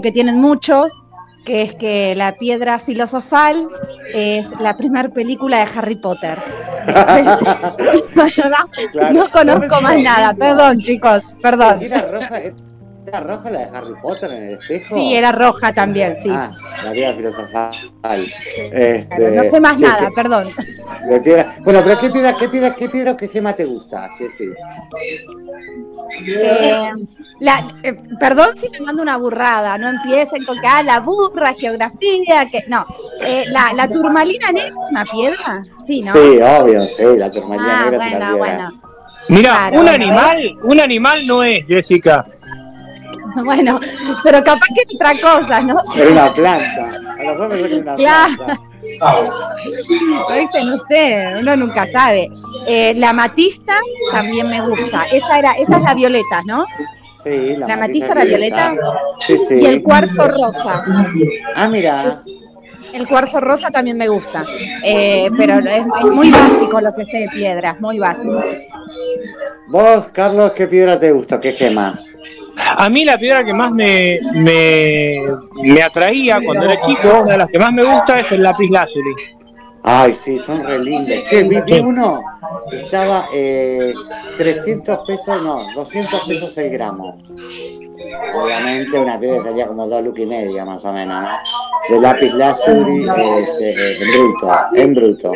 que tienen muchos, que es que la piedra filosofal es la primera película de Harry Potter. No conozco más nada, perdón chicos, perdón. ¿Era roja la de Harry Potter en el espejo? Sí, era roja también, sí. Ah, la piedra filosofal. Este, no sé más nada, perdón. Bueno, pero ¿qué piedra, qué piedra, qué piedra qué gema te gusta, sí, sí. Eh, la, eh, perdón si me mando una burrada, no empiecen con que ah, la burra, geografía, que no. Eh, la, la, turmalina negra es una piedra, sí, ¿no? Sí, obvio, sí, la turmalina ah, negra bueno, es una piedra. Bueno. Mira, un animal, un animal no es, Jessica. Bueno, pero capaz que es otra cosa, ¿no? Es una planta. A lo mejor me una claro. planta. Lo dicen ustedes, uno nunca sabe. Eh, la matista también me gusta. Esa era, esa es la violeta, ¿no? Sí, la, la matista, la violeta. Sí, sí. Y el cuarzo rosa. Ah, mira. El cuarzo rosa también me gusta, eh, pero es, es, muy básico lo que sé de piedras, muy básico. Vos, Carlos, ¿qué piedra te gusta? ¿Qué gema? A mí la piedra que más me, me, atraía cuando era chico, una de las que más me gusta es el lápiz lazuli. Ay, sí, son re lindas. Che, vi, uno estaba eh, 300 pesos, no, 200 pesos el gramo. Obviamente una piedra salía como dos lucas y media más o menos, ¿no? De lápiz lazuli este, en bruto, en bruto.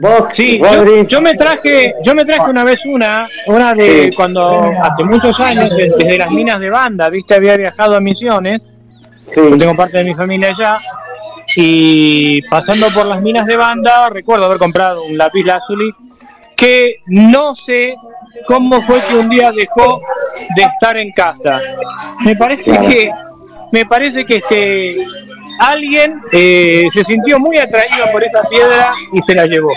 ¿Vos, sí, yo, me traje, yo me traje una vez una, una de cuando hace muchos años, desde las minas de banda, viste, había viajado a Misiones. Yo tengo parte de mi familia allá. Y pasando por las minas de banda, recuerdo haber comprado un lápiz lazuli que no sé cómo fue que un día dejó de estar en casa. Me parece que me parece que este alguien eh, se sintió muy atraído por esa piedra y se la llevó.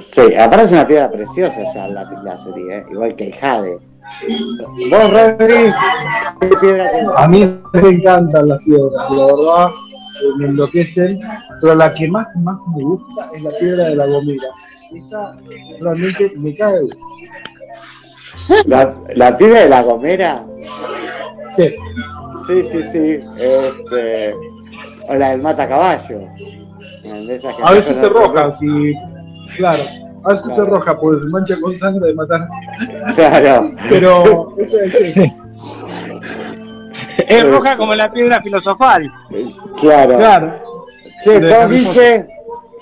Sí, aparece una piedra preciosa ya la lazuli, ¿eh? igual que el jade. ¿Vos, Rodri? ¿Qué piedra A mí me encantan las piedras, la verdad, me enloquecen, pero la que más, más me gusta es la piedra de la gomera. Esa realmente me cae. ¿La, ¿La piedra de la gomera? Sí. Sí, sí, sí. Este, o la del mata caballo. A veces se roja, sí. Claro. A veces se roja porque se mancha con sangre de matar. Claro. Pero eso es, es roja como la piedra filosofal. Claro. Claro. Che, vos dice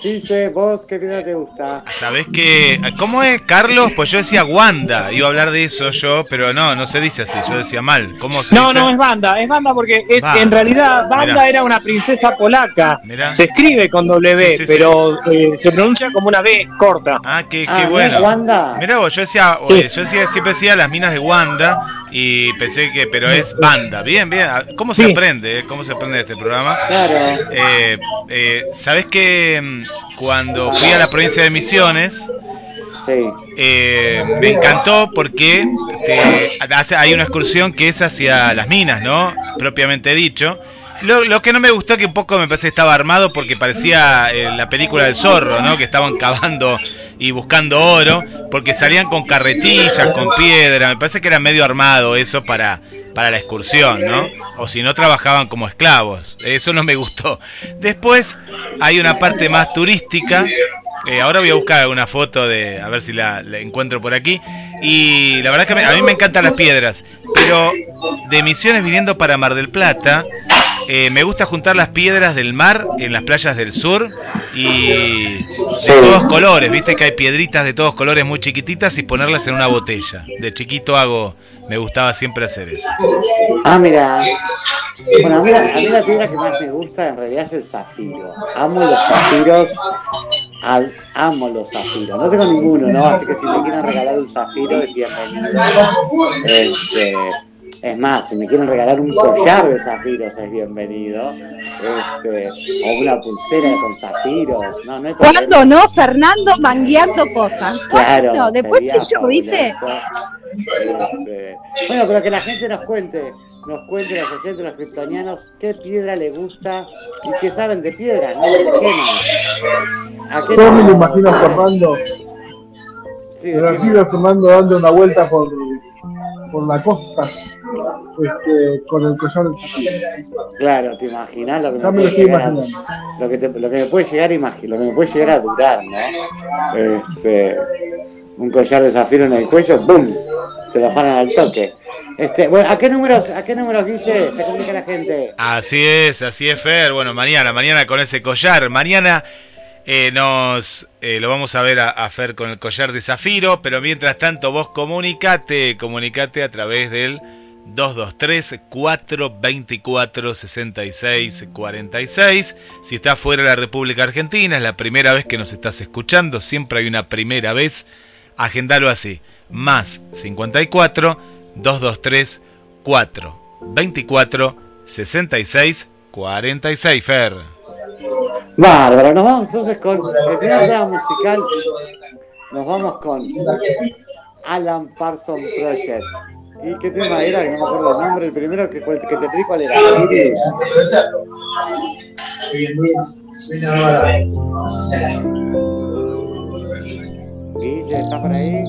Dice, vos, ¿qué piedra te gusta? ¿Sabés qué? ¿Cómo es, Carlos? Pues yo decía Wanda, iba a hablar de eso yo, pero no, no se dice así, yo decía mal. ¿Cómo se no, no, es banda, es banda porque es en realidad banda era una princesa polaca. Se escribe con W, pero eh, se pronuncia como una B corta. Ah, qué, qué ah, bueno. Wanda? Mirá vos, yo decía, yo siempre decía las minas de Wanda y pensé que, pero es banda. Bien, bien. ¿Cómo se aprende? Eh? ¿Cómo se aprende este programa? Claro. Eh, eh, ¿Sabes que mm, cuando fui a la provincia de Misiones, me encantó porque hay una excursión que es hacia las minas, ¿no? Propiamente dicho. Lo, que no me gustó que un poco me parece que estaba armado porque parecía la película del zorro, ¿no? Que estaban cavando y buscando oro, porque salían con carretillas, con piedra, me parece que era medio armado eso para, para la excursión, ¿no? O si no trabajaban como esclavos, eso no me gustó. Después hay una parte más turística, eh, ahora voy a buscar una foto de, a ver si la, encuentro por aquí, y la verdad que a mí me encantan las piedras, pero de Misiones viniendo para Mar del Plata, eh, me gusta juntar las piedras del mar en las playas del sur y de todos colores, viste que hay piedritas de todos colores muy chiquititas y ponerlas en una botella. De chiquito hago, me gustaba siempre hacer eso. Ah, mira. Bueno, a mí, la piedra que más me gusta en realidad es el zafiro. Amo los zafiros. amo los zafiros. No tengo ninguno, ¿no? Así que si me quieren regalar un zafiro, es bienvenido. Este, es más, si me quieren regalar un collar de zafiros es bienvenido. Este, o una pulsera con zafiros. No, no ¿Cuándo no? Fernando mangueando cosas. Claro. Después si yo, ¿viste? Este, bueno, pero que la gente nos cuente, nos cuente los oyentes, los criptonianos, qué piedra le gusta y qué saben de piedra, no de ¿A qué Yo me lo imagino Fernando. Sí, me imagino Fernando dando una vuelta por por la costa este, con el collar de zafiro. Claro, te imaginas lo que me puede llegar a, lo que, lo que me puede llegar a lo que me puede llegar a durar, ¿no? Este, un collar de zafiro en el cuello, ¡bum! Te lo afanan al toque. Este, bueno, ¿a qué números, a qué números, Guille, se comunica la gente? Así es, así es, Fer. Bueno, mañana, mañana con ese collar. Mañana eh, nos eh, lo vamos a ver a, Fer con el collar de zafiro, pero mientras tanto vos comunicate, comunicate a través del 223 424 66 46. Si estás fuera de la República Argentina, es la primera vez que nos estás escuchando, siempre hay una primera vez. Agendalo así, más 54 223 4 24 66 46 Fer. Bárbaro, nos vamos entonces con el primer tema musical. Nos vamos con Alan Parsons Project. ¿Y qué tema era? no me acuerdo el nombre. El primero que, que te pedí, ¿cuál era? Guille, ¿estás por ahí?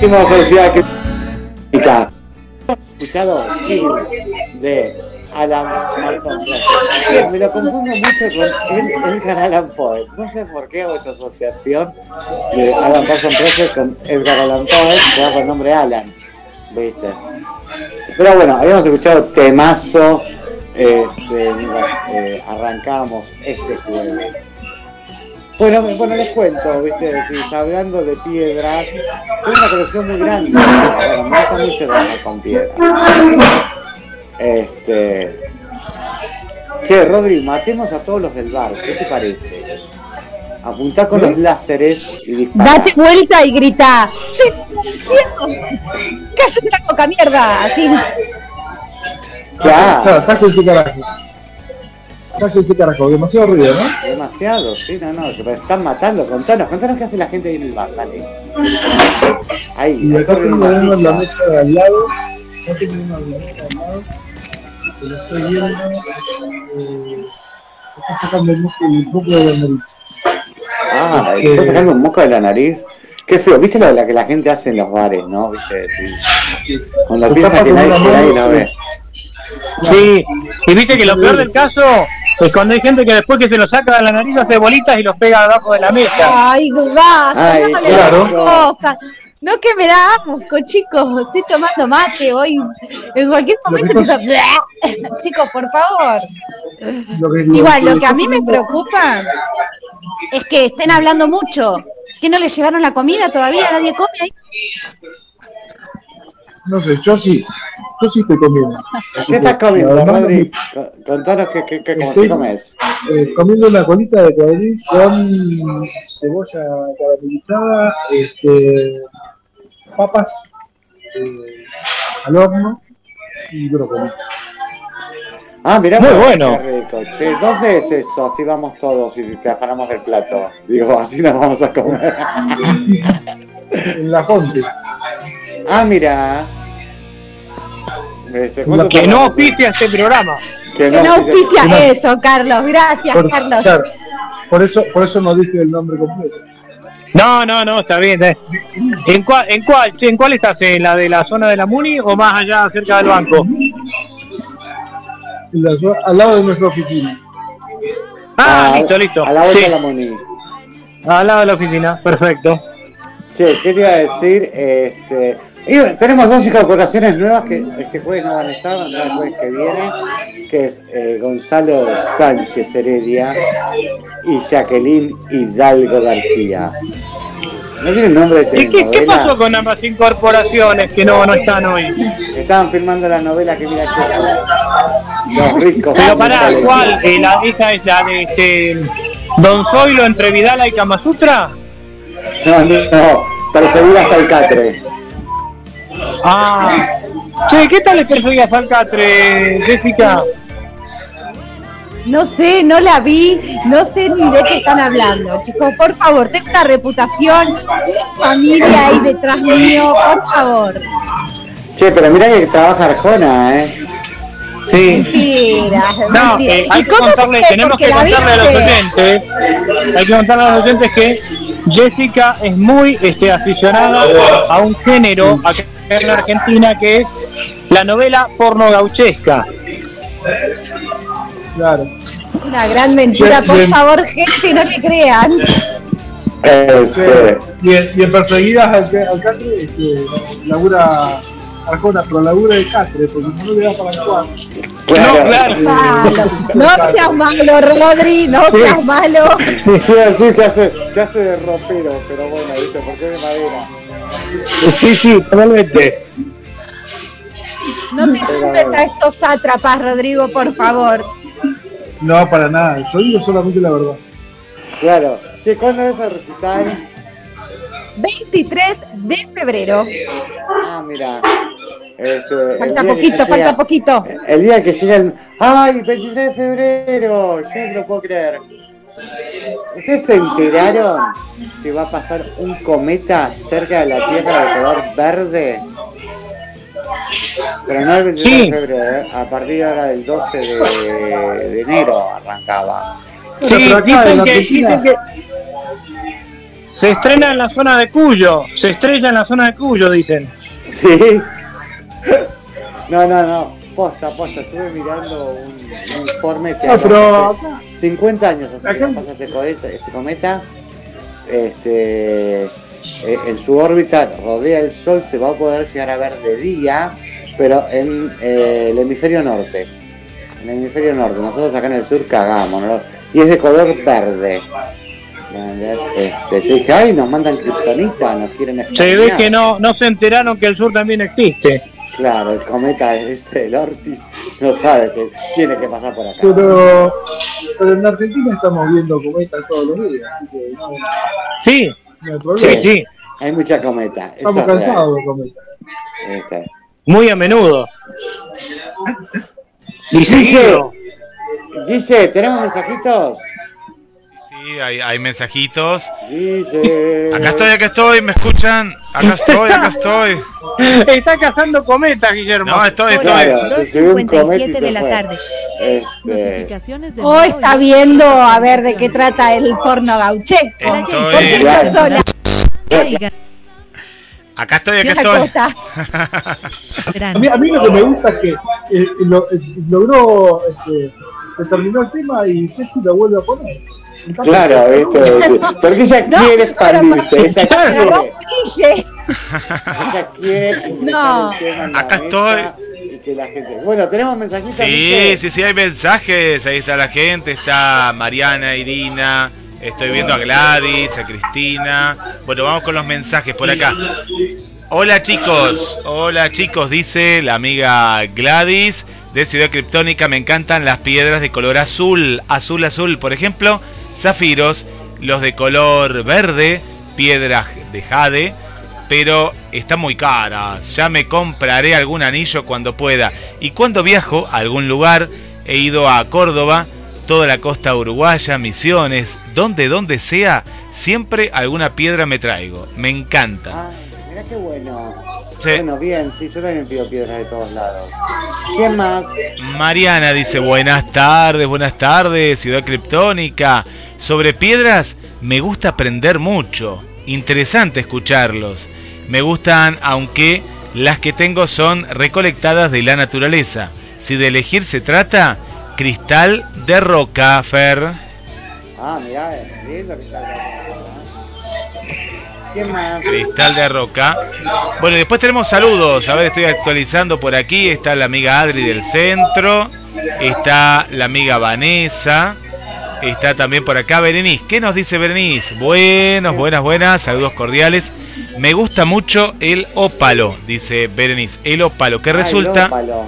Última sociedad que escuchado de Alan Marson Me lo confundo mucho con el, Edgar Allan Poe. No sé por qué hago esa asociación de Alan Parsons Project con Edgar Allan Poe, que da con el nombre Alan. ¿Viste? Pero bueno, habíamos escuchado temazo este, eh, arrancamos este jueves. Bueno, bueno, les cuento, ¿viste? hablando de piedras, una colección muy grande. Bueno, mucho trabajar con piedras. Este. Che, Rodri, matemos a todos los del bar, ¿qué te parece? Apuntá con los láseres y dispará. Date vuelta y grita. ¡Cállate la coca mierda! Así. Claro. Carajo. Demasiado ruido, ¿no? Demasiado, sí, no, no, se están matando. Contanos, contanos qué hace la gente ahí en el bar, dale. Ahí, Y acá en la mesa de al lado. Acá tengo uno en la mesa de al lado. Que lo estoy viendo. Eh, se está sacando el moco el moco de la nariz. Ah, y está sacando un moco de la nariz. Qué feo, ¿viste lo de la que la gente hace en los bares, no? ¿Viste? Sí. Cuando Se piensa tapa que con nadie, una que nadie mano, lo ve. Sí, y viste que lo peor del caso es cuando hay gente que después que se lo saca de la nariz hace bolitas y los pega abajo de la mesa. Ay, basta, Ay, no claro. No que me da asco, chicos. Estoy tomando mate hoy. En cualquier Lo momento Chicos, por favor. Lo que- Igual, lo que a mí me preocupa es que estén hablando mucho. ¿Que no le llevaron la comida todavía? ¿Nadie come ahí? No sé, yo sí. Yo sí estoy comiendo. Así ¿Qué que, estás comiendo, Rodri? Co- Contanos qué, qué, qué, Estoy- comes. eh, comiendo una colita de cuadril con cebolla caramelizada, este, papas eh, al horno y brócoli. Ah, mirá, Muy qué bueno. rico. Che, ¿dónde es eso? Así vamos todos y te afanamos del plato. Digo, así nos vamos a comer. En la fonte. Ah, mira. Este, Que ¿cuántos Que no auspicia este programa. Que Que no auspicia no. eso, Carlos. Gracias, Por, Carlos. claro, por eso, por eso no dije el nombre completo. No, no, no, está bien. eh. ¿En cuál, en cuál, che, en cuál estás? ¿En la de la zona de la Muni o más allá cerca del banco? La- al lado de nuestra oficina. Ah, A- listo, listo. A la vuelta Sí, de la Moni. al lado de la oficina, perfecto. Che, ¿qué te iba a decir? Este, y tenemos dos incorporaciones nuevas que este jueves no van a estar, van a estar el jueves que viene, que es eh, Gonzalo Sánchez Heredia y Jacqueline Hidalgo García. ¿No tienen nombre de ¿Y qué, pasó con ambas incorporaciones que no, no están hoy? Estaban filmando la novela que mira que Los ricos. Pero pará. ¿cuál? Eh, la, ¿Esa es la de este, Don Zoilo entre Vidala y Kamasutra? No, no, no. Perseguir hasta el catre. Ah. Che, ¿qué tal le perseguías al catre, Jessica? No sé, no la vi, no sé ni de qué están hablando, chicos. Por favor, tengo una reputación, familia ahí detrás mío, por favor. Che, pero mira que trabaja Arjona, ¿eh? Sí. Mentira, No, mentira. eh, ¿Y hay que contarle, tenemos Porque que contarle a los oyentes, hay que contarle a los oyentes que Jessica es muy este, aficionada a un género acá en Argentina que es la novela porno gauchesca. Claro. Una gran mentira, por favor, gente, no le crean. Este, Y, en- y en perseguidas al, al catre, este, labura Arjona, pero labura de catre, porque no le da para actuar. claro. No, claro. Malo. No seas malo, Rodri, no Sí. seas malo. Sí, sí, que hace, que hace de ropero, pero bueno, ¿viste? Porque es de madera. Sí, sí, totalmente. No te sumes a estos sátrapas, Rodrigo, por favor. No, para nada. Yo digo solamente la verdad. Claro. Che, ¿cuándo es el recital? 23 de febrero. Ah, mira. Este, Falta poquito, llega- falta poquito. El día que llega el... ¡Ay, 23 de febrero! Yo no lo puedo creer. ¿Ustedes se enteraron que va a pasar un cometa cerca de la Tierra de color verde? Pero no el 23 Sí. de febrero, ¿eh? a partir ahora del 12 de, de enero arrancaba. Sí, dicen en que, dicen que se estrena en la zona de Cuyo, se estrella en la zona de Cuyo, dicen. Sí. No, no, no. Posta, posta. Estuve mirando un, un informe que No, pero hace 50 años hace que pasa este cometa, este cometa. Este, eh, en su órbita rodea el Sol, se va a poder llegar a ver de día, pero en eh, el hemisferio norte. En el hemisferio norte. Nosotros acá en el sur cagamos, ¿no? Y es de color verde. Este, yo dije, ay, nos mandan kriptonita, nos quieren Se ve exterminar". que no, no se enteraron que el sur también existe. Claro, el cometa es el Ortiz, no sabe que tiene que pasar por acá. Pero, pero en Argentina estamos viendo cometas todos los días, así que no, no Sí, hay sí, sí, Hay mucha cometa. Estamos cansados de cometas. Este. muy a menudo. Seguido. Guille, ¿tenemos mensajitos? Sí, hay, hay mensajitos. Acá estoy, acá estoy, ¿me escuchan? Acá estoy, acá estoy. Está cazando cometas, Guillermo. No, estoy, estoy. Claro, se subió un cometa y 2.57 se de la tarde. Este, Notificaciones de está viendo a ver de qué trata el porno gauchesco. Estoy- Claro. Acá estoy, acá estoy. A mí, a mí lo que me gusta es que eh, lo- eh, logró, este, se terminó el tema y Jessy lo vuelve a poner. Claro, ¿viste? Porque ella No, quiere expandirse, ella quiere, ella quiere No. Acá mesa y que la gente... Bueno, tenemos mensajitos. Sí, sí, sí, hay mensajes. Ahí está la gente. Está Mariana, Irina. Estoy viendo a Gladys, a Cristina. Bueno, vamos con los mensajes por acá. Hola chicos, hola chicos, dice la amiga Gladys de Ciudad Criptónica. Me encantan las piedras de color azul, azul, azul. Por ejemplo, zafiros, los de color verde, piedras de jade, pero están muy caras. Ya me compraré algún anillo cuando pueda. Y cuando viajo a algún lugar, he ido a Córdoba, toda la costa uruguaya, Misiones, donde, donde sea, siempre alguna piedra me traigo. Me encanta. Ah, mirá qué bueno. Sí. Bueno, bien, sí, yo también pido piedras de todos lados. ¿Quién más? Mariana dice, buenas tardes, buenas tardes, Ciudad Criptónica. Sobre piedras, me gusta aprender mucho. Interesante escucharlos. Me gustan, aunque las que tengo son recolectadas de la naturaleza. Si de elegir se trata, cristal de roca, Fer. Ah, mirá, es lindo que está acá. ¿Quién más? Cristal de roca. Bueno, y después tenemos saludos. A ver, estoy actualizando por aquí. Está la amiga Adri del centro. Está la amiga Vanessa. Está también por acá Berenice. ¿Qué nos dice Berenice? Buenos, buenas, buenas. Saludos cordiales. Me gusta mucho el ópalo, dice Berenice. El ópalo, que Ah, resulta ópalo.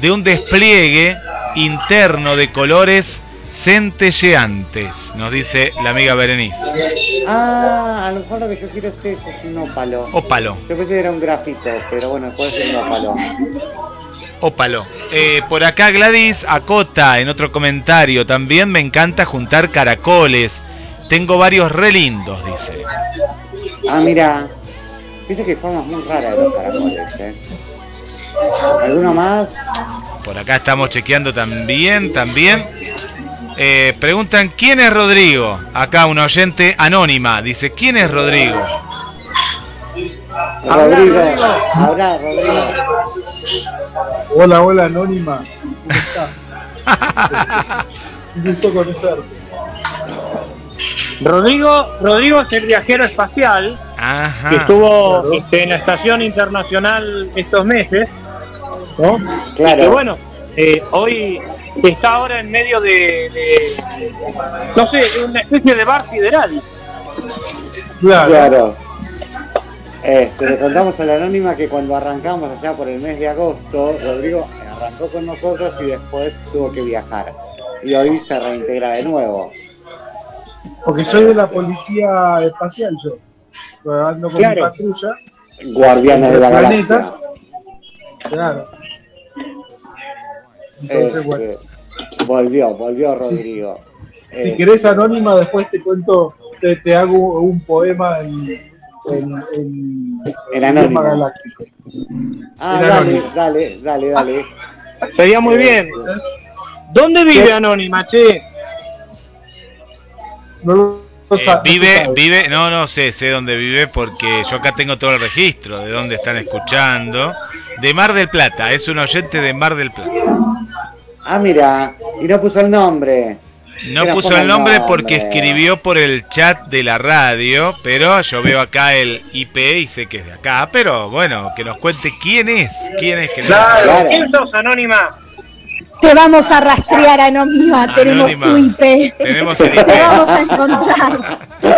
de un despliegue interno de colores centelleantes, nos dice la amiga Berenice. Ah, a lo mejor lo que yo quiero es eso, es un ópalo. Ópalo. Yo pensé que era un grafito, pero bueno, puede ser un ópalo. Ópalo. Eh, por acá Gladys acota en otro comentario. También me encanta juntar caracoles. Tengo varios re lindos, dice. Ah, mira. Dice que formas muy raras de los caracoles, ¿eh? ¿Alguno más? Por acá estamos chequeando también, también. Eh, preguntan quién es Rodrigo. Acá una oyente anónima dice quién es Rodrigo. Rodrigo, habla Rodrigo. Hola, hola, Anónima. ¿Cómo estás? Un gusto conocerte. Rodrigo, Rodrigo es el viajero espacial Ajá. que estuvo este, en la estación internacional estos meses, ¿no? Claro. Y que bueno, eh, hoy está ahora en medio de, de- no sé, de una especie de bar sideral. Claro. Claro. Este, le contamos a la anónima que cuando arrancamos allá por el mes de agosto, Rodrigo arrancó con nosotros y después tuvo que viajar. Y hoy se reintegra de nuevo. Porque soy de la policía espacial yo. Ando con Claro. mi patrulla. Guardianes de la galaxia. Claro. Entonces, Este, bueno. volvió, volvió Rodrigo. Si Eh, querés anónima, después te cuento, te, te hago un poema en, en, en, En anónimo. idioma galáctico. ah, dale, anónimo. dale, dale, dale. Sería muy bien. ¿Dónde vive Anónima, che? No lo Eh, vive, vive, no, no sé, sé dónde vive porque yo acá tengo todo el registro de dónde están escuchando. De Mar del Plata, es un oyente de Mar del Plata. Ah, mira, y no puso el nombre. No puso el nombre porque escribió por el chat de la radio, pero yo veo acá el IP y sé que es de acá. Pero bueno, que nos cuente quién es, quién es que no Claro. ¿quién sos, Anónima? Te vamos a rastrear, Anónima. Tenemos tu IP. Tenemos el Te IP. vamos a encontrar. Te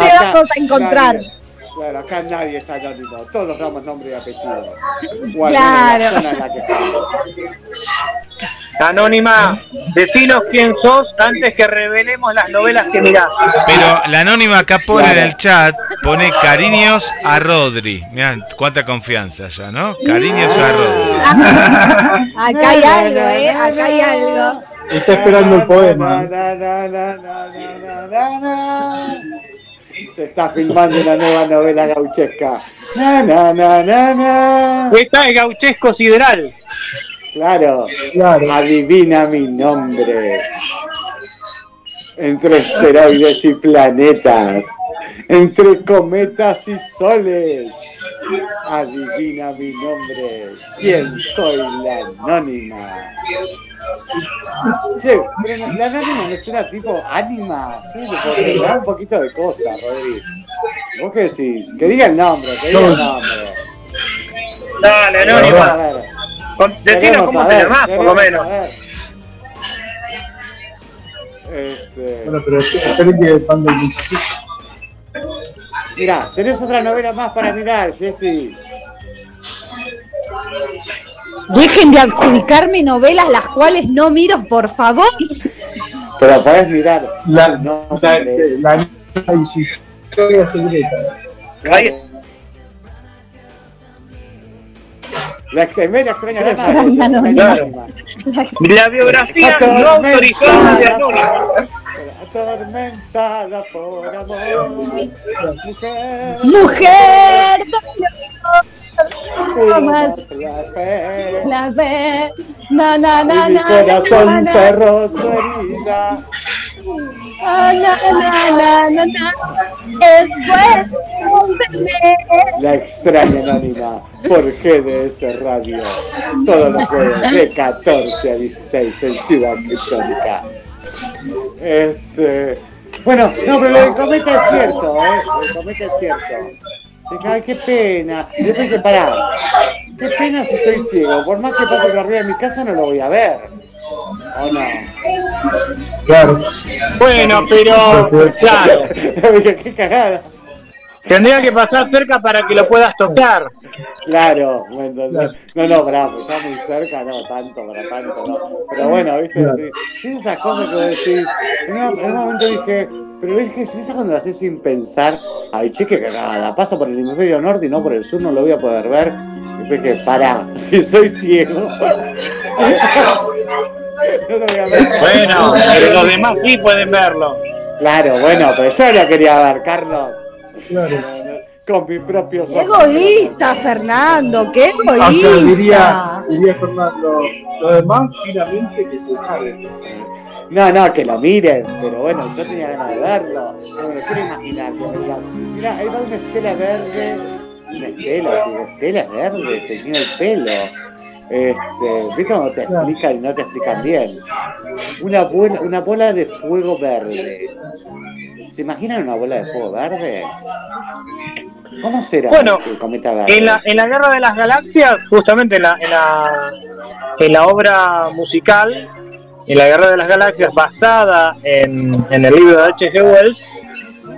Acá vamos a encontrar. nadie- claro, acá nadie es anónimo, todos damos nombre y apellido. Claro. la zona en la que estamos. Anónima, decinos quién sos antes que revelemos las novelas que mirás. Pero la anónima acá pone en el chat, pone cariños a Rodri. Mirá, cuánta confianza ya, ¿no? Cariños a Rodri. Acá hay algo, ¿eh? Acá hay algo. Está esperando el poema. Se está filmando una nueva novela gauchesca. Na, na, na, na, na. Esta es Gauchesco Sideral. Claro. Claro. Adivina mi nombre. Entre esteroides y planetas. Entre cometas y soles. Adivina mi nombre. ¿Quién soy la anónima? Che, pero no- la anónima no suena tipo ánima. Sí, da un poquito de cosa, Rodri. ¿Vos qué decís? Que diga el nombre, que diga el nombre. Dale, Anónima. Decinos cómo te saber, llamás, por lo menos. saber. Este, Bueno, pero esperen que mande el. Mirá, tenés otra novela más para mirar, Jessy. Dejen de adjudicarme novelas las cuales no miro, por favor. Pero podés mirar. La, No, la, la, su historia secreta. Ahí- La extremeña extraña de Claro. Anónima. La biografía no autorizada de Anónima. Atormentada por amor. Mujer. Mujer, La fe. la. Na, na, na, mi corazón cerró su herida. na, na, na, na, na. Es bueno tener La extraña anónima por GDS Radio. Todos los jueves de 14 a 16 en Ciudad Católica. Este. Bueno, no, pero lo del cometa es cierto, ¿eh? Lo del cometa es cierto. Ay, qué pena. Y después dije, pará. Qué pena si soy ciego. Por más que pase por arriba de mi casa, no lo voy a ver. ¿O no? Claro. Bueno, pero. Claro. Dije, qué cagada. Tendría que pasar cerca para que lo puedas tocar. Claro, bueno, no, no, no, bravo, ya muy cerca, no, tanto, para tanto, no. Pero bueno, viste, sí, sí, esas cosas que vos decís. En un, en un momento dije, pero es que ¿viste cuando lo haces sin pensar? Ay, che, que cagada, paso por el hemisferio norte y no por el sur, no lo voy a poder ver. Y después que, pará, si soy ciego. no lo voy a ver. Bueno, pero los demás sí pueden verlo. Claro, bueno, pero yo lo quería ver, Carlos. Claro. Con mis propios ¡Qué egoísta, Fernando! ¡Qué O sea, diría, egoísta! diría Fernando, lo demás finamente que se sabe. No, no, que lo miren, pero bueno, yo tenía ganas de verlo. No me lo quiero imaginar. Mira, ahí va una estela verde. Una estela, digo, estela verde, se tiene el pelo. Este, ¿Viste cuando te explican y no te explican bien? Una bola, una bola de fuego verde. ¿Se imaginan una bola de fuego verde? ¿Cómo será Bueno, el cometa verde? En la, en la Guerra de las Galaxias, justamente en la, en la, en la obra musical, en la Guerra de las Galaxias, basada en, en el libro de H.G. Wells,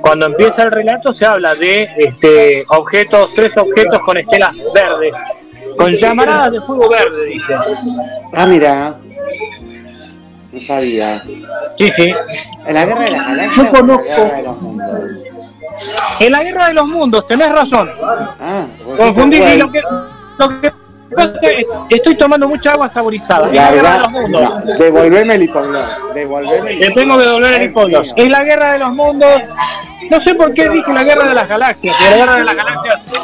cuando empieza el relato se habla de este, objetos, tres objetos con estelas verdes, con llamaradas de fuego verde, dice. Ah, mira. No sabía. Sí, sí. ¿En la guerra de las galaxias? No conozco. en la guerra de los mundos? En la Guerra de los Mundos, tenés razón. Ah, vos Confundí. y Lo que, lo que pasa es que estoy tomando mucha agua saborizada. La la Guerra de verdad, los Mundos. no, devolveme el el Le tengo que devolver el mío. Es la guerra de los mundos. No sé por qué dije la guerra de las galaxias. pero la guerra de las galaxias,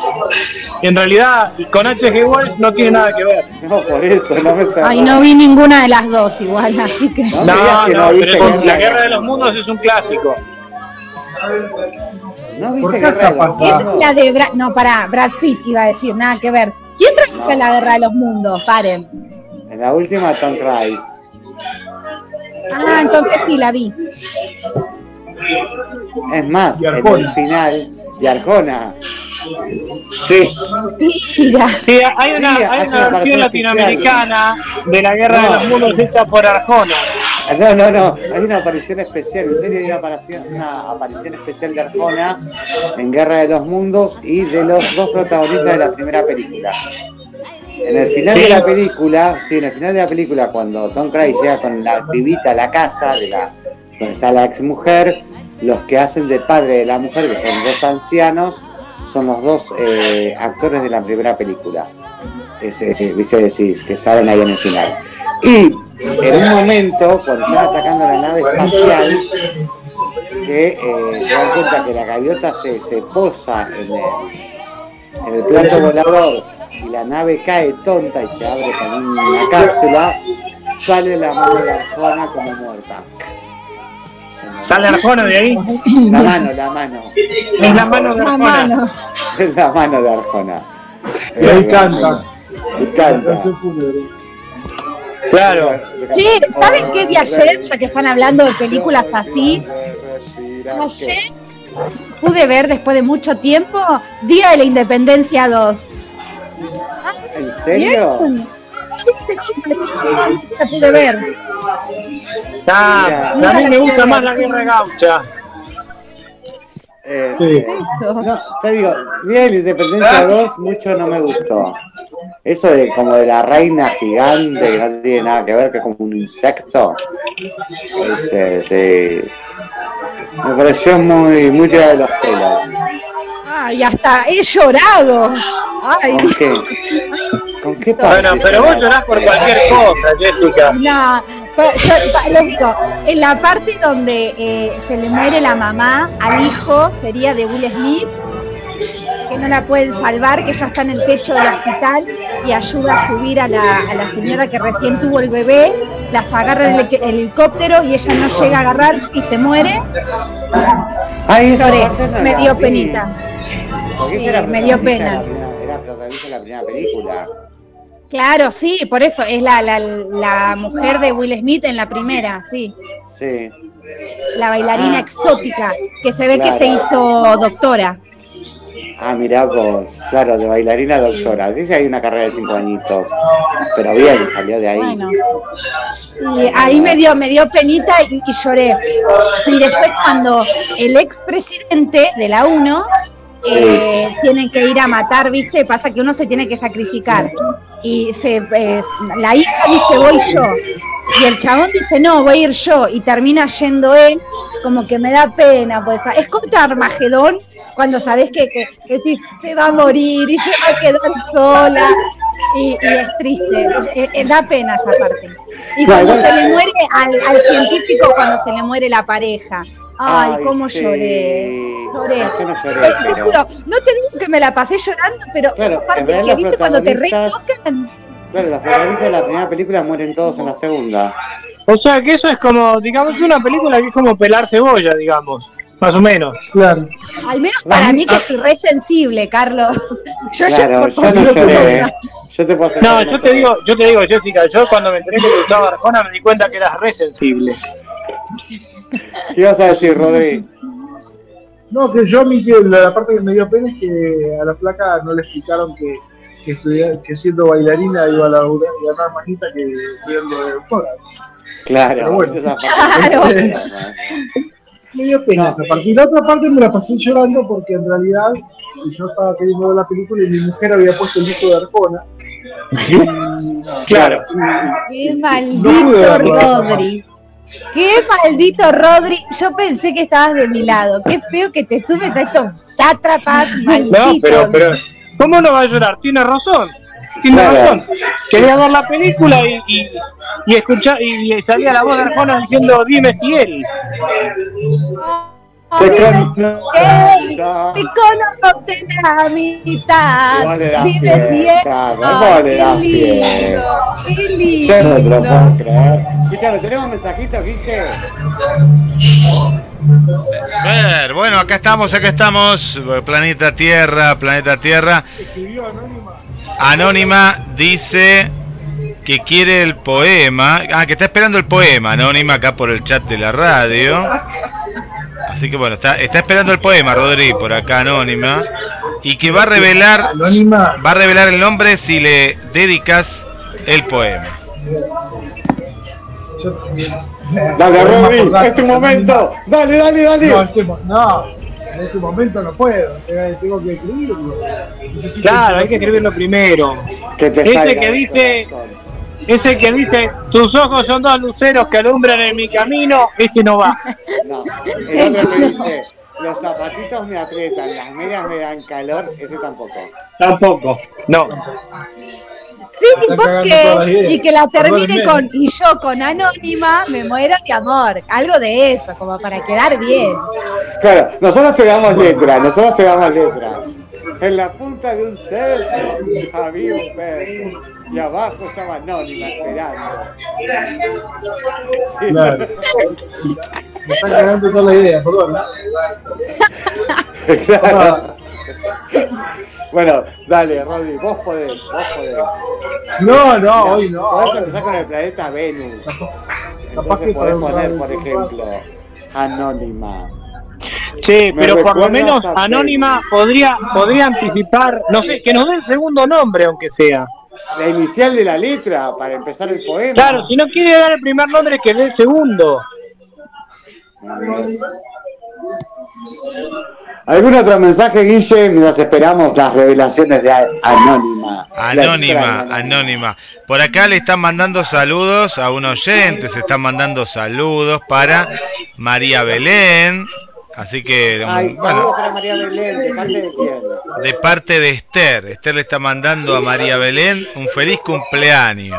en realidad, con H.G. Wells no tiene nada que ver. No, por eso, no me. Ay, no vi ninguna de las dos igual, así que... No, No, que pero la Guerra- de los mundos es un clásico. ¿No ¿Por viste qué? Esa es la de Brad... No, pará, Brad Pitt iba a decir, nada que ver. ¿Quién trajo No. la Guerra de los Mundos? Paren. En la última, Tom Cruise. Ah, entonces sí la vi. Es más, en el final, de Arjona. Sí. Mentira. Sí, hay una, Sí, hay una versión latinoamericana de la guerra de los mundos hecha por Arjona. No, no, no, hay una aparición especial, en serio hay una aparición, una aparición especial de Arjona en Guerra de los Mundos y de los dos protagonistas de la primera película. En el final Sí. de la película, sí, en el final de la película, cuando Tom Cruise llega con la pibita a la casa de la, donde está la ex mujer, los que hacen de padre de la mujer, que son dos ancianos, son los dos eh, actores de la primera película. Ese, ese, viste decís, que salen ahí en el final. Y en un momento, cuando están atacando la nave espacial, que eh, se dan cuenta que la gaviota se, se posa en el, en el plato volador y la nave cae tonta y se abre con una cápsula, sale la mano de Arjona como muerta. Sale Arjona de ahí. La mano, la mano. Es la mano de Arjona. Es la mano de Arjona. Y ahí canta. Y canta. Canción fúnebre. Claro. Che, ¿saben qué vi ayer? Ya que están hablando de películas así. Ayer pude ver después de mucho tiempo Día de la Independencia 2. ¿En serio? Bien. La pude ver. Ah, a mí me gusta más la guerra gaucha. Eh, Sí. eh, no, te digo, Día de la Independencia 2 mucho no me gustó. Eso de como de la reina gigante, que no tiene nada que ver, que es como un insecto. Este, sí. Me pareció muy, muy tirado de los pelos. Ay, hasta he llorado. Ay, ¿Con qué? ¿Con qué parte? Bueno, pero vos llorás por cualquier cosa, Jessica. no. digo, en la parte donde eh, se le muere la mamá al hijo, sería de Will Smith, que no la pueden salvar, que ya está en el techo del hospital y ayuda a subir a la, a la señora que recién tuvo el bebé, las agarra el, el helicóptero y ella no llega a agarrar y se muere. Lloré, no me dio penita. Sí, me dio pena. Era protagonista de la primera película. Claro, sí, por eso es la, la, la mujer de Will Smith en la primera, sí. Sí. La bailarina Ah. exótica, que se ve Claro. que se hizo doctora. Ah, mirá vos, claro, de bailarina doctora. Dice hay una carrera de cinco añitos. Pero bien, salió de ahí. Bueno. Y ahí me dio, me dio penita y, y lloré. Y después cuando el expresidente de la UNO eh, tienen que ir a matar, ¿viste? Pasa que uno se tiene que sacrificar. Y se, eh, la hija dice, voy yo. Y el chabón dice, no, voy a ir yo. Y termina yendo él, como que me da pena. Pues es contra Armagedón, cuando sabes que, que, que si se va a morir y se va a quedar sola. Y, y es triste, eh, eh, da pena esa parte. Y cuando se le muere al, al científico, cuando se le muere la pareja. Ay, Ay, cómo sí. lloré. Lloré. Yo no lloré, Eh, te pero- juro, no te digo que me la pasé llorando, pero Claro, aparte que los viste cuando te retocan. Claro, los protagonistas de la primera película mueren todos en la segunda. O sea que eso es como, digamos, una película que es como pelar cebolla, digamos, más o menos. Claro. Al menos para mí que soy re sensible, Carlos. Yo Claro, por yo no lloré. cosa. Yo te puedo hacer No, yo te digo, yo te digo, Jessica, yo cuando me enteré que te gustaba Arjona me di cuenta que eras re sensible. ¿Qué ibas a decir, Rodri? No, que yo a mí que la, la parte que me dio pena es que a la flaca no le explicaron que, que, que siendo bailarina iba a y ganar más guita que estudiando de doctora. Claro, Pero bueno. esa Claro. parte. Dio pena No. esa parte. Y la otra parte me la pasé llorando porque en realidad yo estaba queriendo ver la película y mi mujer había puesto el disco de Arjona. Y, no, Claro. Qué maldito. Rodri. Qué maldito Rodri. Yo pensé que estabas de mi lado. Qué feo que te subes a estos sátrapas malditos. No, pero, pero, ¿cómo no va a llorar? Tiene razón. Tiene Claro. razón. Quería ver la película y, y, y escuchar y, y salía la voz de Arjona diciendo dime si él. Te te conozco de la mitad. Vos le das Dime pie, si él. Qué lindo, qué lindo. Yo no te lo puedo creer. ¿tenemos mensajitos, Guille? Ver, bueno, acá estamos, acá estamos. Planeta Tierra, Planeta Tierra. escribió Anónima. Anónima dice que quiere el poema. Ah, que está esperando el poema, Anónima, acá por el chat de la radio. Así que bueno, está, está esperando el poema, Rodri, por acá Anónima. Y que va a revelar. Anónima. Va a revelar el nombre si le dedicas el poema. Dale, Rodri, es tu momento. Dale, dale, dale. No, este no, en este momento no puedo. Tengo que escribirlo. Necesito Claro, hay que escribirlo primero. Que te Ese que dice-. Ese que dice, tus ojos son dos luceros que alumbran en mi camino, ese no va. No, el otro que dice, los zapatitos me aprietan, las medias me dan calor, ese tampoco. Tampoco. No. Sí, ¿por las ideas. Y que la termine con y yo con anónima me muero de amor. Algo de eso, como para quedar bien. Claro, nosotros pegamos letras, nosotros pegamos letras. En la punta de un cerro había un perro y abajo estaba Anónima esperando. Claro. Me están cagando toda la idea, perdón. Claro. Bueno, dale, Rodri, vos podés, vos podés. No, no, hoy no. Podés empezar con el planeta Venus. Capaz que Entonces podés poner, por ejemplo, Anónima. Sí, Me pero por lo menos Anónima podría, podría anticipar, no sé, que nos dé el segundo nombre, aunque sea. La inicial de la letra para empezar el poema. Claro, si no quiere dar el primer nombre, que dé el segundo. ¿Algún otro mensaje, Guille, mientras esperamos las revelaciones de Anónima? Anónima, anónima. Por acá le están mandando saludos a un oyente, se están mandando saludos para María Belén. Así que, Ay, bueno, para María Belén, de parte de quién. de parte de Esther. Esther le está mandando a María Belén un feliz cumpleaños.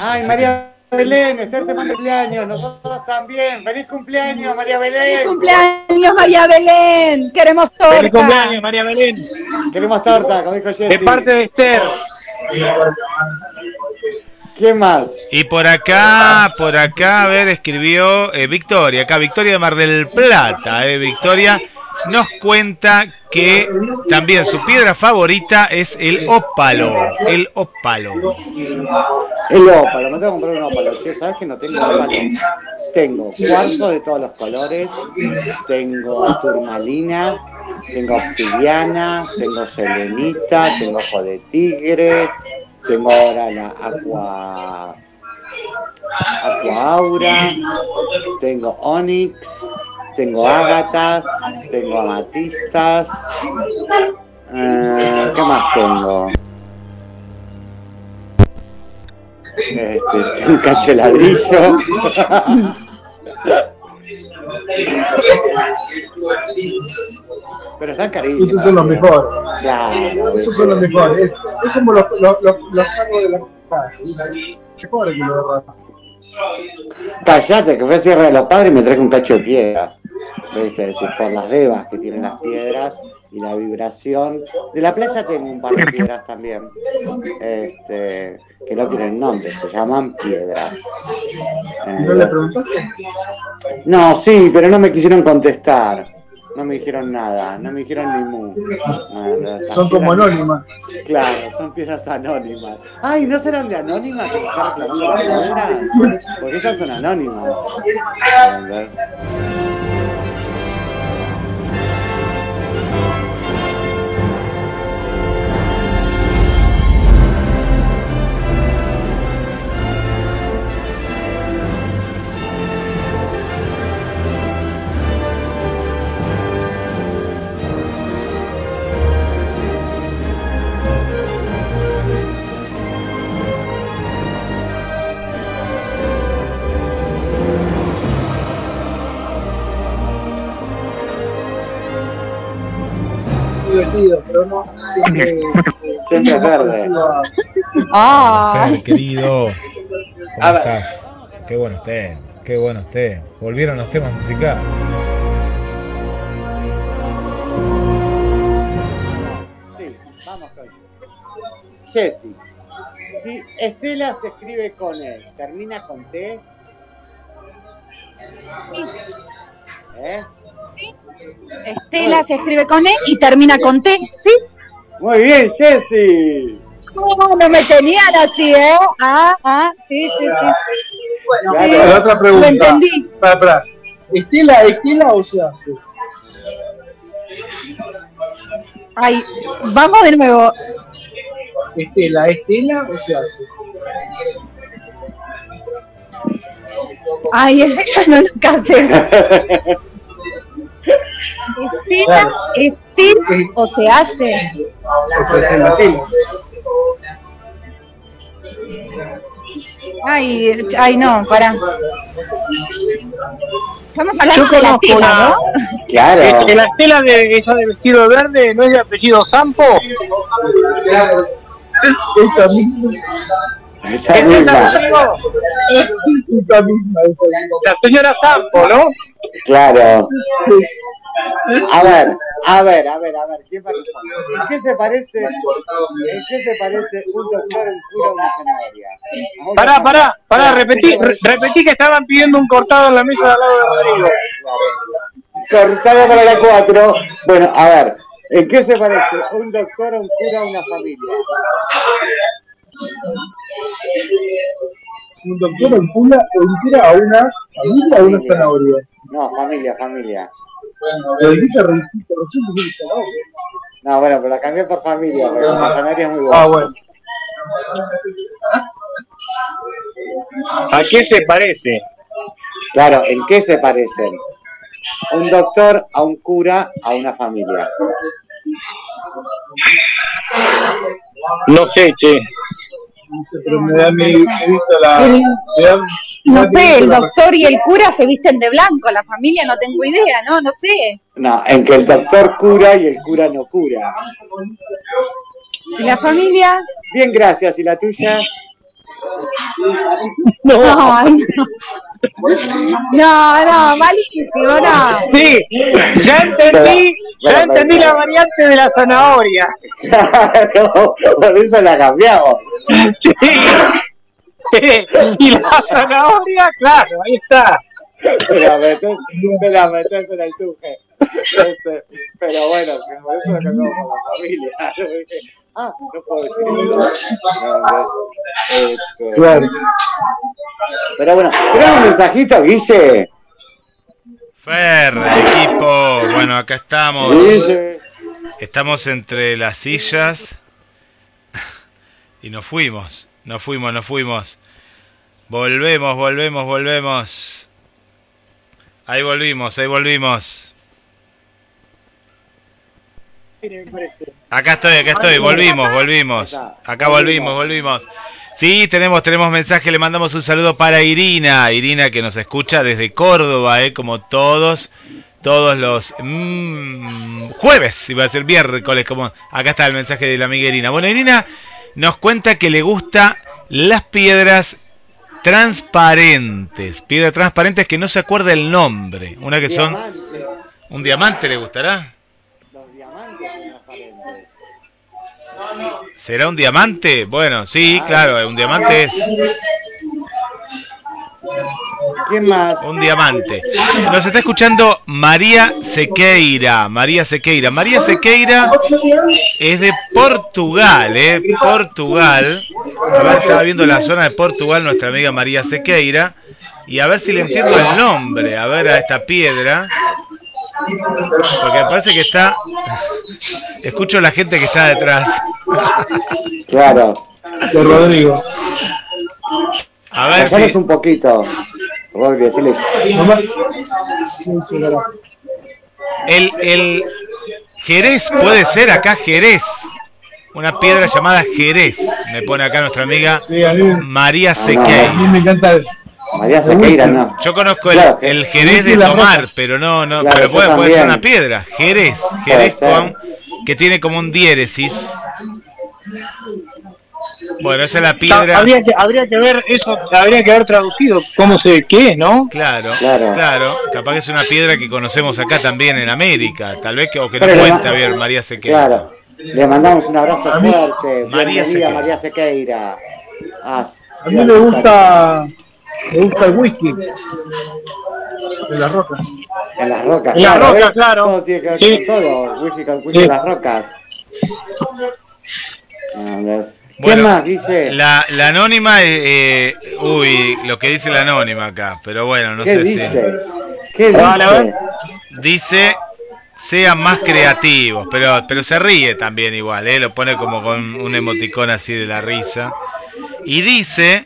Ay, Así María Belén, Esther te manda cumpleaños, nosotros también. ¡Feliz cumpleaños, María ¡Feliz Belén! cumpleaños, María Belén! ¡Queremos torta! Feliz cumpleaños, María Belén. Queremos torta, como dijo Jessy. De parte de Esther. ¿Quién más? Y por acá, por acá, a ver, escribió eh, Victoria, acá Victoria de Mar del Plata, eh, Victoria nos cuenta que también su piedra favorita es el ópalo, el ópalo. El ópalo, me tengo que comprar un ópalo. ¿sabes que no tengo ópalo? Tengo cuarzo de todos los colores, tengo turmalina, tengo obsidiana, tengo selenita, tengo ojo de tigre, tengo ahora la aqua, aqua aura, tengo onyx, tengo ágatas, tengo amatistas. Eh, ¿Qué más tengo? Este, un cacho de ladrillo. Pero están carísimos. Esos son los mejores. Claro. Esos son los mejores. Es, es como los, los, los, los carros de la calle. Mejores que los de. Callate, que fue a Sierra de los Padres y me traje un cacho de piedra. ¿Viste? Es decir, por las devas que tienen las piedras y la vibración. De la playa tengo un par de piedras también. Este, que no tienen nombre, se llaman piedras. Eh, ¿No le preguntaste? no, sí, pero no me quisieron contestar. No me dijeron nada, no me dijeron ni mu. No, las Son como piedras- anónimas. Claro, son piezas anónimas. Ay, ¿no serán de anónimas piedras? Porque estas son anónimas. ¿Entendés? siempre. Siempre es verde. Ah, Fer, querido, ¿cómo A ver. estás? Qué bueno esté, qué bueno esté. Volvieron los temas musicales. Sí, vamos con Jessy. Si Estela se escribe con E, termina con T. ¿Eh? Estela se escribe con E y termina con T, ¿sí? Muy bien, Jessy. No, no me tenían así, ¿eh? Ah, ah, sí, sí, sí. Bueno, Claro. la otra pregunta. Lo entendí. Espera, espera. ¿Estela, Estela o se hace? Ay, vamos de nuevo. Estela, ¿Estela o se hace? Ay, ya no lo casé. Estela, Estil o se hace. O se hace en la tele. Ay, ay, no, pará. Estamos hablando Yo de la conozco tela, una- ¿no? Claro. Este, la estela de esa de vestido verde no es de apellido Sampo. Esa misma. Esa Es esa misma. Esa misma. Esa misma. la señora Sampo, ¿no? Claro. A ver, a ver, a ver, a ver, ¿quién va a responder? ¿En qué se parece, en qué se parece un doctor, un cura, una zanahoria? Un Pará, pará, pará, repetí, re- repetí que estaban pidiendo un cortado en la mesa de al lado de Rodrigo. Cortado para la 4. Bueno, a ver, ¿en qué se parece un doctor, un cura, una familia? Un doctor en pula o entera a una familia o una zanahoria. No, familia, familia. Lo dijiste re- recién. No, bueno, pero la cambié por familia, porque la zanahoria es muy buena. Ah, bueno. ¿A qué se parece? Claro, ¿en qué se parecen? Un doctor a un cura a una familia. No sé, che. No sé, pero me da mi he visto la. El- me da- me No sé, el la- doctor y el cura se visten de blanco, la familia no tengo idea, ¿no? No sé. No, en que el doctor cura y el cura no cura. ¿Y la familia? Bien, gracias. ¿Y la tuya? No, ay, no. No, no, malísimo, no. Sí, ya entendí, ya entendí la variante de la zanahoria. Claro, por eso la cambiamos. Sí. Y la zanahoria, claro, ahí está. Me la metés, me la metés en el tuje. Este, pero bueno, por eso la cambiamos por la familia. Ah, no puedo decir eso. Este, Claro. pero bueno, tenemos un mensajito, Guille. Fer, equipo. Bueno, acá estamos. Guille. Estamos entre las sillas. Y nos fuimos. Nos fuimos, nos fuimos. Volvemos, volvemos, volvemos. Ahí volvimos, ahí volvimos. Acá estoy, acá estoy, volvimos, volvimos. Acá volvimos, volvimos. Sí, tenemos, tenemos mensaje, le mandamos un saludo para Irina, Irina que nos escucha desde Córdoba, eh, como todos, todos los mm, jueves, iba a ser miércoles, como acá está el mensaje de la amiga Irina. Bueno, Irina nos cuenta que le gusta las piedras transparentes, piedras transparentes que no se acuerda el nombre, una que son un diamante le gustará. ¿Será un diamante? Bueno, sí, claro, un diamante es. ¿Quién más? Un diamante. Nos está escuchando María Sequeira. María Sequeira. María Sequeira es de Portugal, ¿eh? Portugal. A ver, estaba viendo la zona de Portugal nuestra amiga María Sequeira. Y a ver si le entiendo el nombre. A ver a esta piedra. Porque me parece que está. Escucho a la gente que está detrás. Claro. De Rodrigo. A ver Bajanos si. un poquito. El, el Jerez puede ser acá Jerez. Una piedra llamada Jerez. Me pone acá nuestra amiga Sí, a mí, María a mí me encanta. María Sequeira, no. Yo conozco el, Claro. el Jerez de tomar, pero no, no, Claro, pero puede, puede ser una piedra. Jerez, Jerez con que tiene como un diéresis. Bueno, esa es la piedra. Habría que, habría que ver eso, habría que haber traducido cómo se, qué es, ¿no? Claro, Claro. claro, Capaz que es una piedra que conocemos acá también en América. Tal vez que, o que le cuenta bien María Sequeira. Claro. Le mandamos un abrazo fuerte. María Sequeira. María Sequeira. Ah, A mí me gusta, me gusta el whisky. De la roca. En las rocas. En las claro, rocas, claro. Todo tiene que ver Sí. con todo. Whisky con whisky Sí. en las rocas. A ver. ¿Qué Bueno, más dice? La, la anónima, eh, eh, uy, lo que dice la anónima acá, pero bueno, no ¿Qué sé dice? ¿Qué dice? si dice sean más creativos, pero pero se ríe también igual, eh, lo pone como con un emoticón así de la risa y dice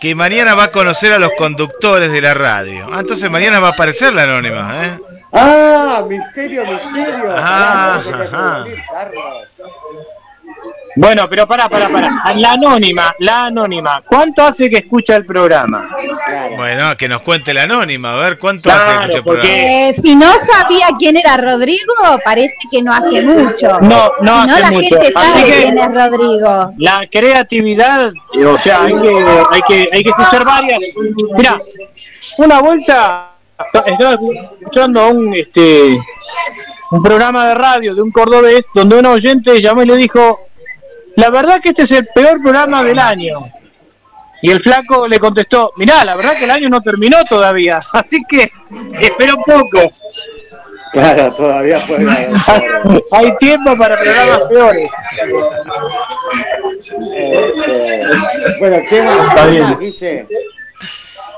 que mañana va a conocer a los conductores de la radio. Ah, entonces mañana va a aparecer la anónima, ¿eh? Ah, misterio, misterio. Ah, Pará, no Bueno, pero pará, pará, pará. La anónima, la anónima. ¿Cuánto hace que escucha el programa? Claro. Bueno, que nos cuente la anónima, a ver cuánto hace que escucha el porque- programa. Eh, si no sabía quién era Rodrigo, parece que no hace mucho. No, no Si no, hace la mucho. gente Así sabe que- quién es Rodrigo. La creatividad, o sea, hay que, hay que, hay que escuchar varias. Mira, una vuelta estaba escuchando un, este, un programa de radio de un cordobés donde un oyente llamó y le dijo, la verdad que este es el peor programa del año. Y el flaco le contestó, mirá, la verdad que el año no terminó todavía, así que espera un poco. Claro, todavía puede haber. Hay tiempo para programas peores. Este, bueno, ¿qué más? Está ¿Qué bien. dice?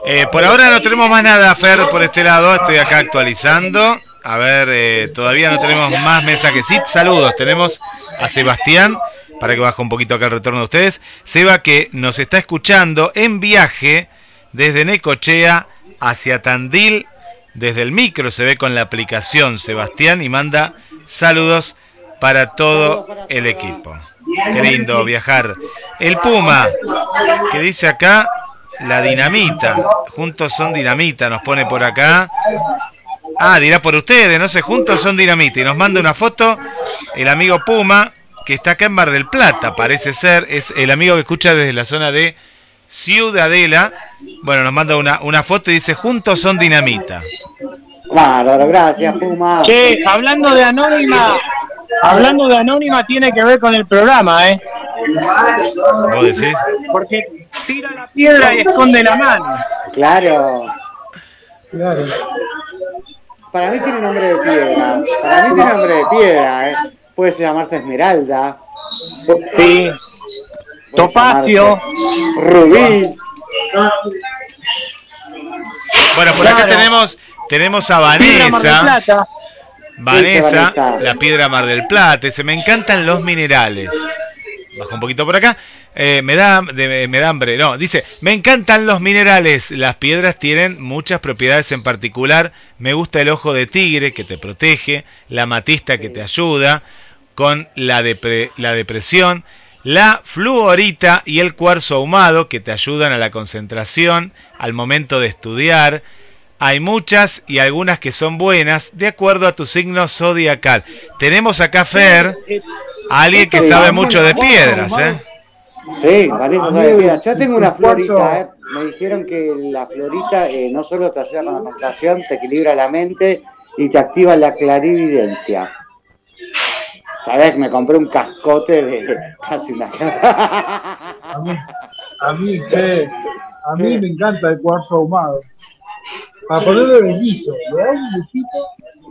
Eh, por ahora no tenemos más nada, Fer, por este lado. Estoy acá actualizando. A ver, eh, todavía no tenemos más mensajes. Sí, saludos. Tenemos a Sebastián, para que baje un poquito acá el retorno de ustedes. Seba que nos está escuchando en viaje desde Necochea hacia Tandil. Desde el micro se ve con la aplicación Sebastián y manda saludos para todo el equipo. Qué lindo viajar. El Puma, que dice acá la dinamita. Juntos son dinamita, nos pone por acá. Ah, dirá por ustedes, no sé, juntos son dinamita. Y nos manda una foto el amigo Puma, que está acá en Mar del Plata, parece ser. Es el amigo que escucha desde la zona de Ciudadela. Bueno, nos manda una, una foto y dice, juntos son dinamita. Bárbaro, gracias, Puma. Che, hablando de anónima, hablando de anónima tiene que ver con el programa, ¿eh? ¿Vos decís? Porque tira la piedra y esconde la mano. Claro. Claro. Para mí tiene nombre de piedra. Para mí tiene nombre de piedra, ¿eh? Puede llamarse Esmeralda. Sí. Topacio. Rubí. Bueno, por acá tenemos, tenemos a Vanessa. Vanessa, la piedra Mar del Plata. Dice, me encantan los minerales. Bajo un poquito por acá. Eh, me, da, de- me da hambre. No, dice, me encantan los minerales. Las piedras tienen muchas propiedades en particular. Me gusta el ojo de tigre que te protege, la matista que te ayuda con la, depre- la depresión, la fluorita y el cuarzo ahumado que te ayudan a la concentración al momento de estudiar. Hay muchas y algunas que son buenas de acuerdo a tu signo zodiacal. Tenemos acá, Fer, a alguien que sabe mucho de piedras, ¿eh? Sí, Vanessa sabe. Yo tengo una florita, ¿eh? Me dijeron que la florita eh, no solo te ayuda con la concentración, te equilibra la mente y te activa la clarividencia. Sabés que me compré un cascote de casi una. A mí, a mí, che, a mí me encanta el cuarzo ahumado. Para ponerle bellizo, le da un gustito.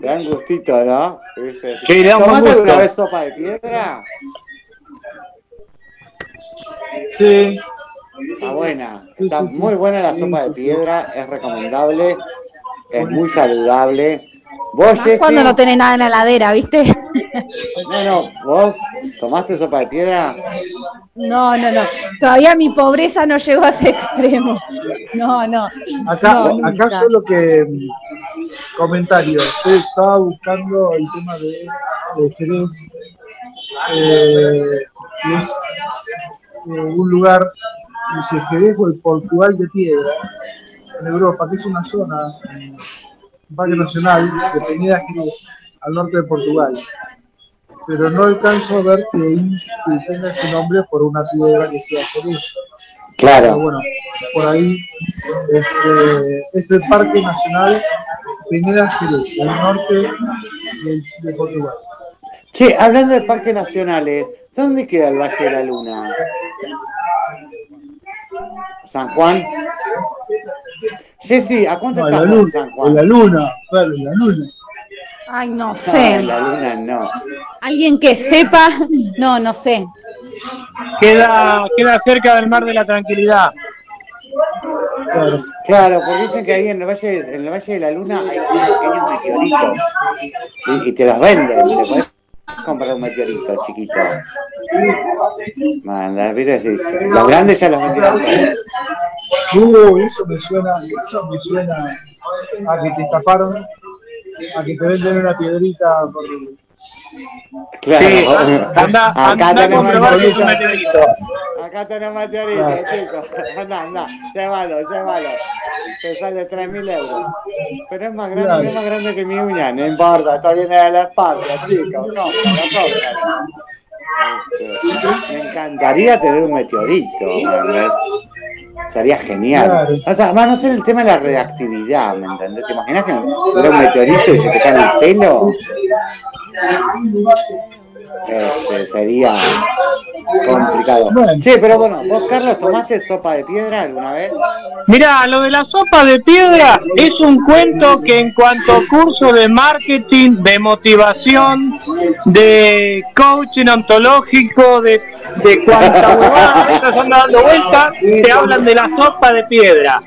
Le da un gustito, ¿no? Sí, le da un buen ¿Tomaste gusto. alguna vez sopa de piedra? Sí, Está buena. Está sí, sí. muy buena la sopa de sí, sí. piedra, es recomendable, es muy saludable. Vos, Jessy, cuando no tenés nada en la heladera, ¿viste? no, no, vos tomaste sopa de piedra. No, no, no. Todavía mi pobreza no llegó a ese extremo. No, no. acá, No, acá solo que mm, comentario. Yo estaba buscando el tema de, de Jerez, eh, que es eh, un lugar, dice Jerez o el Portugal de Piedra, en Europa, que es una zona, un parque nacional de Peñera Jerez, al norte de Portugal. Pero no alcanzo a ver que, tenga ese nombre por una piedra que sea Jerez. Pero Claro. bueno, por ahí este, es el Parque Nacional Peñera Jerez, al norte de, de Portugal. Che, hablando de parques nacionales, ¿dónde queda el Valle de la Luna? ¿San Juan? Jessy, ¿a cuánto No, en la estás de luna, San en Juan? la luna, claro, en la luna. Ay, no No, sé. en la luna no. Alguien que sepa, no, no sé. Queda, queda cerca del mar de la tranquilidad. Claro. Claro, porque dicen que ahí en el Valle, en el Valle de la Luna hay unos pequeños meteoritos. Y, y te los venden, te podés comprar un meteorito chiquito. Manda, viste, sí, sí. Los grandes ya los vendieron. Uh, eso me suena, eso me suena a que te taparon, a que te venden una piedrita por Claro. Sí, anda, Acá anda a tenemos comprobar que es un meteorito. Acá tenemos meteoritos, chicos. Anda, anda, llévalo, llévalo. Te sale 3.000 euros. Pero es más grande, es más grande que mi uña, no importa, está bien de la espalda, chicos. No, compran. Este, me encantaría tener un meteorito. Sería genial. O sea, a no ser el tema de la reactividad, ¿me entendés? ¿Te imaginas que era un meteorito y se te cae el pelo? Este, sería complicado. Bueno. Sí, pero bueno, vos, Carlos, ¿tomaste sopa de piedra alguna vez? Mirá, lo de la sopa de piedra es un cuento que en cuanto a curso de marketing, de motivación, de coaching ontológico, de, de cuanta huevada de esas anda dando vueltas, te hablan de la sopa de piedra.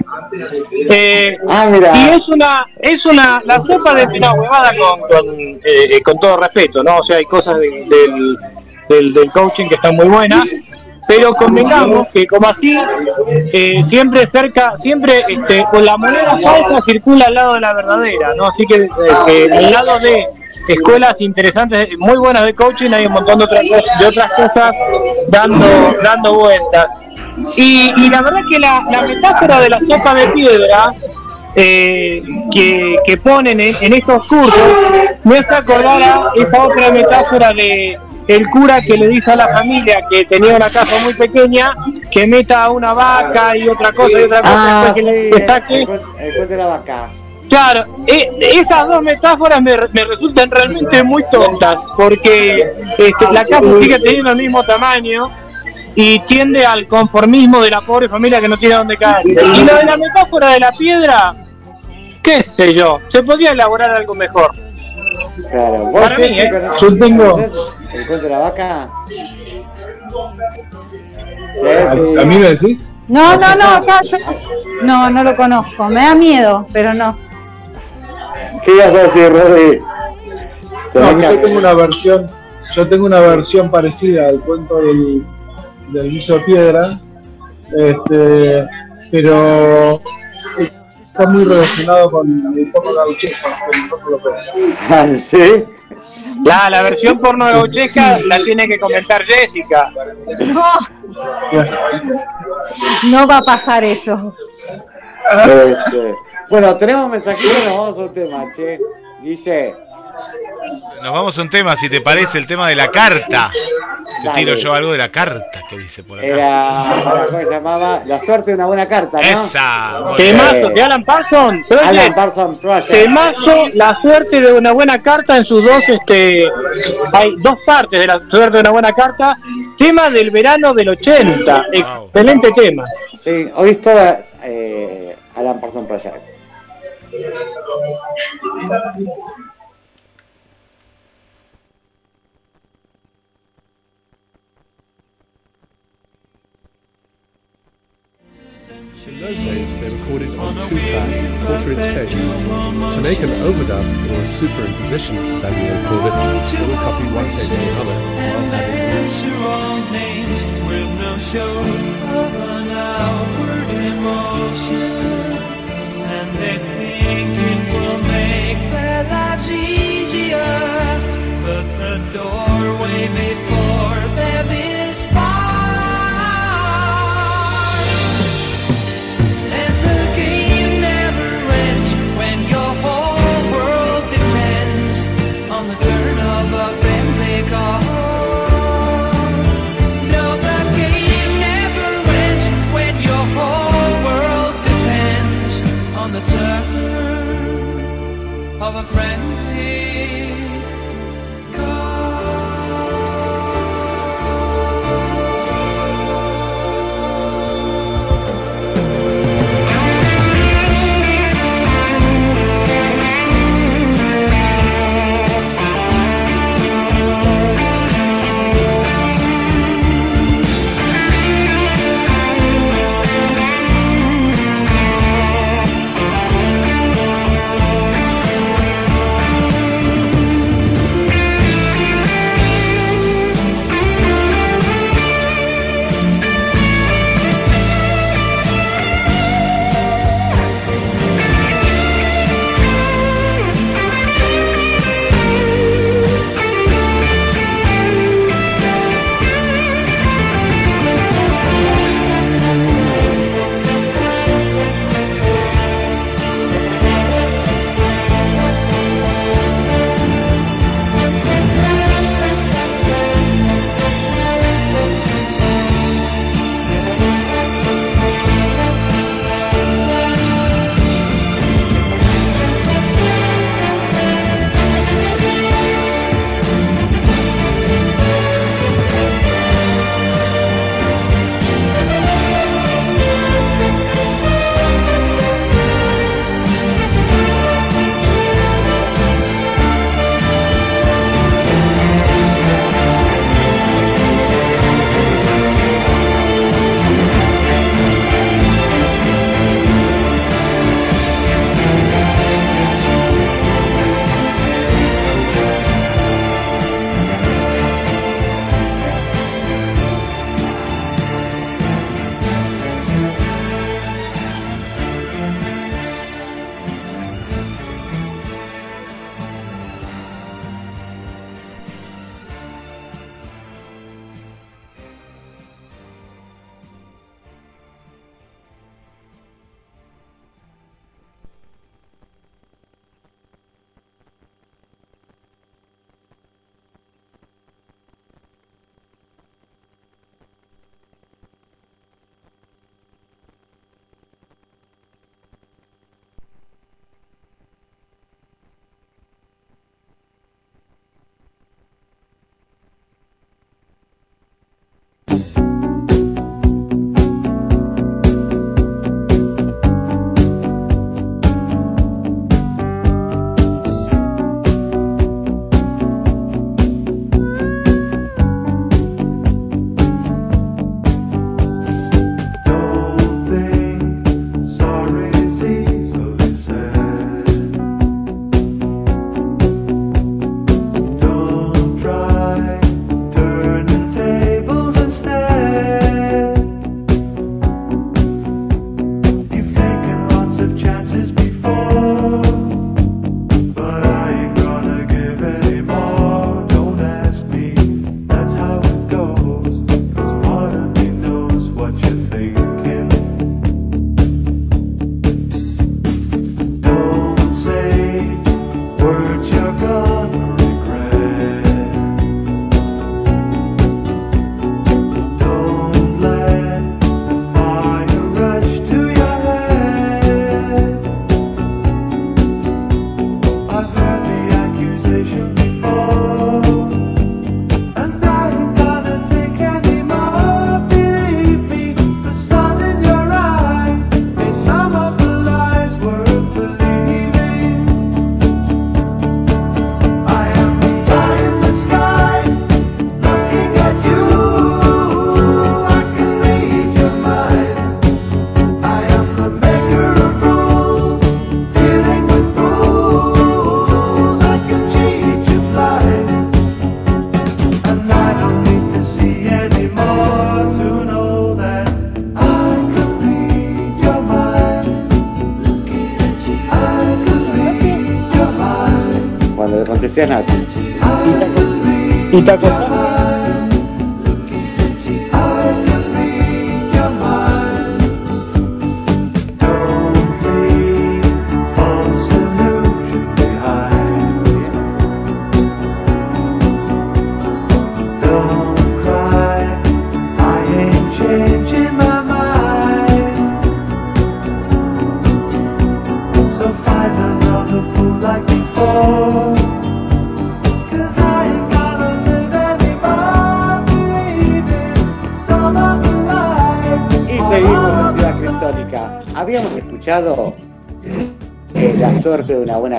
Eh, Ah, mira. y es una, es una, la sopa de piedra huevada con, con, eh, con todo respeto, ¿no? O sea, hay cosas de- del, del, del coaching que están muy buenas, pero convengamos que como así, eh, siempre cerca, siempre este, con la moneda falsa circula al lado de la verdadera, ¿no? Así que, eh, que al lado de escuelas interesantes, muy buenas de coaching, hay un montón de otras, cosas- dando, dando vueltas. Y, y la verdad que la, metáfora de la sopa de piedra eh, que, que ponen en, en estos cursos me hace acordar a esa otra metáfora de el cura que le dice a la familia que tenía una casa muy pequeña que meta una vaca y otra cosa y otra cosa Ah, que le- que saque el de la vaca. Claro, eh, esas dos metáforas me, me resultan realmente muy tontas, porque este, la casa sigue teniendo el mismo tamaño y tiende al conformismo de la pobre familia que no tiene dónde caer. Y lo de la metáfora de la piedra, qué sé yo, se podría elaborar algo mejor. Claro, Para mí, ¿eh? Yo tengo- el cuento de la vaca. ¿A, a mí me decís? No, no, no, acá yo. No, no lo conozco. Me da miedo, pero no. ¿Qué ibas a decir, Rodri? No, yo tengo una versión, yo tengo una versión parecida al cuento del, del de piedra, este, pero está muy relacionado con el porno gauchesco, el porno europeo. ¿Sí? La, la versión porno gauchesca la tiene que comentar Jessica. No, no va a pasar eso. Este, bueno, tenemos mensajitos, nos vamos a un tema, che. Dice, Nos vamos a un tema, si te parece, el tema de la carta. Te Dale. tiro yo algo de la carta que dice por acá. era, ¿cómo se llamaba? La suerte de una buena carta, ¿no? Esa. Temazo de Alan Parsons. Alan Parsons Project. Temazo, la suerte de una buena carta en sus dos, este, hay dos partes de la suerte de una buena carta. Tema del verano del 80, excelente tema. Sí, hoy es toda eh, Alan Parsons Project. In those days, they recorded on two-track, quarter-inch tape. To make an overdub or superimposition, as Samuel called it, they would copy one tape to another while adding. But the doorway before of a friendly Cristiana.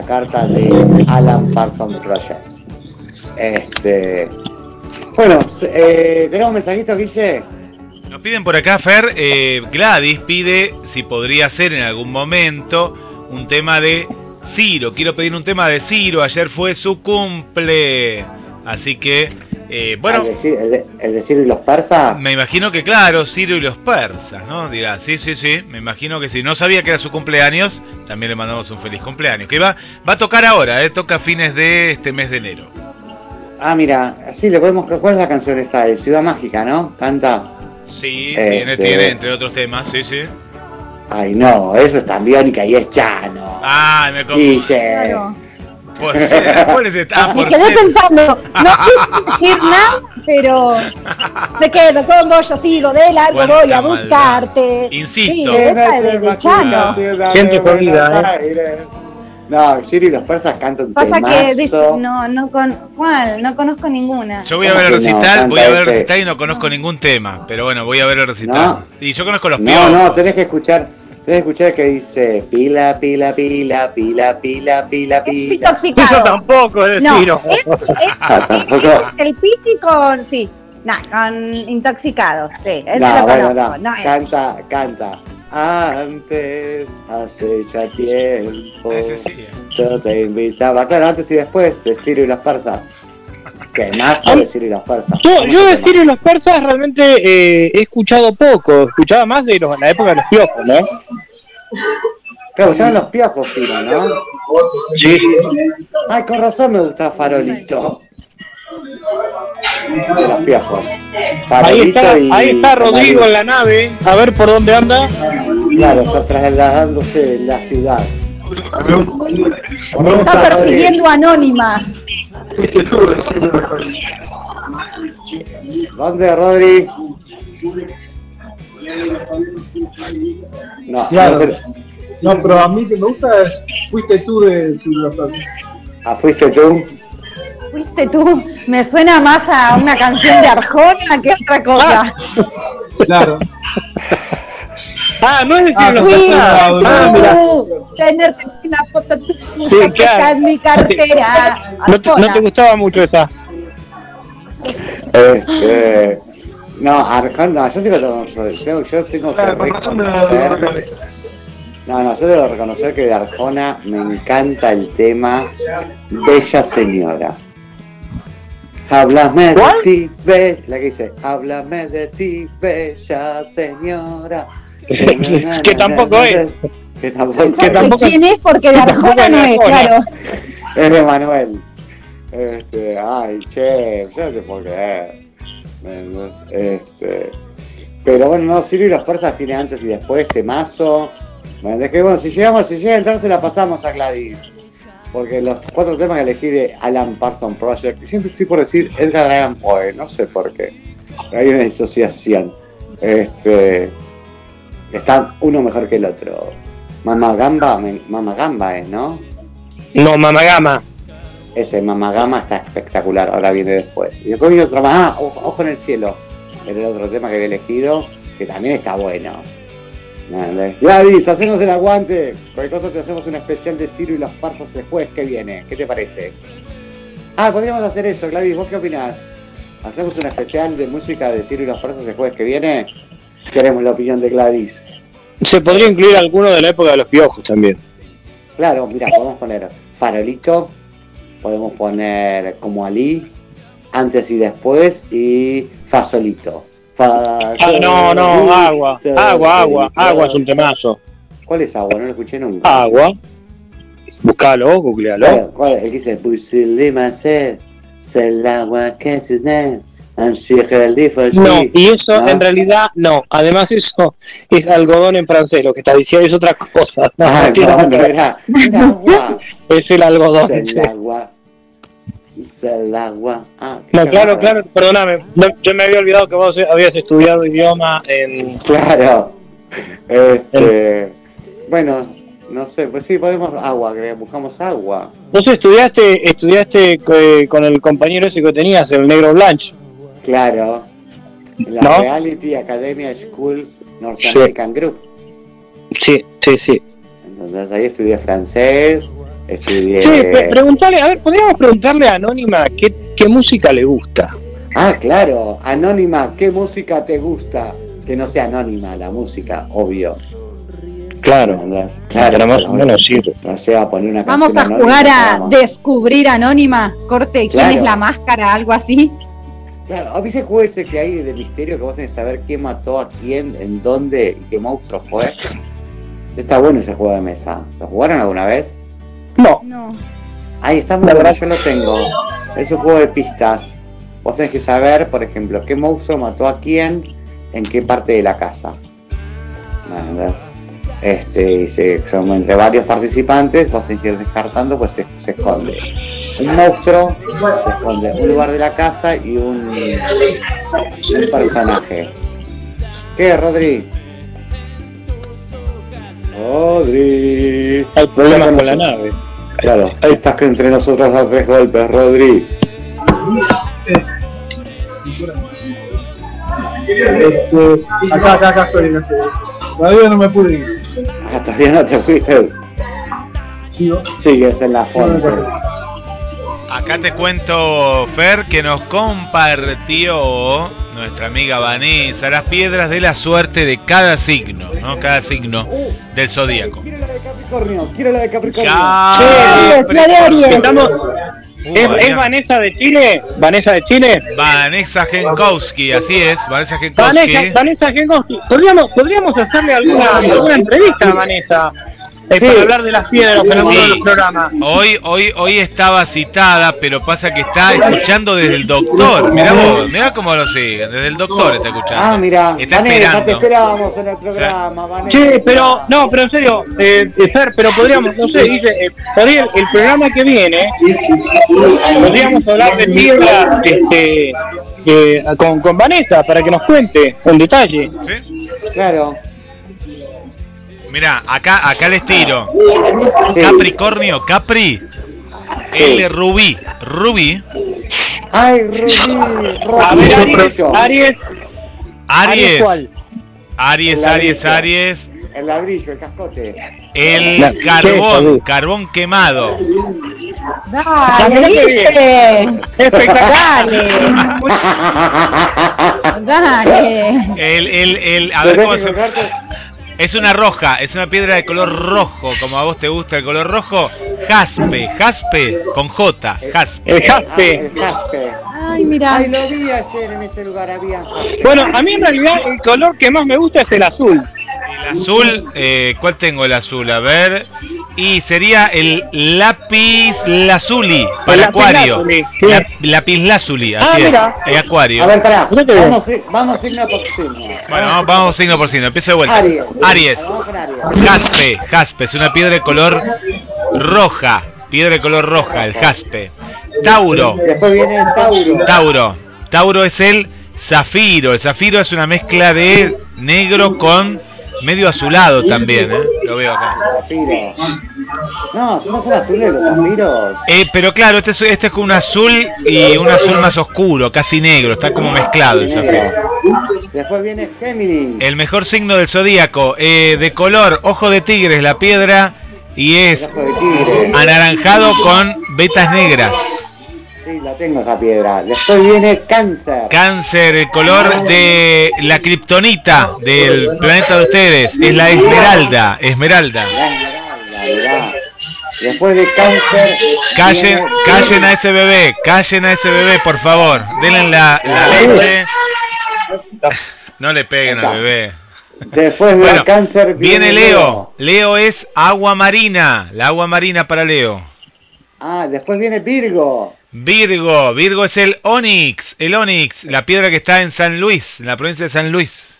Carta de Alan Parsons Project. Este. Bueno, eh, tenemos mensajitos, Guille. Nos piden por acá, Fer, eh, Gladys pide si podría ser en algún momento un tema de Ciro. Quiero pedir un tema de Ciro, ayer fue su cumple. Así que, eh, bueno, El de, Ciro- el de- el de Ciro y los persas. me imagino que claro, Ciro y los persas, ¿no? Dirá, sí, sí, sí, me imagino que sí. No sabía que era su cumpleaños, también le mandamos un feliz cumpleaños. Que va, va a tocar ahora, ¿eh? toca a fines de este mes de enero. Ah, mira, sí, le podemos. ¿Cuál es la canción esta? De Ciudad Mágica, ¿no? Canta. Sí, Este- tiene, tiene, entre otros temas, sí, sí. Ay, no, eso es tan biónica y es Chano. Ah, me confundí. Por ser, ¿cuál es esta? Ah, Me quedé ser. pensando, no quiero decir nada, pero me quedo con vos, yo sigo de largo, Cuánta voy a maldad. buscarte. Insisto. Sí, esa es de, de Chano. Gente jodida, ¿eh? No, y los persas cantan Pasa que de- no, no con ¿cuál? No conozco ninguna. Yo voy a ver el ¿Cómo que no? recital, voy a ver el recital y no conozco ningún tema. Pero bueno, voy a ver el recital. No. Y yo conozco los No, piojos. no, tenés que escuchar. Que escuchar que dice pila, pila, pila, pila, pila, pila, Es pila. intoxicado. Eso tampoco es No, Ciro. es, es- Ah, tampoco. el piti con, sí, no, con intoxicados, sí, ese No, lo bueno, conozco, no. no es. Canta, canta. Antes, hace ya tiempo. Ese sí. eh. Yo te invitaba, claro, antes y después de Ciro y los persas. Que más de Ciro y los persas. Yo, ¿Cómo yo de? Ciro y los persas realmente eh, he escuchado poco, escuchaba más de los, la época de los piojos, ¿no? Claro, estaban los piojos, Ciro, ¿no? Sí. Ay, con razón me gusta Farolito. De los piojos. Ahí Farolito está, y. ahí está Rodrigo en la nave, a ver por dónde anda. Claro, está trasladándose en la ciudad. Está persiguiendo anónima. ¿Dónde, Rodri? No, Claro. no pero a mí que me gusta es Fuiste tú de Plath. Ah, fuiste tú. Fuiste tú, me suena más a una canción de Arjona que otra cosa. Claro. Ah, no es de Ciro Ah, los tú. Ah, mira. Tenerte una foto tuya Sí, claro. en mi cartera. No te, no Arjona. te gustaba mucho esa. Este, no, Arjona, yo tengo, yo, yo, yo tengo que reconocer. No, no, yo debo reconocer que de Arjona me encanta el tema Bella Señora. Háblame de ti, be- la que dice, háblame de ti, bella señora. que tampoco es. Que tampoco, que ¿Sabes tampoco- de quién es? Porque de Arjona no es, claro. Es de Manuel. Este, ay, che, no te puedo creer. Este, pero bueno, no, Ciro y los persas tiene antes y después, temazo. Bueno, es que bueno, si llegamos, si llega a entrar se la pasamos a Gladys. Porque los cuatro temas que elegí de Alan Parsons Project, y siempre estoy por decir Edgar Allan Poe, no sé por qué. Hay una disociación. Este, están uno mejor que el otro. Mama Gamba, me- Mama Gamba es, ¿no? No, Mamagama. Ese Mamagama está espectacular, ahora viene después. Y después viene otro más, ah, Ojo en el cielo, era el otro tema que había elegido, que también está bueno. Gladys, hacemos el aguante. Cualquier cosa te hacemos un especial de Ciro y los Parsas el jueves que viene. ¿Qué te parece? Ah, podríamos hacer eso, Gladys, ¿vos qué opinás? ¿Hacemos un especial de música de Ciro y los Parsas el jueves que viene? Queremos la opinión de Gladys. Se podría incluir alguno de la época de los piojos también. Claro, mira, podemos poner Farolito, podemos poner como Ali, antes y después, y Fasolito. Ah, no, no, agua, agua, agua, agua es un temazo. ¿Cuál es agua? No lo escuché nunca. Agua. Buscalo, googlealo. ¿cuál? El que dice, Busile Macer, c'est l'agua que tu fochi". No, y eso en realidad no. Además eso es algodón en francés, lo que está diciendo es otra cosa. No, Ah, no, no que ver. era, era agua. Es el algodón. L'agua. Ah, No, claro, claro, perdóname. Yo me había olvidado que vos habías estudiado idioma en... Claro. Este, bueno, no sé, pues sí, podemos agua, que buscamos agua. Vos estudiaste, estudiaste eh, con el compañero ese que tenías, el negro Blanche. Claro. La ¿No? Reality Academia School North American Group. Sí, sí, sí. Entonces ahí estudié francés, estudié... Sí, pre- preguntale, a ver, podríamos preguntarle a Anónima qué, qué música le gusta. Ah, claro, Anónima, ¿qué música te gusta? Que no sea anónima la música, obvio. Claro. Claro, Claro, más o pero menos sí. No sé, a poner una Vamos a anónima, jugar a descubrir anónima, corte, quién Claro. es la máscara, algo así. Claro, ¿viste el juego ese que hay de misterio que vos tenés que saber quién mató a quién, en dónde y qué monstruo fue? Está bueno ese juego de mesa. ¿Lo jugaron alguna vez? No. No. Ahí está muy La bueno, verdad- yo lo tengo. Es un juego de pistas. Vos tenés que saber, por ejemplo, qué monstruo mató a quién, en qué parte de la casa. Este, y se, son entre varios participantes, vos tenés que ir descartando, pues se, se esconde. Un monstruo se esconde un lugar de la casa y un, un personaje. ¿Qué, Rodri? Rodri. Hay problemas con la nave. Claro, estás que entre nosotros a tres golpes, Rodri. Este, acá, acá, acá estoy. Todavía no me pude ir. Ah, todavía no te fuiste. Sigo. Sigues en la fuente. Acá te cuento, Fer, que nos compartió nuestra amiga Vanessa las piedras de la suerte de cada signo, ¿no? Cada signo del zodíaco. Quiero la de Capricornio, quiero la de Capricornio. Aries, la de Aries. Estamos- Uh, ¿Es, es Vanessa de Chile? ¿Vanessa de Chile? Vanessa Genkowski, así es, Vanessa Genkowski. Vanessa, Vanessa Genkowski. ¿Podríamos, podríamos hacerle alguna, alguna entrevista a Vanessa eh, Sí. para hablar de las piedras de Sí. los programas. Hoy, hoy, hoy estaba citada, pero pasa que está escuchando desde el doctor. Mirá vos, mirá cómo lo siguen, desde el doctor está escuchando. Ah, mira, Está Vanessa, te esperando. esperábamos en el programa, Vanessa. Sí, pero, no, pero en serio, eh, eh, Fer, pero podríamos, no sé, dice, eh, podría, el programa que viene, podríamos hablar de piedra este, eh, con, con Vanessa para que nos cuente en detalle. ¿Sí? Claro. Mirá, acá, acá les tiro. Sí. Capricornio, Capri. Sí. El rubí. Rubí. Ay, Rubí, A ver, Aries. Aries, Aries. Aries, Aries. El ladrillo, el cascote. El La- ¿qué, carbón, carbón quemado. Dale, Dale, dice. Espectacular. Dale. El, el, el, a ver cómo se. Es una roja, es una piedra de color rojo, como a vos te gusta el color rojo. Jaspe, jaspe con J, jaspe. El jaspe. El jaspe. Ay, mira. Ay, lo vi ayer en este lugar, había jaspe. Bueno, a mí en realidad el color que más me gusta es el azul. El azul, eh, ¿cuál tengo el azul? A ver. Y sería el lápiz lazuli para El lápiz acuario. lazuli, sí. La- lápiz lazuli, así Ah, es. mira. El acuario. A ver, pará, vamos, si- vamos signo por signo. Bueno, vamos, vamos signo por signo. Empiezo de vuelta. Aries. Aries. Jaspe, jaspe, es una piedra de color roja. Piedra de color roja, el jaspe. Tauro, Después viene el Tauro. Tauro. Tauro es el zafiro. El zafiro es una mezcla de negro con medio azulado también, ¿eh? Lo veo acá. No, no son azules los zafiros. Eh, pero claro, este es, este es con un azul y un azul más oscuro, casi negro. Está como mezclado el zafiro. Después viene Géminis. El mejor signo del zodíaco, eh, de color ojo de tigre es la piedra y es anaranjado con vetas negras. Sí, la tengo esa piedra. Después viene Cáncer. Cáncer, el color de la kriptonita del planeta de ustedes es la esmeralda. Esmeralda. La esmeralda, mirá. Después de Cáncer. Callen, viene- callen a ese bebé, callen a ese bebé, por favor. Denle la, la leche. No le peguen al bebé. Después de Bueno, cáncer Viene Leo. Leo es agua marina. La agua marina para Leo. Ah, después viene Virgo. Virgo. Virgo es el Onix. El Onix. La piedra que está en San Luis. En la provincia de San Luis.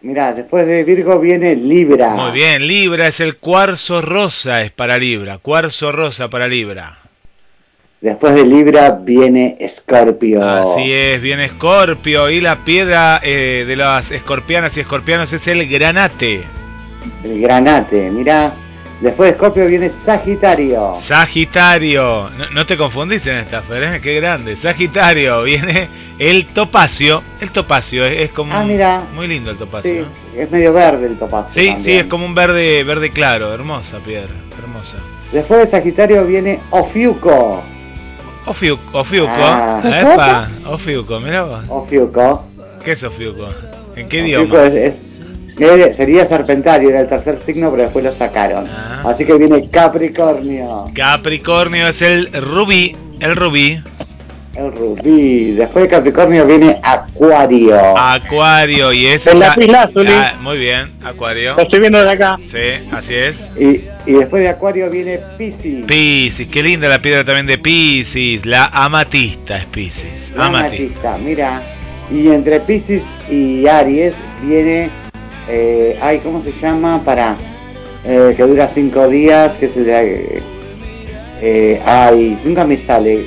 Mirá, después de Virgo viene Libra. Muy bien. Libra es el cuarzo rosa. Es para Libra. Cuarzo rosa para Libra. Después de Libra viene Escorpio. Así es. Viene Escorpio. Y la piedra eh, de las escorpianas y escorpianos es el granate. El granate, mirá. Después de Escorpio viene Sagitario. Sagitario. No, no te confundís en esta, Fer, ¿eh? Qué grande. Sagitario. Viene el topacio. El topacio es, es como... Ah, mira. Muy lindo el topacio. Sí, ¿no? es medio verde el topacio. Sí, también. sí, es como un verde, verde claro. Hermosa piedra. Hermosa. Después de Sagitario viene Ofiuco. Ofiuco. Ofiuco. Ah. ¿Qué Epa, Ofiuco, mirá vos. Ofiuco. ¿Qué es Ofiuco? ¿En qué Ofiuco idioma? es, es- eh, sería Serpentario, era el tercer signo, pero después lo sacaron. Ah. Así que viene Capricornio. Capricornio es el rubí. El rubí. El rubí. Después de Capricornio viene Acuario. Acuario y es El la- lapislázuli. Ah, muy bien, Acuario. Lo estoy viendo de acá. Sí, así es. Y, y después de Acuario viene Piscis. Piscis, qué linda la piedra también de Piscis. La amatista es Piscis. Amatista. amatista, mira. Y entre Piscis y Aries viene. Eh, ay, ¿cómo se llama? Para. eh, que dura cinco días, que es el de. eh, ay, nunca me sale.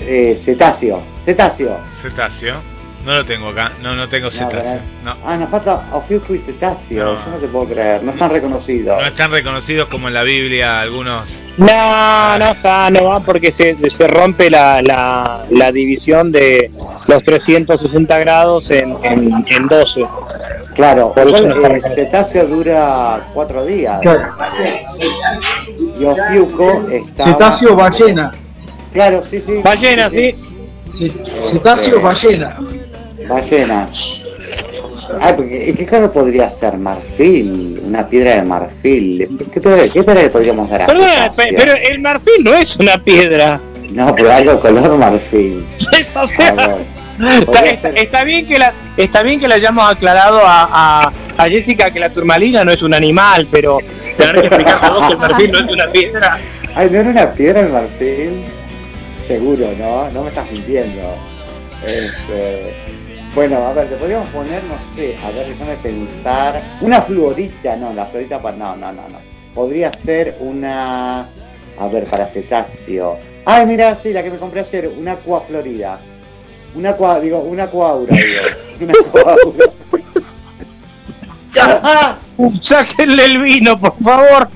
Eh, cetáceo. Cetáceo. Cetáceo. No lo tengo acá. No, no tengo cetáceo. No. Ah, nos falta Ofiuco y cetáceo. No. Yo no te puedo creer. No están reconocidos. No están reconocidos como en la Biblia algunos. No, no está, no va porque se, se rompe la, la, la división de los 360 grados en, en, en 12. Claro, Por eso después, no está eh, cetáceo dura cuatro días. Claro. Y Ofiuco está. Cetáceo ballena. Claro, sí, sí. Ballena, sí. Ce- Cetáceo ballena. Ballena. Ay, porque ¿qué color podría ser? Marfil, una piedra de marfil. ¿Qué, piedra- qué piedra le podríamos dar a Perdona, pero el marfil no es una piedra. No, pero algo color marfil. Es, o A sea, ver. Está, bien que la, está bien que le hayamos aclarado a, a, a Jessica que la turmalina no es un animal, pero tener que explicar a vos que el marfil no es una piedra. Ay, ¿no era una piedra el marfil? Seguro, ¿no? No me estás mintiendo. Este, Bueno, a ver, te podríamos poner, no sé, a ver, déjame pensar. Una fluorita, no, la florita para. No, no, no, no. Podría ser una. A ver, para cetáceo. Ay, mira, sí, la que me compré ayer, una aqua florida. Una aqua, digo, una coaura, digo. Una coaura. ¡Ah! Sáquenle el vino, por favor.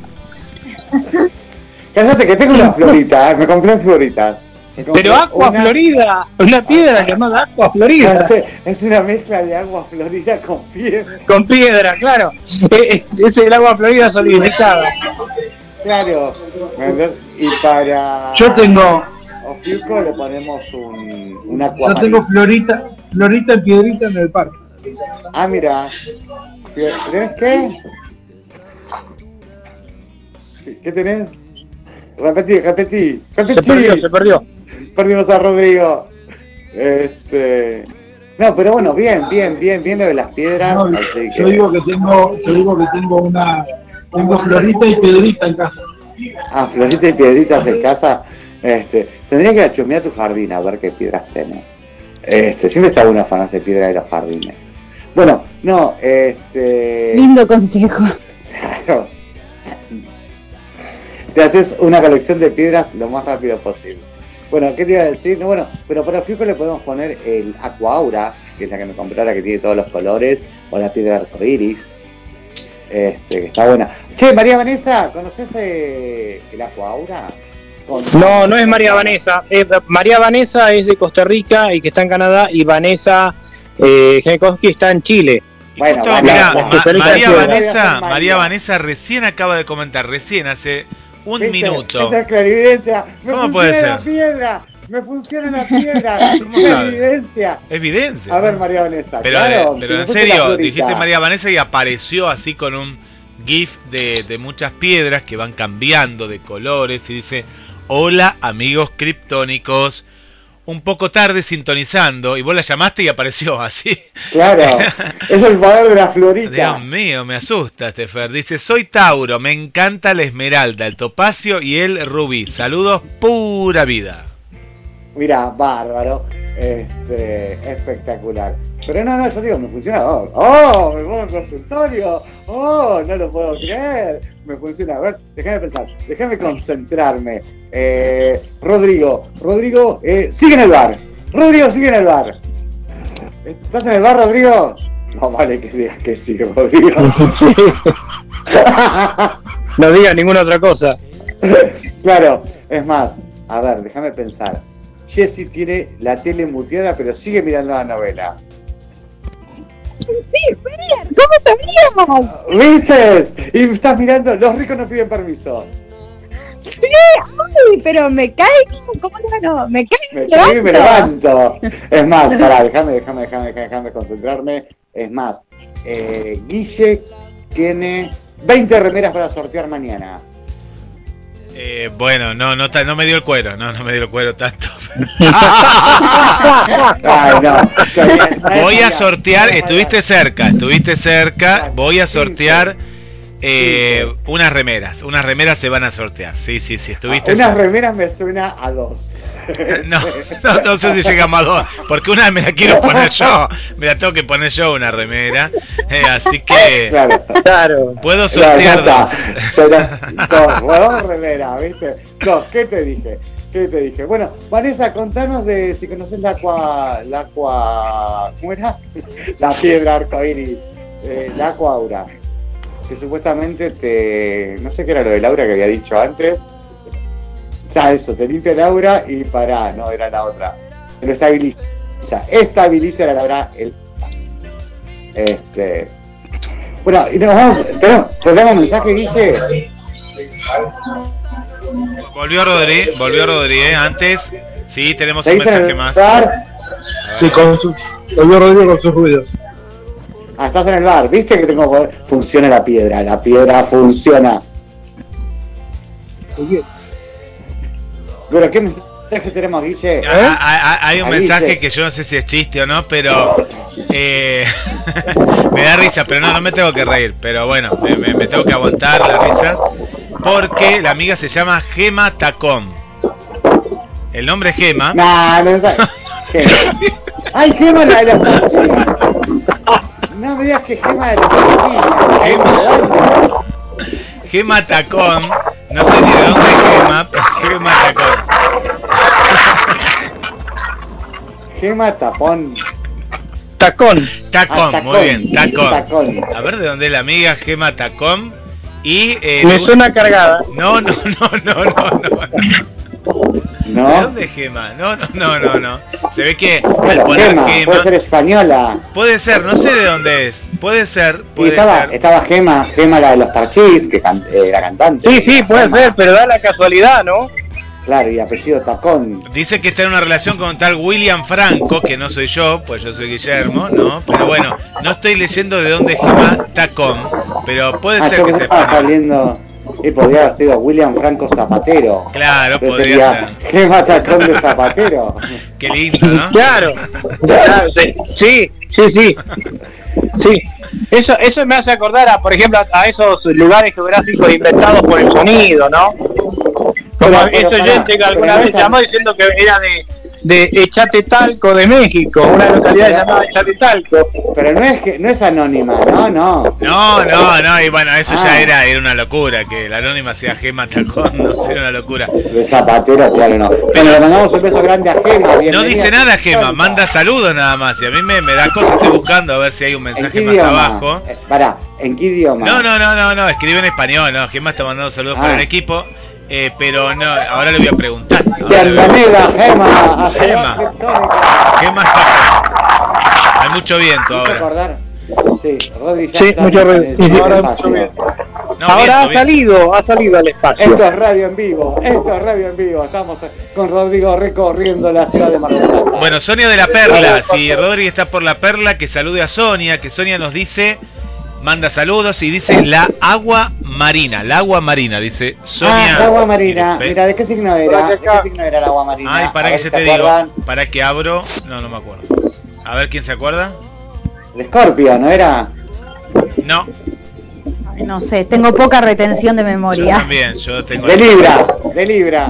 Cállate que tengo una florita, eh, me compré floritas. Me compré Pero Aqua una- Florida, una piedra llamada Aqua No Florida. sé, es una mezcla de agua florida con piedra. Con piedra, claro. Eh, Es, es el agua florida solidificada. Claro. Y para. Yo tengo, Ofiuco le ponemos un, un yo tengo florita, florita en piedrita en el parque. Ah, mira. ¿Tenés qué? ¿Qué tenés? Repetí, repetí, Se repetí. perdió, se perdió. Perdimos a Rodrigo. Este. No, pero bueno, bien, bien, bien, bien lo de las piedras. No, así que- yo digo que tengo, yo digo que tengo una, tengo florita y piedrita en casa. Ah, florita y piedritas en casa. Este, tendría que chumear tu jardín a ver qué piedras tenés. Este, siempre está bueno afanarse piedra de los jardines. Bueno, no, este. Lindo consejo. Claro. Te haces una colección de piedras lo más rápido posible. Bueno, ¿qué te iba a decir? No, bueno, pero para Fico le podemos poner el Aquaura, que es la que me compré ahora que tiene todos los colores, o la piedra arcoiris. Este, que está buena. Che, María Vanessa, ¿conoces eh, el Aquaura? No, no es María Vanessa. Eh, María Vanessa es de Costa Rica y que está en Canadá. Y Vanessa eh, Jankowski está en Chile. Bueno, mirá, María. Vanessa, María. María Vanessa recién acaba de comentar, recién hace un ¿Viste? minuto. Esa es clarividencia. Me ¿Cómo funciona puede la ser? piedra. Me funciona la piedra. ¿Cómo Es sabe? evidencia. Evidencia. A ver, María Vanessa. Pero, claro, pero si en la serio, dijiste María Vanessa y apareció así con un GIF de, de muchas piedras que van cambiando de colores y dice, hola amigos criptónicos, un poco tarde sintonizando y vos la llamaste y apareció así. Claro, es el poder de la florita. Dios mío, me asusta este Fer. Dice, soy Tauro, me encanta la esmeralda, el topacio y el rubí. Saludos, pura vida. Mira, bárbaro. Este, espectacular. Pero no, no, yo digo, me funciona. Oh, oh, me pongo en consultorio. Oh, no lo puedo creer. Me funciona. A ver, déjame pensar, déjame concentrarme. Eh, Rodrigo, Rodrigo, eh, sigue en el bar. Rodrigo, sigue en el bar. ¿Estás en el bar, Rodrigo? No vale que digas que sí, Rodrigo. No digas ninguna otra cosa. claro, es más, a ver, déjame pensar. Jesse tiene la tele muteada, pero sigue mirando la novela. Sí, Fer, ¿cómo sabías? ¿Viste? Y estás mirando, los ricos no piden permiso. Sí, ay, pero me cae, ¿cómo no? no? Me cae, Me caí y me levanto. Es más, pará, déjame, déjame, déjame, déjame, déjame concentrarme. Es más, eh, Guille tiene 20 remeras para sortear mañana. Eh, bueno, no, no, me dio el cuero, no, no me dio el cuero tanto. Voy a sortear, estuviste cerca, estuviste cerca, voy a sortear eh, unas remeras, unas remeras se van a sortear, sí, sí, sí, estuviste Unas cerca. remeras me suena a dos. No, no, no sé si llegamos a dos, porque una me la quiero poner yo, me la tengo que poner yo una remera, eh, así que Claro. Claro. puedo Claro, sortear dos. Pero, dos, dos remeras, ¿viste? Dos, ¿qué te dije? ¿Qué te dije? Bueno, Vanessa, contanos de si conoces la aqua, la aqua, ¿cómo era? La piedra arcoíris, eh, la aqua aura, que supuestamente te, no sé qué era lo de Laura que había dicho antes, ya eso, te limpia el aura y pará, no, era la otra, lo estabiliza, estabiliza la aura, el, este, bueno, y nos vamos, tenemos, tenemos mensaje, Guille. Volvió Rodri, volvió Rodri, eh, antes, sí, tenemos un ¿Seguís en mensaje el más. bar? Sí, con su, volvió Rodrigo con sus ruidos. Ah, estás en el bar, ¿viste que tengo poder? Funciona la piedra, la piedra funciona. Muy bien. Bueno, ¿qué mensaje tenemos, Guille? Ah, ah, ah, hay un mensaje que yo no sé si es chiste o no, pero eh, me da risa, pero no, no me tengo que reír, pero bueno, me, tengo que aguantar la risa, porque la amiga se llama Gema Tacón. El nombre es Gema. Nah, no. Gema. ¡Ay, Gema la de pastillas! No me digas que Gema de las pastillas. Gema Tacón, no sé ni de dónde es Gema, pero Gema Tacón. Gema tapón. Tacón. Tacón, Ah, muy bien, Tacón. Tacón. A ver de dónde es la amiga Gema Tacón. Y eh, Me suena cargada. No, no, no, no, no, no. ¿De ¿No? dónde es Gema? No, no, no, no, no. Se ve que al poner Gema, Gema. puede ser española. Puede ser, no sé de dónde es. Puede ser, Y puede estaba, ser. estaba Gema, Gema la de los parchís, que can- eh, era cantante. Sí, sí, puede Gema, ser, pero da la casualidad, ¿no? Claro, y apellido Tacón. Dice que está en una relación con tal William Franco, que no soy yo, pues yo soy Guillermo, ¿no? Pero bueno, no estoy leyendo de dónde es Gema Tacón, pero puede Ah, ser que español. saliendo. Y podría haber sido William Franco Zapatero. Claro, Que podría sería ser. Gema Tacón de Zapatero. Qué lindo, ¿no? Claro. Claro, sí, sí, sí, sí. Eso, eso me hace acordar, a, por ejemplo, a, esos lugares geográficos inventados por el sonido, ¿no? Como Pero- pero ese pará, oyente que alguna vez llamó diciendo que era de, de Echatetalco de México, una localidad Pero- llamada Echatetalco. Pero no es, que- no es anónima, no, no. No, no, no, y bueno, eso Ah. ya era, era una locura, que la anónima sea Gema Tacón, no era una locura. De Zapatero, claro, no. Bueno, le mandamos un beso grande a Gema. No dice nada Gema, manda saludos nada más, y a mí me, me da cosas, estoy buscando a ver si hay un ¿En mensaje más idioma? abajo. Eh, pará, ¿en qué idioma? No, no, no, no, no, escribe en español, no, Gema está mandando saludos Ah. para el equipo, eh, pero no, ahora le voy a preguntar. Bienvenida, Gema. a Gema. Gema está- Hay mucho viento ¿Te hizo ahora. Sí, Sí, está mucho Sí, sí. No, Ahora viento, ha viento. salido, ha salido al espacio. Esto es radio en vivo, esto es radio en vivo. Estamos con Rodrigo recorriendo la ciudad de Mar del Plata. Bueno, Sonia de la Perla, si Rodri está por la Perla, que salude a Sonia, que Sonia nos dice, manda saludos y dice la agua marina, el agua marina, dice Sonia. Ah, el agua marina. Mira, ¿de qué signo era? ¿De qué signo era el agua marina? Ay, para A que ver yo si te se digo. acuerdan. Para que abro. No, no me acuerdo. A ver quién se acuerda. De Scorpio, ¿no era? No, Ay, No sé, tengo poca retención de yo memoria. también. Yo tengo De Libra, de Libra.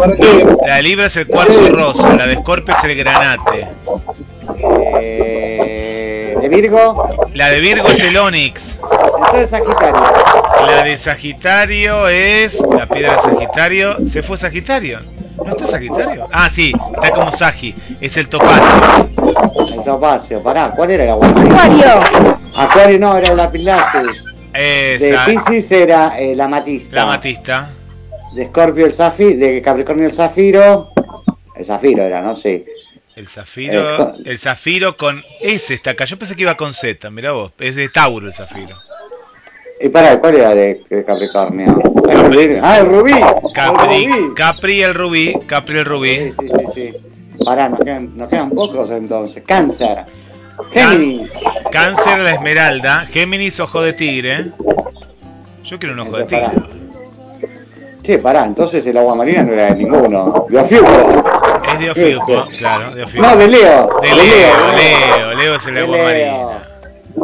La de Libra es el cuarzo rosa, la de Scorpio es el granate. Eh, de Virgo, La de Virgo es el Onix. entonces Sagitario. La de Sagitario es. La piedra de Sagitario. ¿Se fue Sagitario? ¿No está Sagitario? Ah, sí, está como Sagi. Es el topacio. El topacio, pará, ¿cuál era el agua marina? Acuario. Acuario no, era el lapislazus. De Pisces era eh, la matista. la matista. De Scorpio el zafiro, de Capricornio el zafiro. El zafiro era, no sé. El zafiro. El zafiro con S está acá. Yo pensé que iba con Z, mirá vos. Es de Tauro el zafiro. Y pará, ¿cuál era de, de Capricornio? El rubí. Ah, el rubí. Capri, El rubí. Capri el rubí. Capri el rubí. Sí, sí, sí, sí. Pará, nos quedan, nos quedan pocos entonces. Cáncer. Géminis. Cáncer la esmeralda. Géminis ojo de tigre. Yo quiero un ojo de tigre. Che, pará, entonces el agua marina no era de ninguno. De Ofiuco. Es de Ofiuco, claro, de Ofiuco. No, de Leo. De Leo, Leo, Leo es el De agua Leo.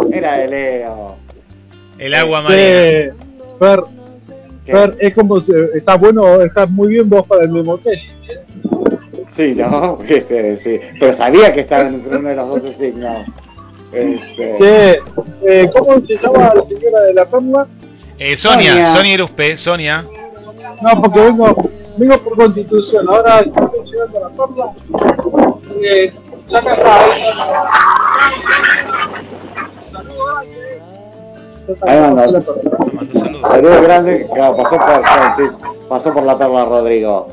marina. Era de Leo. El agua marina. Fer, Fer, es como está bueno, está muy bien vos para el Memotesh. Sí, ¿no? Sí. Pero sabía que estaba entre uno de los 12 signos. Este, Che, eh, ¿cómo se llama la señora de la perla? Eh, Sonia, Sonia. Sonia Eruspe, Sonia. No, porque vengo, vengo por constitución, ahora estoy llegando a la perla. Eh, ya acá está, ahí está. Ahí manda. Saludos grandes. Claro, pasó por, pasó por la perla Rodrigo.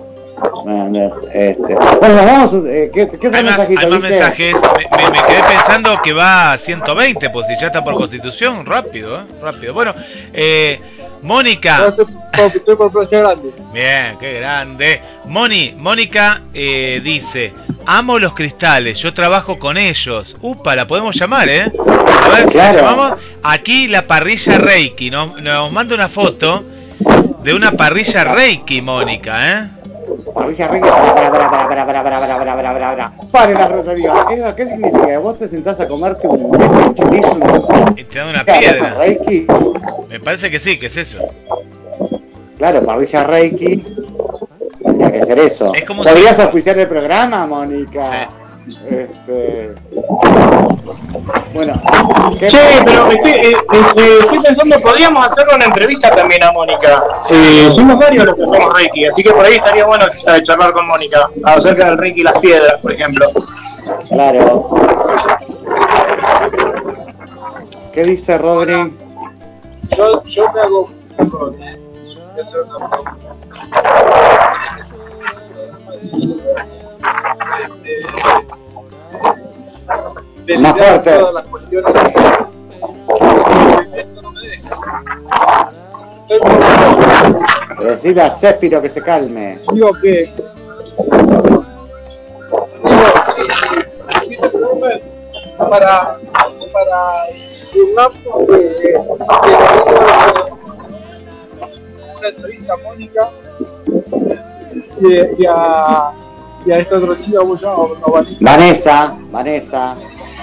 Este. Bueno, vamos. Eh, ¿Qué, qué Hay más, hay más mensajes. Me, me- me quedé pensando que va a 120, pues si ya está por constitución, rápido, ¿eh? Rápido. Bueno, eh, Mónica. Estoy por, estoy por grande. Bien, qué grande. Moni, Mónica eh, dice, amo los cristales, yo trabajo con ellos. Upa, la podemos llamar, ¿eh? A ver si la llamamos. Aquí la parrilla Reiki, nos, nos manda una foto de una parrilla Reiki, Mónica, ¿eh? Parrilla Reiki, para, para, para, para, para, para, para, para, para, para, para. Pare la. ¿Qué, ¿Qué significa? Vos te sentás a comerte un chorizo Y te dan una piedra. Reiki. Me parece que sí, que es eso. Claro, parrilla Reiki. Que ser eso. Es como ¿Podrías si- auspiciar el programa, Mónica? Este... Bueno, ¿qué Che, pero estoy, eh, estoy pensando, podríamos hacerle una entrevista también a Mónica. Eh, somos varios los que hacemos Reiki, así que por ahí estaría bueno charlar con Mónica acerca del Reiki y las piedras, por ejemplo. Claro. ¿Qué dice Rodri? Yo, yo me hago. perdón, eh, voy a hacer una de Más fuerte. Céspiro que se calme. que para de, de una entrevista Mónica y, y a y a esta otra chica ¿cómo se llama? A Vanessa. Vanessa,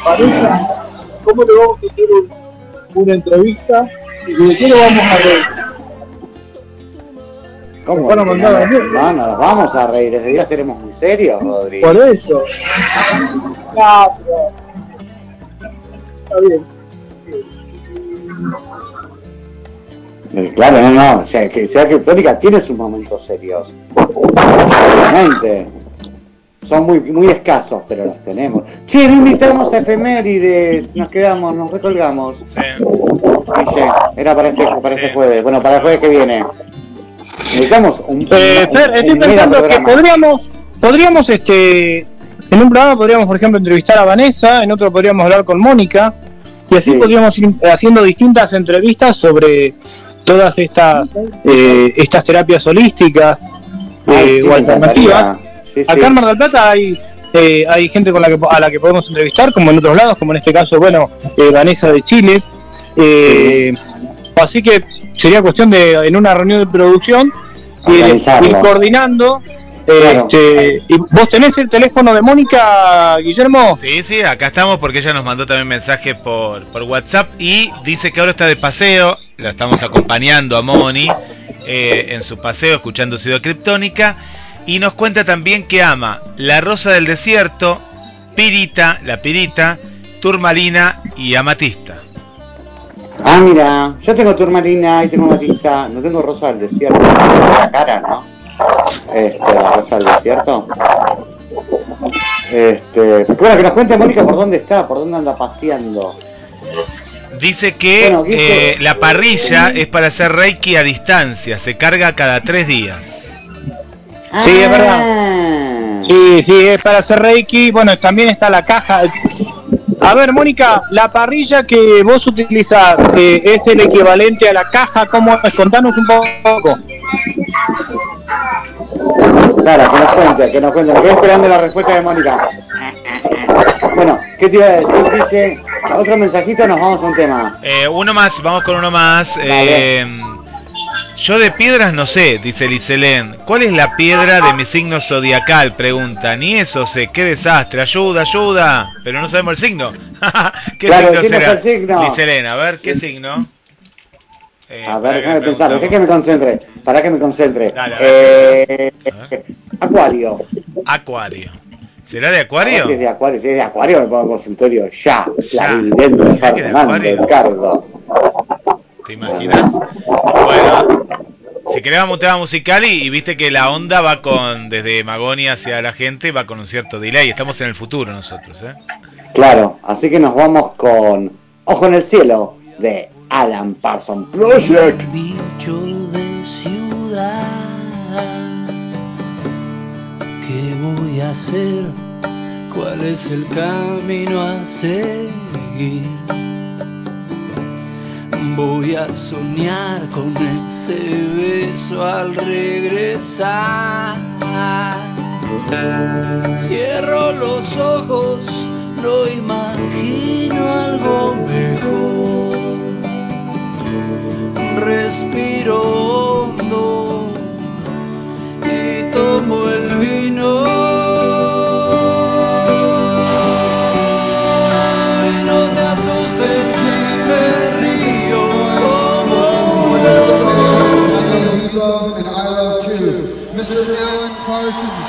Vanessa. ¿cómo le vamos a hacer un- una entrevista? ¿Y de qué lo vamos a ver? ¿Cómo? Van a mandar a. No, no nos vamos a reír. Ese día seremos muy serios, Rodri. Por eso. Ah, pero- Está bien. Eh, Claro, no, no. O sea, que Mónica tiene sus momentos serios. Obviamente. Son muy, muy escasos, pero los tenemos. Che, no invitamos a efemérides. Nos quedamos, nos recolgamos. Sí. Guille, era para este, para este jueves. Bueno, para el jueves que viene. Necesitamos un. Eh, un- Fer, un estoy pensando que podríamos, podríamos, este, en un programa podríamos, por ejemplo, entrevistar a Vanessa, en otro podríamos hablar con Mónica, y así Sí. podríamos ir haciendo distintas entrevistas sobre todas estas, eh, estas terapias holísticas Ay, eh, sí, o alternativas. Sí, sí. Acá en Mar del Plata hay, eh, hay gente con la que, a la que podemos entrevistar, como en otros lados, como en este caso, bueno, eh, Vanessa de Chile. Eh, Así que sería cuestión de en una reunión de producción ir coordinando. Claro. Este, ¿y ¿Vos tenés el teléfono de Mónica, Guillermo? Sí, sí, acá estamos porque ella nos mandó también mensaje por, por WhatsApp y dice que ahora está de paseo, la estamos acompañando a Moni eh, en su paseo escuchando Ciudad Criptónica y nos cuenta también que ama La Rosa del Desierto, Pirita, La Pirita, Turmalina y Amatista. Ah, mira, yo tengo turmalina y tengo matista, no tengo rosa del desierto, la cara, ¿no? Este, la rosa del desierto. Este, bueno, que nos cuente Mónica por dónde está, por dónde anda paseando. Dice que eh, la parrilla es para hacer reiki a distancia, se carga cada tres días. Sí, es verdad. Ah. Sí, sí, es para hacer Reiki. Bueno, también está la caja. A ver, Mónica, la parrilla que vos utilizás eh, es el equivalente a la caja. ¿Cómo es? Contanos un poco. Claro, que nos cuente, que nos cuente. Me quedé esperando la respuesta de Mónica. Bueno, ¿qué te iba a decir? Dice, otro mensajito, nos vamos a un tema. Eh, uno más, vamos con uno más. Eh, yo de piedras no sé, dice Liselén. ¿Cuál es la piedra de mi signo zodiacal? Pregunta. Ni eso sé, qué desastre. Ayuda, ayuda. Pero no sabemos el signo. ¿Qué Claro, signo será? el signo. Liselén, a ver, ¿qué signo? Eh, A ver, déjame pensar, deja que me concentre, para que me concentre. Dale, Eh, ver. acuario. Acuario. ¿Será de Si Acuario? es de acuario, si es de acuario, me pongo consultorio ya. Ya. Mirá que de Fernando, Acuario. Ricardo. ¿Te imaginas? Bueno, si querés vamos a un tema musical y, y viste que la onda va con, desde Magoni hacia la gente, va con un cierto delay. Estamos en el futuro nosotros, ¿eh? Claro, así que nos vamos con Ojo en el cielo de Alan Parsons Project. bicho de ciudad. ¿Qué voy a hacer? ¿Cuál es el camino a seguir? Voy a soñar con ese beso al regresar. Cierro los ojos, no imagino algo mejor respiro hondo y tomo el Alan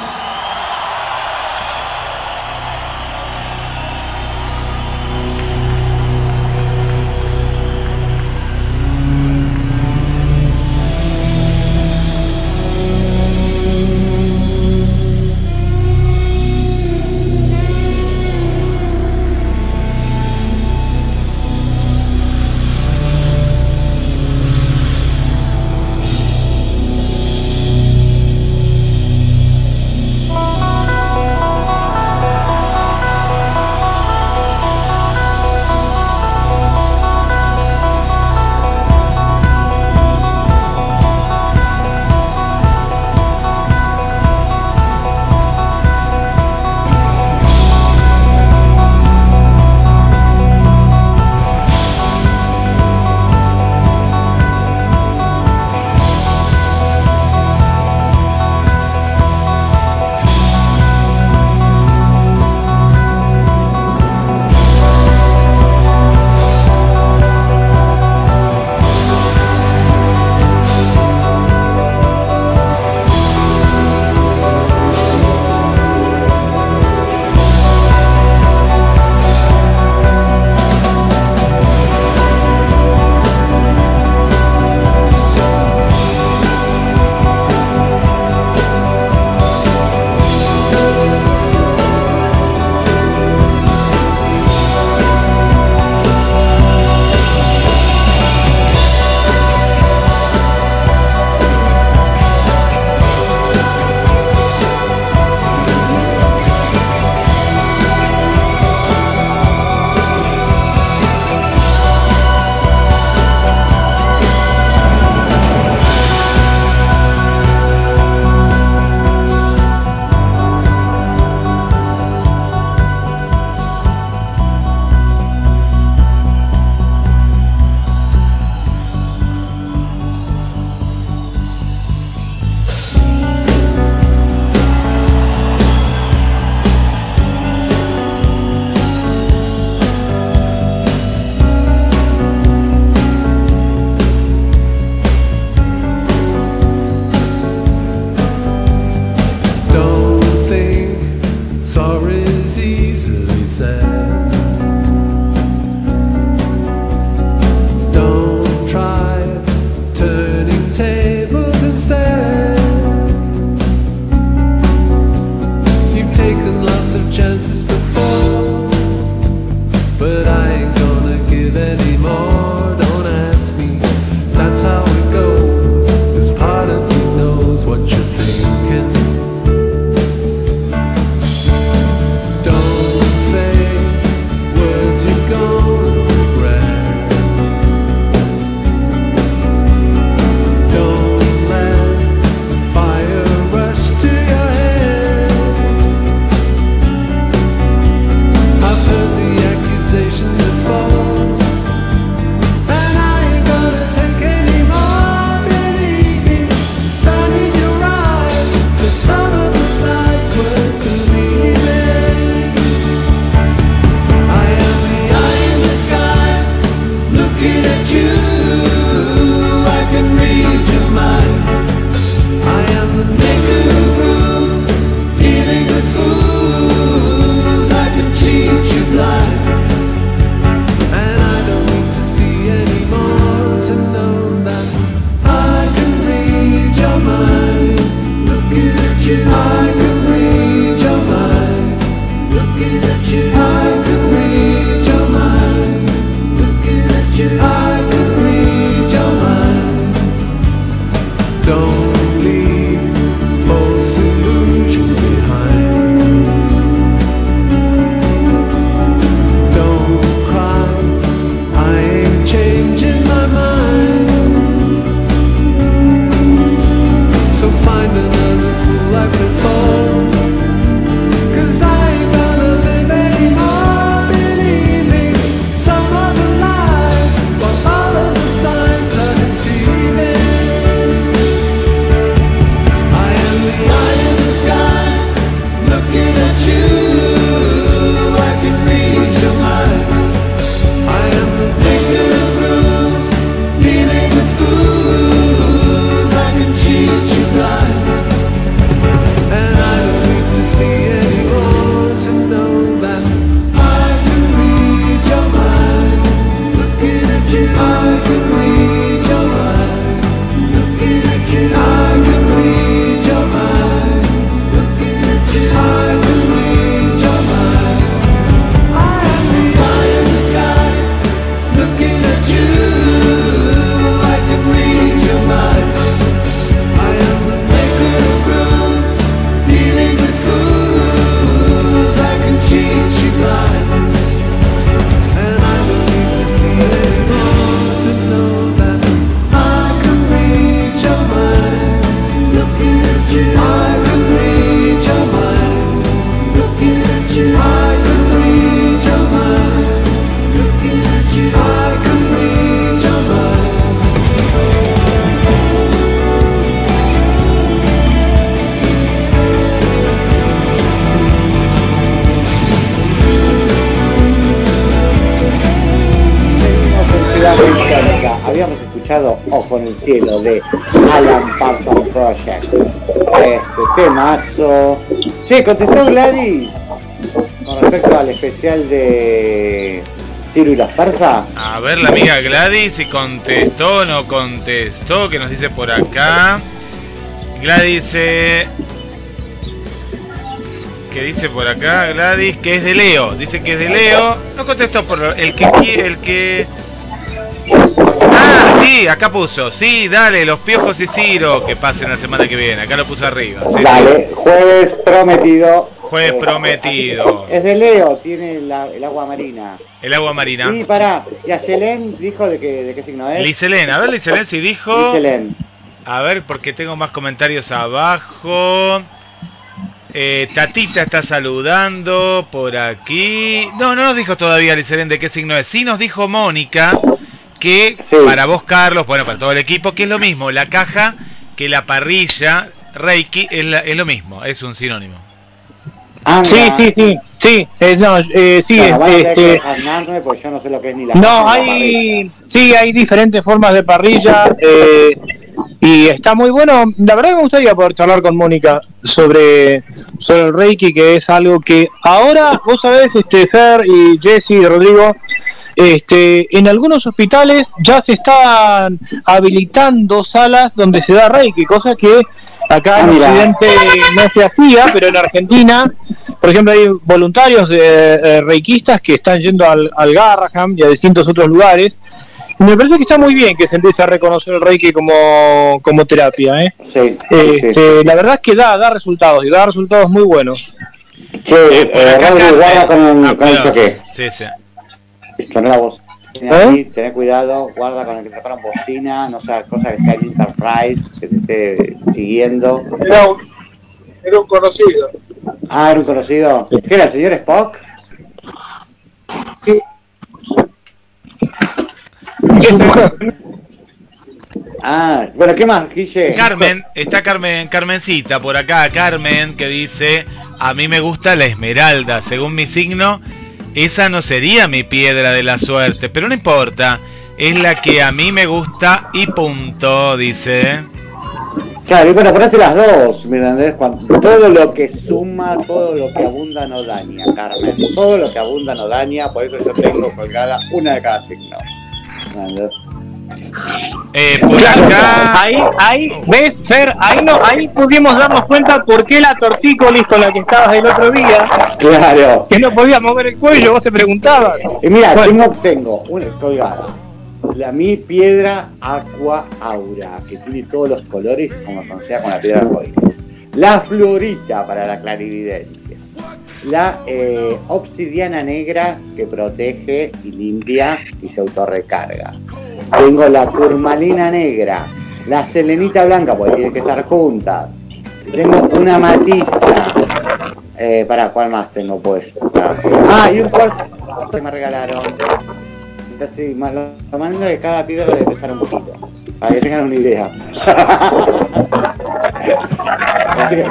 Contestó Gladys con respecto al especial de Ciro y las persas. A ver, la amiga Gladys, si contestó o no contestó, que nos dice por acá. Gladys, eh, que dice por acá Gladys que es de Leo. Dice que es de Leo. No contestó por el que el que sí, acá puso. Sí, dale, los piojos y Ciro que pasen la semana que viene. Acá lo puso arriba. sí, sí. Dale, jueves prometido. Jueves prometido. Es de Leo, tiene la- el agua marina. El agua marina. Y pará, y a Selén dijo de qué, de qué signo es. Liselén, a ver Liselén si dijo. Liselén. A ver, porque tengo más comentarios abajo. Eh, Tatita está saludando por aquí. No, no nos dijo todavía Liselén de qué signo es. Sí nos dijo Mónica que para vos, Carlos, bueno, para todo el equipo, que es lo mismo. La caja que la parrilla Reiki es, la- es lo mismo, es un sinónimo. Sí, sí, sí, sí, eh, no, eh, sí, que este, dejarme porque yo no sé lo que es ni la no, hay, sí, hay diferentes formas de parrilla eh, y está muy bueno. La verdad que me gustaría poder charlar con Mónica sobre, sobre el Reiki, que es algo que ahora, vos sabés, este, Fer y Jesse y Rodrigo, este, en algunos hospitales ya se están habilitando salas donde se da Reiki, cosa que acá Ah, en mira. Occidente no se hacía, pero en Argentina, por ejemplo, hay voluntarios eh, eh, reikistas que están yendo al, al Garraham y a distintos otros lugares. Y me parece que está muy bien que se empiece a reconocer el Reiki como, como terapia. ¿eh? Sí, Este, La verdad es que da, da resultados y da resultados muy buenos. Che, eh, Rodri, guarda con, Ah, con el cuidado. choque. Sí, sí. Sonó la voz. ¿Eh? Cuidado, guarda con el que te paran bocina, no sea cosa que sea el Enterprise, que te esté siguiendo. Era un, era un conocido. Ah, era un conocido. ¿Qué era, el señor Spock? Sí. Ah, bueno, ¿qué más, Guille? Carmen, está Carmen, Carmencita por acá, Carmen, que dice, a mí me gusta la esmeralda, según mi signo, esa no sería mi piedra de la suerte, pero no importa, es la que a mí me gusta y punto, dice. Claro, y bueno, ponete las dos, Mirandés, todo lo que suma, todo lo que abunda no daña, Carmen. Todo lo que abunda no daña, por eso yo tengo colgada una de cada signo. Eh, por Claro, acá, ahí, ahí, ves, Fer, ahí no, ahí pudimos darnos cuenta por qué la tortícolis con la que estabas el otro día, Claro. que no podía mover el cuello, vos te preguntabas. Y mira, Bueno. tengo, tengo una colgada. La mi piedra aqua aura, que tiene todos los colores como se con la piedra arcoíris. La florita para la clarividencia. La eh, obsidiana negra que protege y limpia y se autorrecarga. Tengo la turmalina negra. La selenita blanca, porque tienen que estar juntas. Tengo una matista. Eh, para, ¿cuál más tengo puesta? Ah, y un cuarto que me regalaron. Entonces, más lo, es que cada piedra debe pesar un poquito. Para que tengan una idea.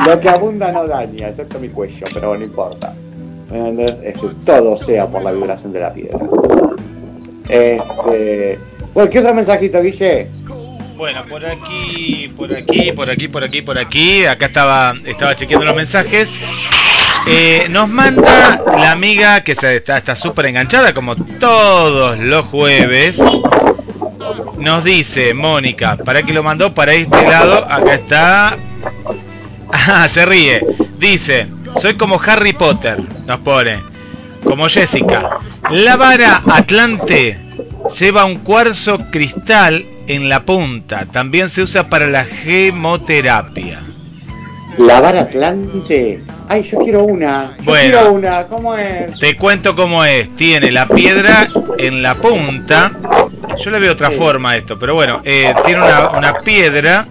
Lo que abunda no daña, excepto mi cuello, pero no importa. ¿Entendés? Es que todo sea por la vibración de la piedra. Este. Bueno, ¿qué otro mensajito, Guille? bueno, por aquí, por aquí, por aquí, por aquí, por aquí, acá estaba, estaba chequeando los mensajes. Eh, nos manda la amiga que está súper enganchada como todos los jueves. Nos dice Mónica, ¿para qué lo mandó? Para este lado, acá está. Ah, se ríe. Dice, soy como Harry Potter, nos pone. Como Jessica. La vara Atlante lleva un cuarzo cristal en la punta. También se usa para la gemoterapia. La vara Atlante. Ay, yo quiero una. Yo Bueno. quiero una. ¿Cómo es? Te cuento cómo es. Tiene la piedra en la punta. Yo le veo otra forma a esto, pero bueno, eh, tiene una, una piedra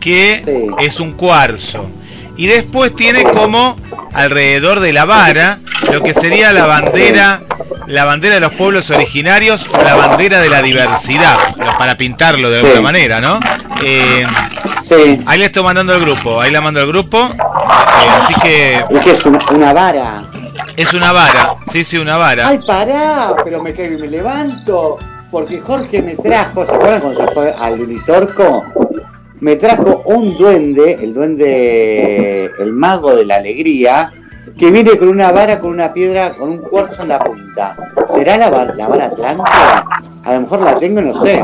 que es un cuarzo. Y después tiene como alrededor de la vara lo que sería la bandera, la bandera de los pueblos originarios la bandera de la diversidad, para pintarlo de alguna Sí. manera, ¿no? Eh, Sí. Ahí le estoy mandando al grupo, ahí la mando al grupo. eh, así que ¿Y qué es una, una vara? es una vara, sí, sí, una vara. Ay, pará, pero me caigo y me levanto. porque Jorge me trajo, ¿se acuerdan cuando se fue al Unitorco? Me trajo un duende, el duende, el mago de la alegría, que viene con una vara, con una piedra, con un cuarzo en la punta. ¿Será la, la vara atlántica? A lo mejor la tengo, no sé.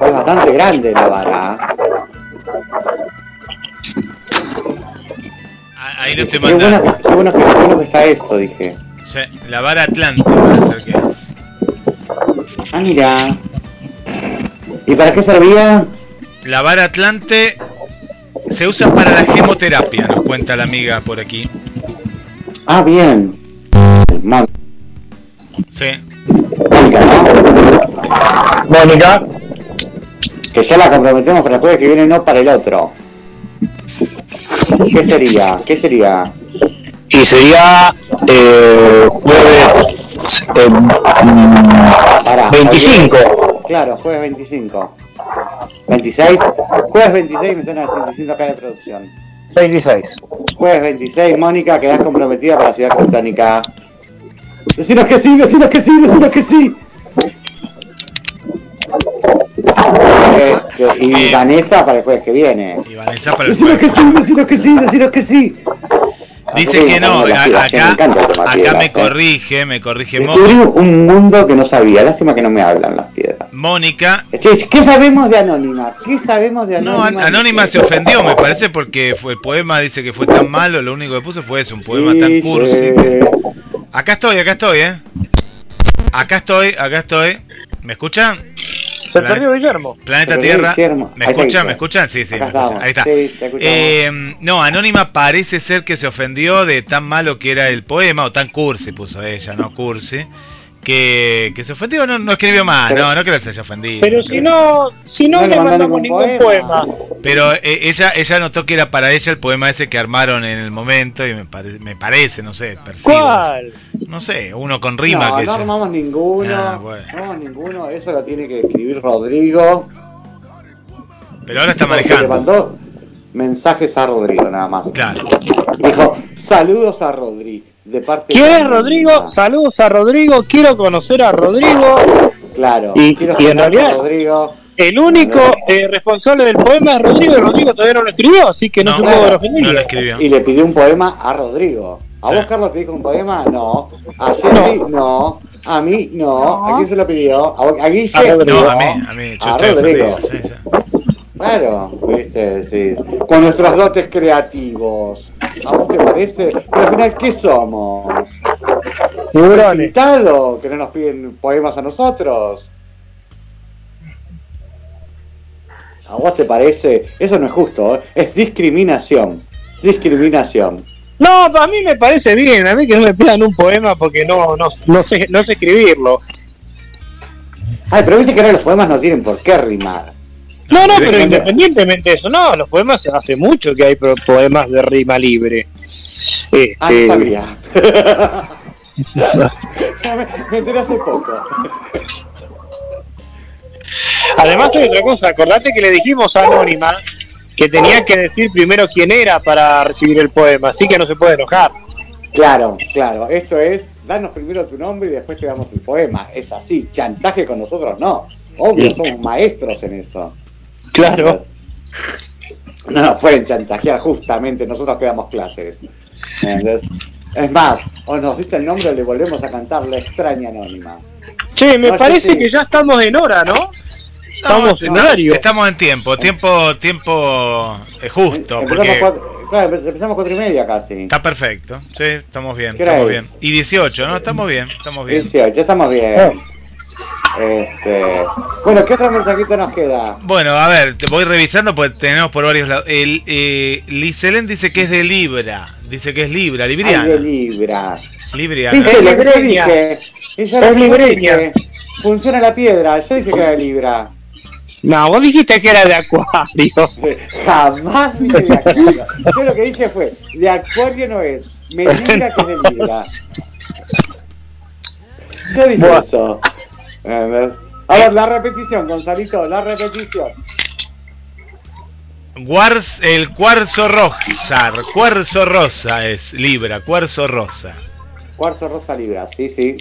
Es bastante grande la vara. Ah, Ahí lo estoy Qué bueno, mandando. que- qué bueno que, qué bueno que está esto, dije. Sí, la vara Atlántica parece que es. Ah, mira. ¿Y para qué servía? La vara Atlante se usa para la gemoterapia, nos cuenta la amiga por aquí. Ah, bien. Mal. Sí. Mónica, ¿no? Mónica. Que ya la comprometemos para el jueves que viene, no para el otro. ¿Qué sería? ¿Qué sería? Y sería eh, jueves eh, Pará, 25. hoy- Claro, jueves 25. 26. Jueves 26 me están diciendo acá de producción. 26. Jueves 26, Mónica, quedás comprometida para la ciudad británica. Decinos que sí, decinos que sí, decinos que sí. Y Vanessa para el jueves que viene. Y Vanessa para el Decinos jueves. que sí, decinos que sí, decinos que sí. Dice que no, acá, acá me eh. corrige, me corrige Descubrí Mo- un mundo que no sabía. Lástima que no me hablan las piedras. Mónica. Che, ¿Qué sabemos de Anónima? ¿Qué sabemos de No, Anónima? An- Anónima se ofendió, me parece, porque fue el poema dice que fue tan malo, lo único que puso fue eso, un poema tan cursi. Acá estoy, acá estoy, eh. Acá estoy, acá estoy. ¿Me escuchan? Se Plan- perdió Guillermo. Planeta perdió Tierra. Guillermo. ¿Me escuchan? ¿Me escuchan? Sí, sí, me escuchan. Ahí está. Sí. Eh, no, Anónima parece ser que se ofendió de tan malo que era el poema, o tan cursi puso ella, no cursi. Que, que se ofendió, no, no escribió más, Pero- no, no que se haya ofendido. Pero si no, si no, No le mandamos ningún ningún poema. poema. Pero eh, ella ella notó que era para ella el poema ese que armaron en el momento y me, pare- me parece, no sé, percibo. ¿Cuál? No sé, uno con rima no, que no ella- armamos ninguno. Ah, bueno. No armamos ninguno. Eso lo tiene que escribir Rodrigo. Pero ahora está porque Le manejando. mandó mensajes a Rodrigo nada más. Claro. Dijo, saludos a Rodrigo. De parte ¿Quién de es Anónima". Rodrigo? Saludos a Rodrigo. Quiero conocer a Rodrigo. Claro. Y- quiero y en realidad- Rodrigo. El único eh, responsable del poema es Rodrigo y Rodrigo todavía no lo escribió, así que no, No, se puede ver no lo escribió. Y le pidió un poema a Rodrigo. ¿A Sí. vos, Carlos, te dijo un poema? No. ¿A Jessy? No. ¿A mí? No. ¿A quién se lo pidió? ¿A, vos- a Guille? A Rodrigo. No, a mí, a mí, yo A Rodrigo. ofendido. sí, sí. Claro, viste, sí. Con nuestros dotes creativos. ¿A vos te parece? Pero al final, ¿qué somos? Tiburones. ¿Pintado? ¿Que no nos piden poemas a nosotros? ¿A vos te parece? Eso no es justo, ¿eh? es discriminación. Discriminación. No, para mí me parece bien. A mí que no me pidan un poema porque no, no, no, sé, no sé escribirlo. Ay, pero viste que ahora los poemas no tienen por qué rimar. No, no, pero independientemente de eso, no, los poemas hace mucho que hay poemas de rima libre. Este, Ah, no sabía. me, me enteré hace poco. Además hay otra cosa, acordate que le dijimos a Anónima que tenía que decir primero quién era para recibir el poema, así que no se puede enojar. Claro, claro. Esto es, danos primero tu nombre y después te damos el poema. Es así, chantaje con nosotros no. Obvio, somos maestros en eso. Claro. No nos pueden chantajear justamente, nosotros que damos clases. Es más, o nos dice el nombre o le volvemos a cantar la extraña anónima. Che, me No, parece sí, sí. que ya estamos en hora, ¿no? Estamos en horario. Estamos en tiempo, tiempo, tiempo eh, justo, Empezamos, porque cuatro, claro, empezamos cuatro y media casi. está perfecto. Sí, estamos bien, ¿Qué hora estamos es? bien. Y 18, ¿no? Estamos bien, estamos bien. 18, ya estamos bien. Este, bueno, ¿qué otro mensajito nos queda? Bueno, a ver, te voy revisando porque tenemos por varios lados. El eh, Liselén dice que es de Libra, dice que es Libra, Ay, de libriana. Libra. Libriana. Es yo libreña. Funciona la piedra, yo dije que era de Libra. No, vos dijiste que era de Acuario. Jamás dije de Acuario. Yo lo que dije fue, de Acuario no es, me diga que es de Libra. Yo dije Buah. eso. A ver, la repetición, Gonzalito, la repetición. El cuarzo rosa, cuarzo rosa es Libra, cuarzo rosa. Cuarzo rosa Libra, sí, sí.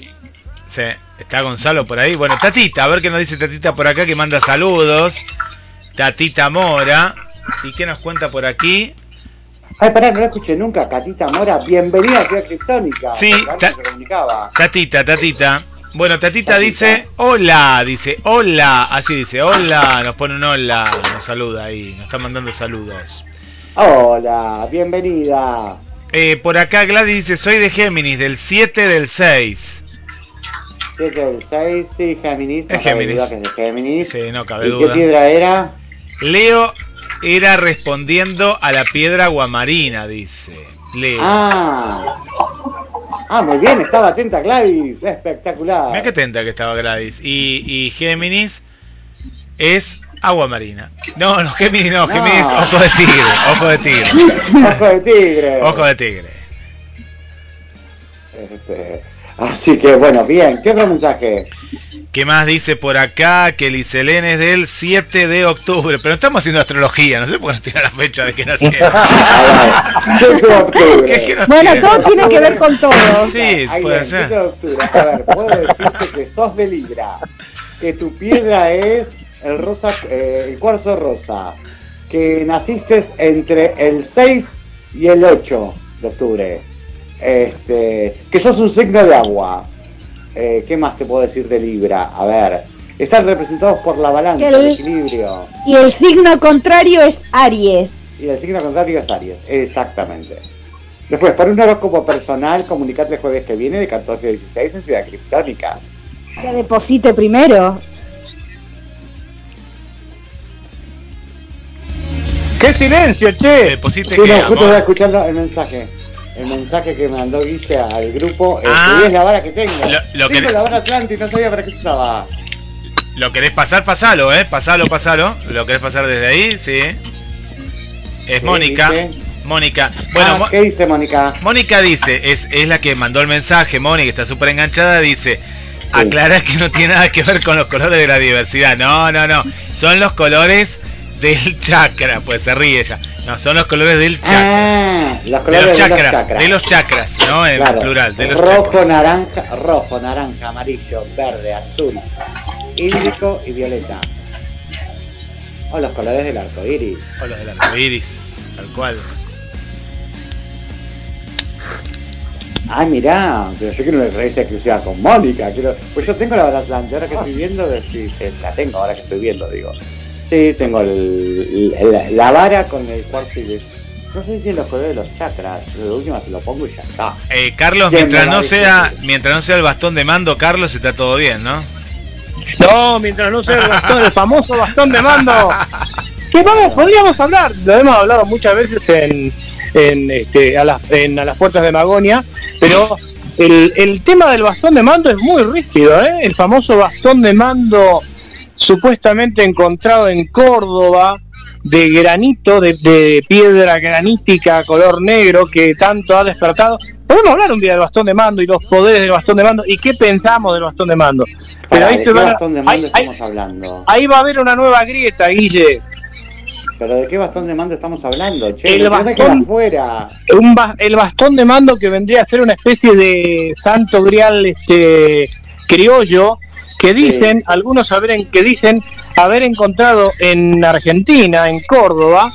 Sí. Está Gonzalo por ahí. Bueno, Tatita, a ver qué nos dice Tatita por acá que manda saludos. Tatita Mora. ¿Y qué nos cuenta por aquí? Ay, pará, no la escuché nunca. Catita Mora, bienvenida a Ciudad Criptónica. Sí, ta-. Tatita, Tatita. Bueno, Tatita dice hola, dice hola, así dice hola, nos pone un hola, nos saluda ahí, nos está mandando saludos. Hola, bienvenida. Eh, por acá Gladys dice soy de Géminis, del 7 del 6. 7 del 6, sí, Géminis. No Es Géminis. duda que es de Géminis. Sí, no cabe ¿Y duda. qué piedra era? Leo era respondiendo a la piedra guamarina, dice. Leo. Ah. Ah, muy bien, estaba atenta Gladys. Espectacular. Mira qué tenta que estaba Gladys. Y, y Géminis es agua marina. No, no, Géminis no, No. Géminis ojo de tigre, ojo de tigre. Ojo de tigre. Ojo de tigre. Este, así que bueno, bien. ¿Qué otro mensaje? ¿Qué más dice por acá? Que Liselén es del 7 de octubre. Pero estamos haciendo astrología, no sé por qué nos tira la fecha de que nacieron. 7 de octubre. ¿Qué es que nos Bueno, todo tiene que ver con todo. Sí, Ahí puede ser. 7 de octubre. A ver, puedo decirte que sos de Libra, que tu piedra es el rosa, eh, el cuarzo rosa, que naciste entre el 6 y el 8 de octubre, este, que sos un signo de agua. Eh, ¿Qué más te puedo decir de Libra? A ver, están representados por la balanza, el- el equilibrio. Y el signo contrario es Aries. Y el signo contrario es Aries, exactamente. Después, para un horóscopo personal, comunicate el jueves que viene de 14 a 16 en Ciudad Criptónica. Que deposite primero. ¡Qué silencio, che! Deposite Sí, que no, justo estaba escuchando el mensaje. El mensaje que mandó Guille al grupo. eh, Ah. es la vara que tengo. Lo- lo tengo que- la vara Atlantis, no sabía para qué se usaba. ¿Lo querés pasar? Pasalo, ¿eh? Pasalo, pasalo. ¿Lo querés pasar desde ahí? Sí. Es ¿Qué Mónica. dice? Mónica. Bueno, Ah, ¿Qué dice Mónica? Mónica dice, es, es la que mandó el mensaje, Mónica, está súper enganchada, dice, aclara que no tiene nada que ver con los colores de la diversidad. No, no, no. Son los colores del chakra, pues se ríe ella. No, son los colores del chakra. Ah, los de colores los de los chakras, de los chakras, ¿no? En Claro. plural, de los rojo, chakras. naranja, rojo, naranja, amarillo, verde, azul, índico y violeta. O los colores del arco iris. O los del arco iris, tal cual. Ay, mirá, pero yo quiero una revista exclusiva con Mónica. Quiero... Pues yo tengo la Atlante, ahora que estoy viendo, la tengo ahora que estoy viendo, digo. Sí, tengo el, el- la vara con el cuarzo iris. No sé si es los colores de los chakras, pero de última se lo pongo y ya está. Eh, Carlos, mientras no sea, mientras no sea el bastón de mando, Carlos, está todo bien, ¿no? No, mientras no sea el bastón, el famoso bastón de mando. Que vamos, podríamos hablar, lo hemos hablado muchas veces en, en, este, a, las, en a las puertas de Magonia, pero el, el tema del bastón de mando es muy rígido, ¿eh? El famoso bastón de mando supuestamente encontrado en Córdoba, de granito, de, de piedra granítica color negro que tanto ha despertado. Podemos hablar un día del bastón de mando y los poderes del bastón de mando y qué pensamos del bastón de mando. Pero ahí ¿De se qué van a- bastón de mando ahí- estamos hablando? Ahí va a haber una nueva grieta, Guille. ¿Pero de qué bastón de mando estamos hablando? Che, El bastón-. Un ba- el bastón de mando que vendría a ser una especie de santo grial este criollo que dicen, algunos saben que dicen haber encontrado en Argentina, en Córdoba,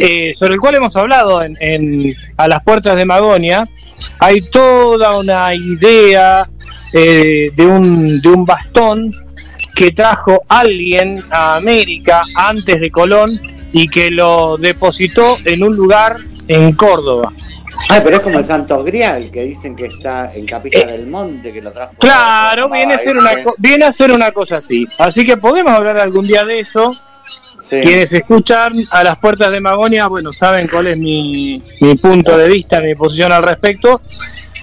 eh, sobre el cual hemos hablado en, en- a las puertas de Magonia. Hay toda una idea eh, de, un, de un bastón que trajo alguien a América antes de Colón y que lo depositó en un lugar en Córdoba. Ah, pero es como el Santo Grial, que dicen que está en Capilla del Monte, que lo trajo. Eh, Claro, viene a ser una co- viene a ser una cosa así. Así que podemos hablar algún día de eso. Quienes escuchan a las puertas de Magonia, bueno, saben cuál es mi, mi punto de vista, mi posición al respecto.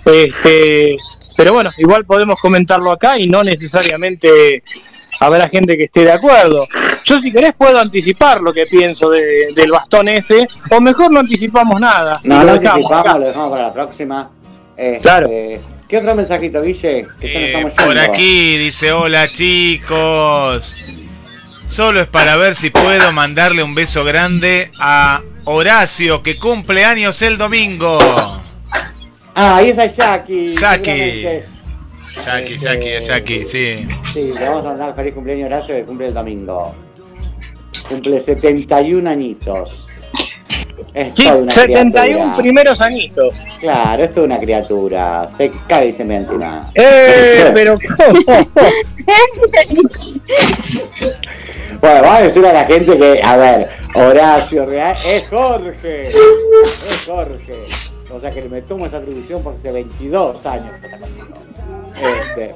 Este, pero bueno, igual podemos comentarlo acá y no necesariamente habrá gente que esté de acuerdo. Yo si querés puedo anticipar lo que pienso de- del bastón ese, o mejor no anticipamos nada. y No, lo no dejamos anticipamos, acá. lo dejamos para la próxima. Este, Claro. ¿Qué otro mensajito, Guille? Que Eh, por yendo. aquí dice, hola chicos. Solo es para ver si puedo mandarle un beso grande a Horacio, que cumple años el domingo. Ah, ahí está Jackie. Jackie. Seguramente. Jackie, Jackie, Jackie, sí. Sí, le vamos a mandar feliz cumpleaños a Horacio que cumple el domingo. Cumple 71 añitos. Es Sí, toda una 71 criatura. primeros añitos. Claro, esto es una criatura. Se cae y se me encima. Eh, pero ¿cómo? Bueno, vamos a decirle a la gente que, a ver, Horacio Real es Jorge. Es Jorge. O sea que me tomo esa atribución porque hace 22 años que está conmigo. Este,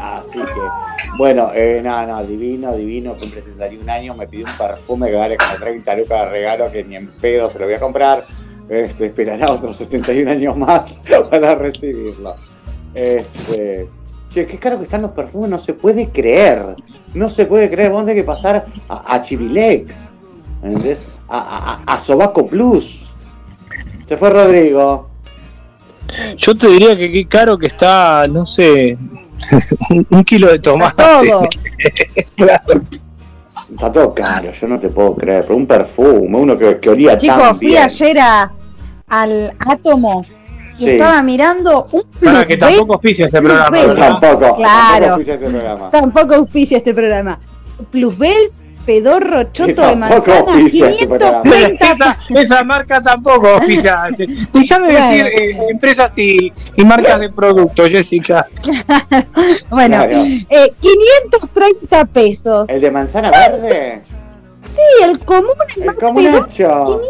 así que, bueno, eh, no, no, divino, divino, cumple 71 años, me pidió un perfume que vale como 30 lucas de regalo, que ni en pedo se lo voy a comprar. Este, esperará otros 71 años más para recibirlo. Este, che, qué caro que están los perfumes, no se puede creer. No se puede creer, vamos a tener que pasar a, a Chivilex, ¿entendés? A, a- a Sobaco Plus. Se fue Rodrigo. Yo te diría que qué caro que está, no sé, un kilo de tomate. Todo. Claro. Está todo caro, yo no te puedo creer, pero un perfume, uno que, que olía Chicos, tan fui bien. ayer a- al Átomo y Sí. estaba mirando un Para que tampoco auspicia este programa, Claro. tampoco oficia este programa. Tampoco auspicia este programa. Plusbel, pedorro, choto de manzana, auspicia este programa. 530 Esa, esa marca tampoco auspicia. Déjame decir eh, empresas y, y marcas de productos, Jessica. Bueno, Claro. eh, 530 pesos. ¿El de manzana verde? Sí, el común es El más común pedorro, hecho.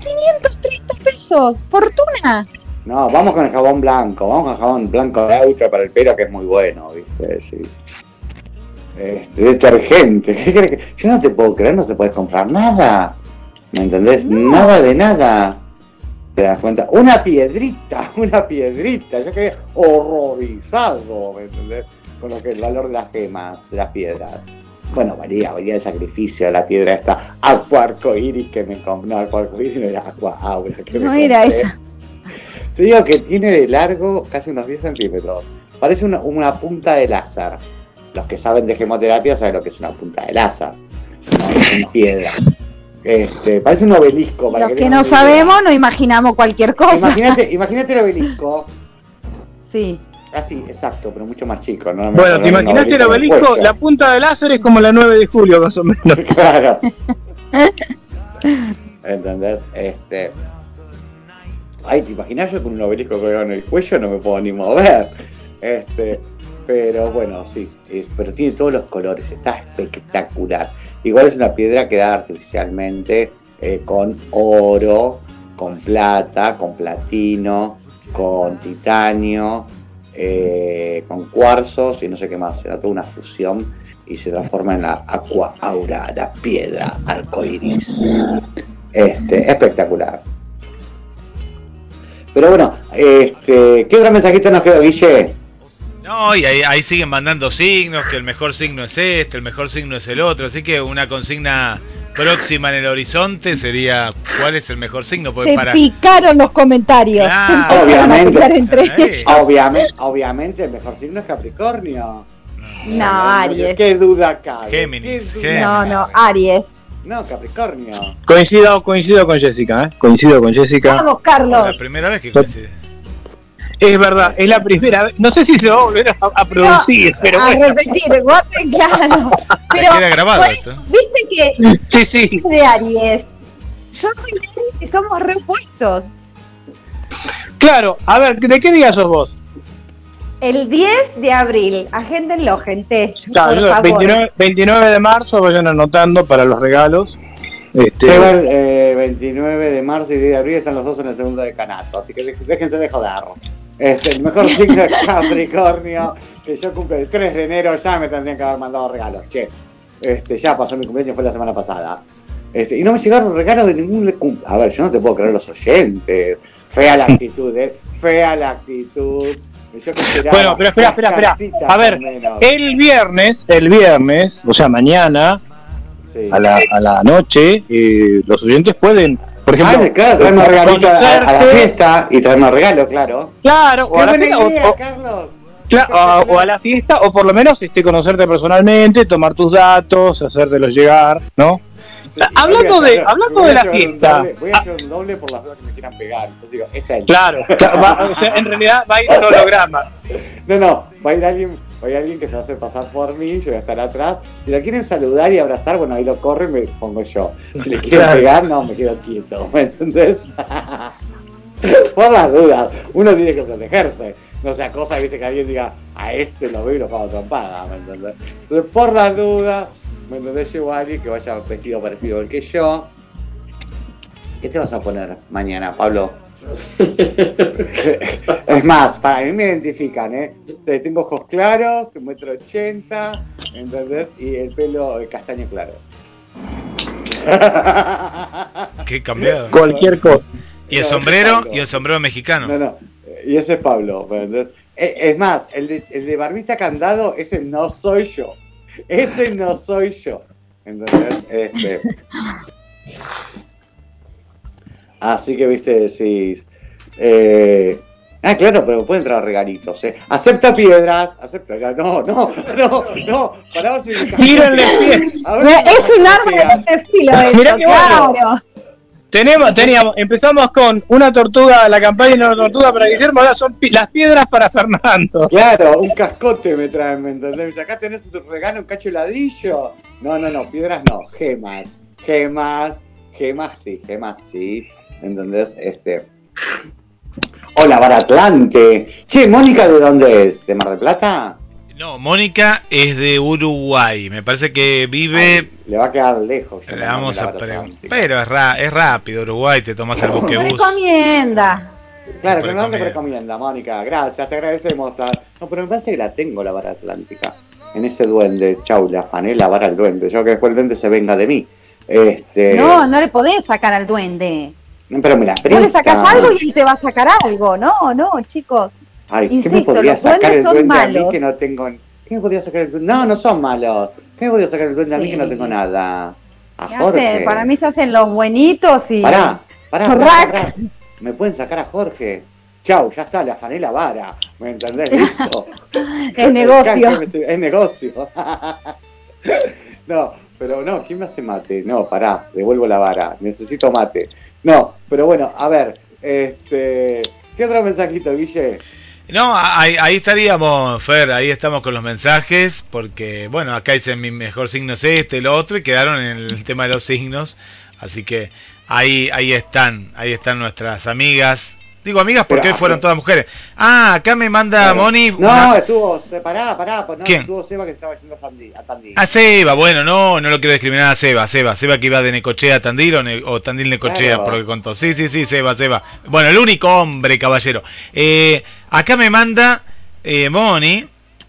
530 pesos. Fortuna. No, vamos con el jabón blanco, vamos con el jabón blanco de auto para el pelo que es muy bueno, ¿viste? Sí. Este, detergente, ¿qué crees que- Yo no te puedo creer, no te puedes comprar nada. ¿Me entendés? Nada de nada. ¿Te das cuenta? Una piedrita, una piedrita. Yo quedé horrorizado, ¿me entendés? Con lo que el valor de las gemas, de las piedras. Bueno, varía, varía el sacrificio de la piedra esta aqua arcoiris que me compré. No, aqua arcoiris no era aqua aura. Que me No era esa. Te digo que tiene de largo casi unos 10 centímetros. Parece una, una punta de láser. Los que saben de gemoterapia saben lo que es una punta de láser. Una piedra. Este, parece un obelisco. para Los que no sabemos no imaginamos cualquier cosa. Imagínate, imagínate el obelisco. Sí. Así, exacto, pero mucho más chico. ¿no? Bueno, ¿te imaginaste el obelisco? La punta de láser es como la 9 de julio, más o menos. Claro. ¿Entendés? Este. Ay, ¿te imaginas yo con un obelisco colgado en el cuello? No me puedo ni mover. Este. Pero bueno, sí. pero tiene todos los colores. Está espectacular. Igual es una piedra que da artificialmente eh, con oro, con plata, con platino, con titanio, eh, con cuarzos y no sé qué más. Será toda una fusión y se transforma en la aqua aura, la piedra arcoiris. Este, espectacular. Pero bueno, este, ¿qué otro mensajito nos quedó, Guille? No, y ahí, ahí siguen mandando signos, que el mejor signo es este, el mejor signo es el otro, así que una consigna próxima en el horizonte sería ¿cuál es el mejor signo? Porque Se para picaron los comentarios. Obviamente. entre. Obviamente, obviamente el mejor signo es Capricornio. No, Aries. ¿Qué duda cabe? Géminis, ¿Qué Géminis. duda No, no? Aries. No, Capricornio. Coincido, coincido con Jessica, ¿eh? Coincido con Jessica. Vamos, la Carlos. primera vez que coincide. Es verdad, es la primera vez. No sé si se va a volver a, a producir, pero a bueno. repetir, guarden claro. Pero, queda grabado esto. Viste que Sí, sí. de Aries. Yo soy de Aries y somos repuestos. Claro, a ver, ¿de qué día sos vos? El 10 de abril. Agéndenlo, gente. Claro, por yo, favor. 29, 29 de marzo, vayan anotando para los regalos. Este, Lleva el eh, 29 de marzo y 10 de abril están los dos en el segundo de Canato, así que déjense de joder. Este, el mejor signo es Capricornio, que yo cumplo el 3 de enero, ya me tendrían que haber mandado regalos, che. Este, ya pasó mi cumpleaños, fue la semana pasada. Este, y no me llegaron regalos de ningún cum- A ver, yo no te puedo creer los oyentes. Fea la actitud, eh. Fea la actitud. Yo Bueno, pero espera, espera, espera. A ver, el viernes, el viernes, o sea, mañana, Sí. a la, a la noche, eh, los oyentes pueden, por ejemplo, Ah, claro, traernos regalitos a, a la fiesta y traernos regalos, claro. Claro, o ¡Qué a la fiesta, o- idea, o- Carlos! Cla- o, o a la fiesta, o por lo menos este, conocerte personalmente, tomar tus datos, hacértelos llegar, ¿no? Sí, hablando voy a de- hablando de la fiesta. doble- voy a llevar un doble por las dudas que me quieran pegar. Entonces digo, es él. Claro, cla- va- o sea, en realidad va a ir un holograma. No, no, va a ir alguien, ir alguien que se hacer pasar por mí, yo voy a estar atrás. Si lo quieren saludar y abrazar, bueno, ahí lo corre y me pongo yo. Si le quieren pegar, no, me quedo quieto, ¿me entendés? por las dudas, uno tiene que protegerse. No sea cosa, viste, que alguien diga, a este lo veo y lo pago trompada, ¿me entendés? Entonces, por las dudas, ¿me entendés? Llevo a alguien que vaya vestido parecido al que yo. ¿Qué te vas a poner mañana, Pablo? es más, para mí me identifican, ¿eh? Te- Tengo ojos claros, un metro ochenta, ¿entendés? Y el pelo eh, castaño claro. Qué cambiado. Cualquier cosa. Y el No, sombrero, y el sombrero mexicano. No, no. Y ese es Pablo, ¿me entendés? Eh, Es más, el de, el de barbita candado, ese no soy yo. Ese no soy yo. ¿Entendés? Este. Así que, viste, decís. eh, Ah, claro, pero pueden entrar regalitos, ¿eh? Acepta piedras, acepta. No, no, no, no. Pará, si Tírenle pie. A ver si me Es un arma de doble estilo Mirá qué bueno. claro. Tenemos, teníamos, empezamos con una tortuga, la campaña de una tortuga para Guillermo, ahora son pi- las piedras para Fernando. Claro, un cascote me traen, ¿me entendés? Acá tenés tu regalo, un cacho de ladrillo. No, no, no, piedras no, gemas. Gemas, gemas sí, gemas sí. ¿Entendés? Este. Hola, Bar Atlante. Che, Mónica, ¿de dónde es? ¿De Mar del Plata? No, Mónica es de Uruguay. Me parece que vive. Le va a quedar lejos. yo Le no vamos a preguntar. Pero es, ra- es rápido, Uruguay, te tomas el buquebús. Recomienda. Claro, que no te Recomienda. Mónica. Gracias, te agradecemos. la- No, pero me parece que la tengo, la vara atlántica. En ese duende. Chau, la afané la vara al duende. Yo que después el duende se venga de mí. Este. No, no le podés sacar al duende. Pero me la Vos le sacás algo y te va a sacar algo. No, no, chicos. Ay, ¿qué me podría sacar el duende a mí malos. que no tengo. ¿Qué me podría sacar el duende? No, no son malos. ¿Qué me podría sacar el duende a mí que no tengo nada? A ¿Qué Jorge. Para mí se hacen los buenitos y. Pará, pará, pará, Chorrac. pará. Me pueden sacar a Jorge. Chau, ya está, le afané la vara. ¿Me entendés? Listo. Es negocio. Es negocio. no, pero no, ¿quién me hace mate? No, pará, devuelvo la vara. Necesito mate. No, pero bueno, a ver, este. ¿Qué otro mensajito, Guille? No, ahí, ahí estaríamos, Fer, ahí estamos con los mensajes, porque, bueno, acá dicen mi mejor signo es este, el otro, y quedaron en el tema de los signos, así que ahí, ahí están, ahí están nuestras amigas. Digo amigas porque Pero, hoy fueron todas mujeres. Ah, acá me manda Claro. Moni. No, una- estuvo, se- pará, pará, pues no, ¿Quién? estuvo Seba que estaba yendo a Tandil. A Tandil. A Seba, bueno, no, no lo quiero discriminar a Seba, Seba, Seba que iba de Necochea a Tandil o, Ne- o Tandil Necochea, Claro. por lo que contó. Sí, sí, sí, Seba, Seba. Bueno, el único hombre, caballero. Eh, acá me manda eh, Moni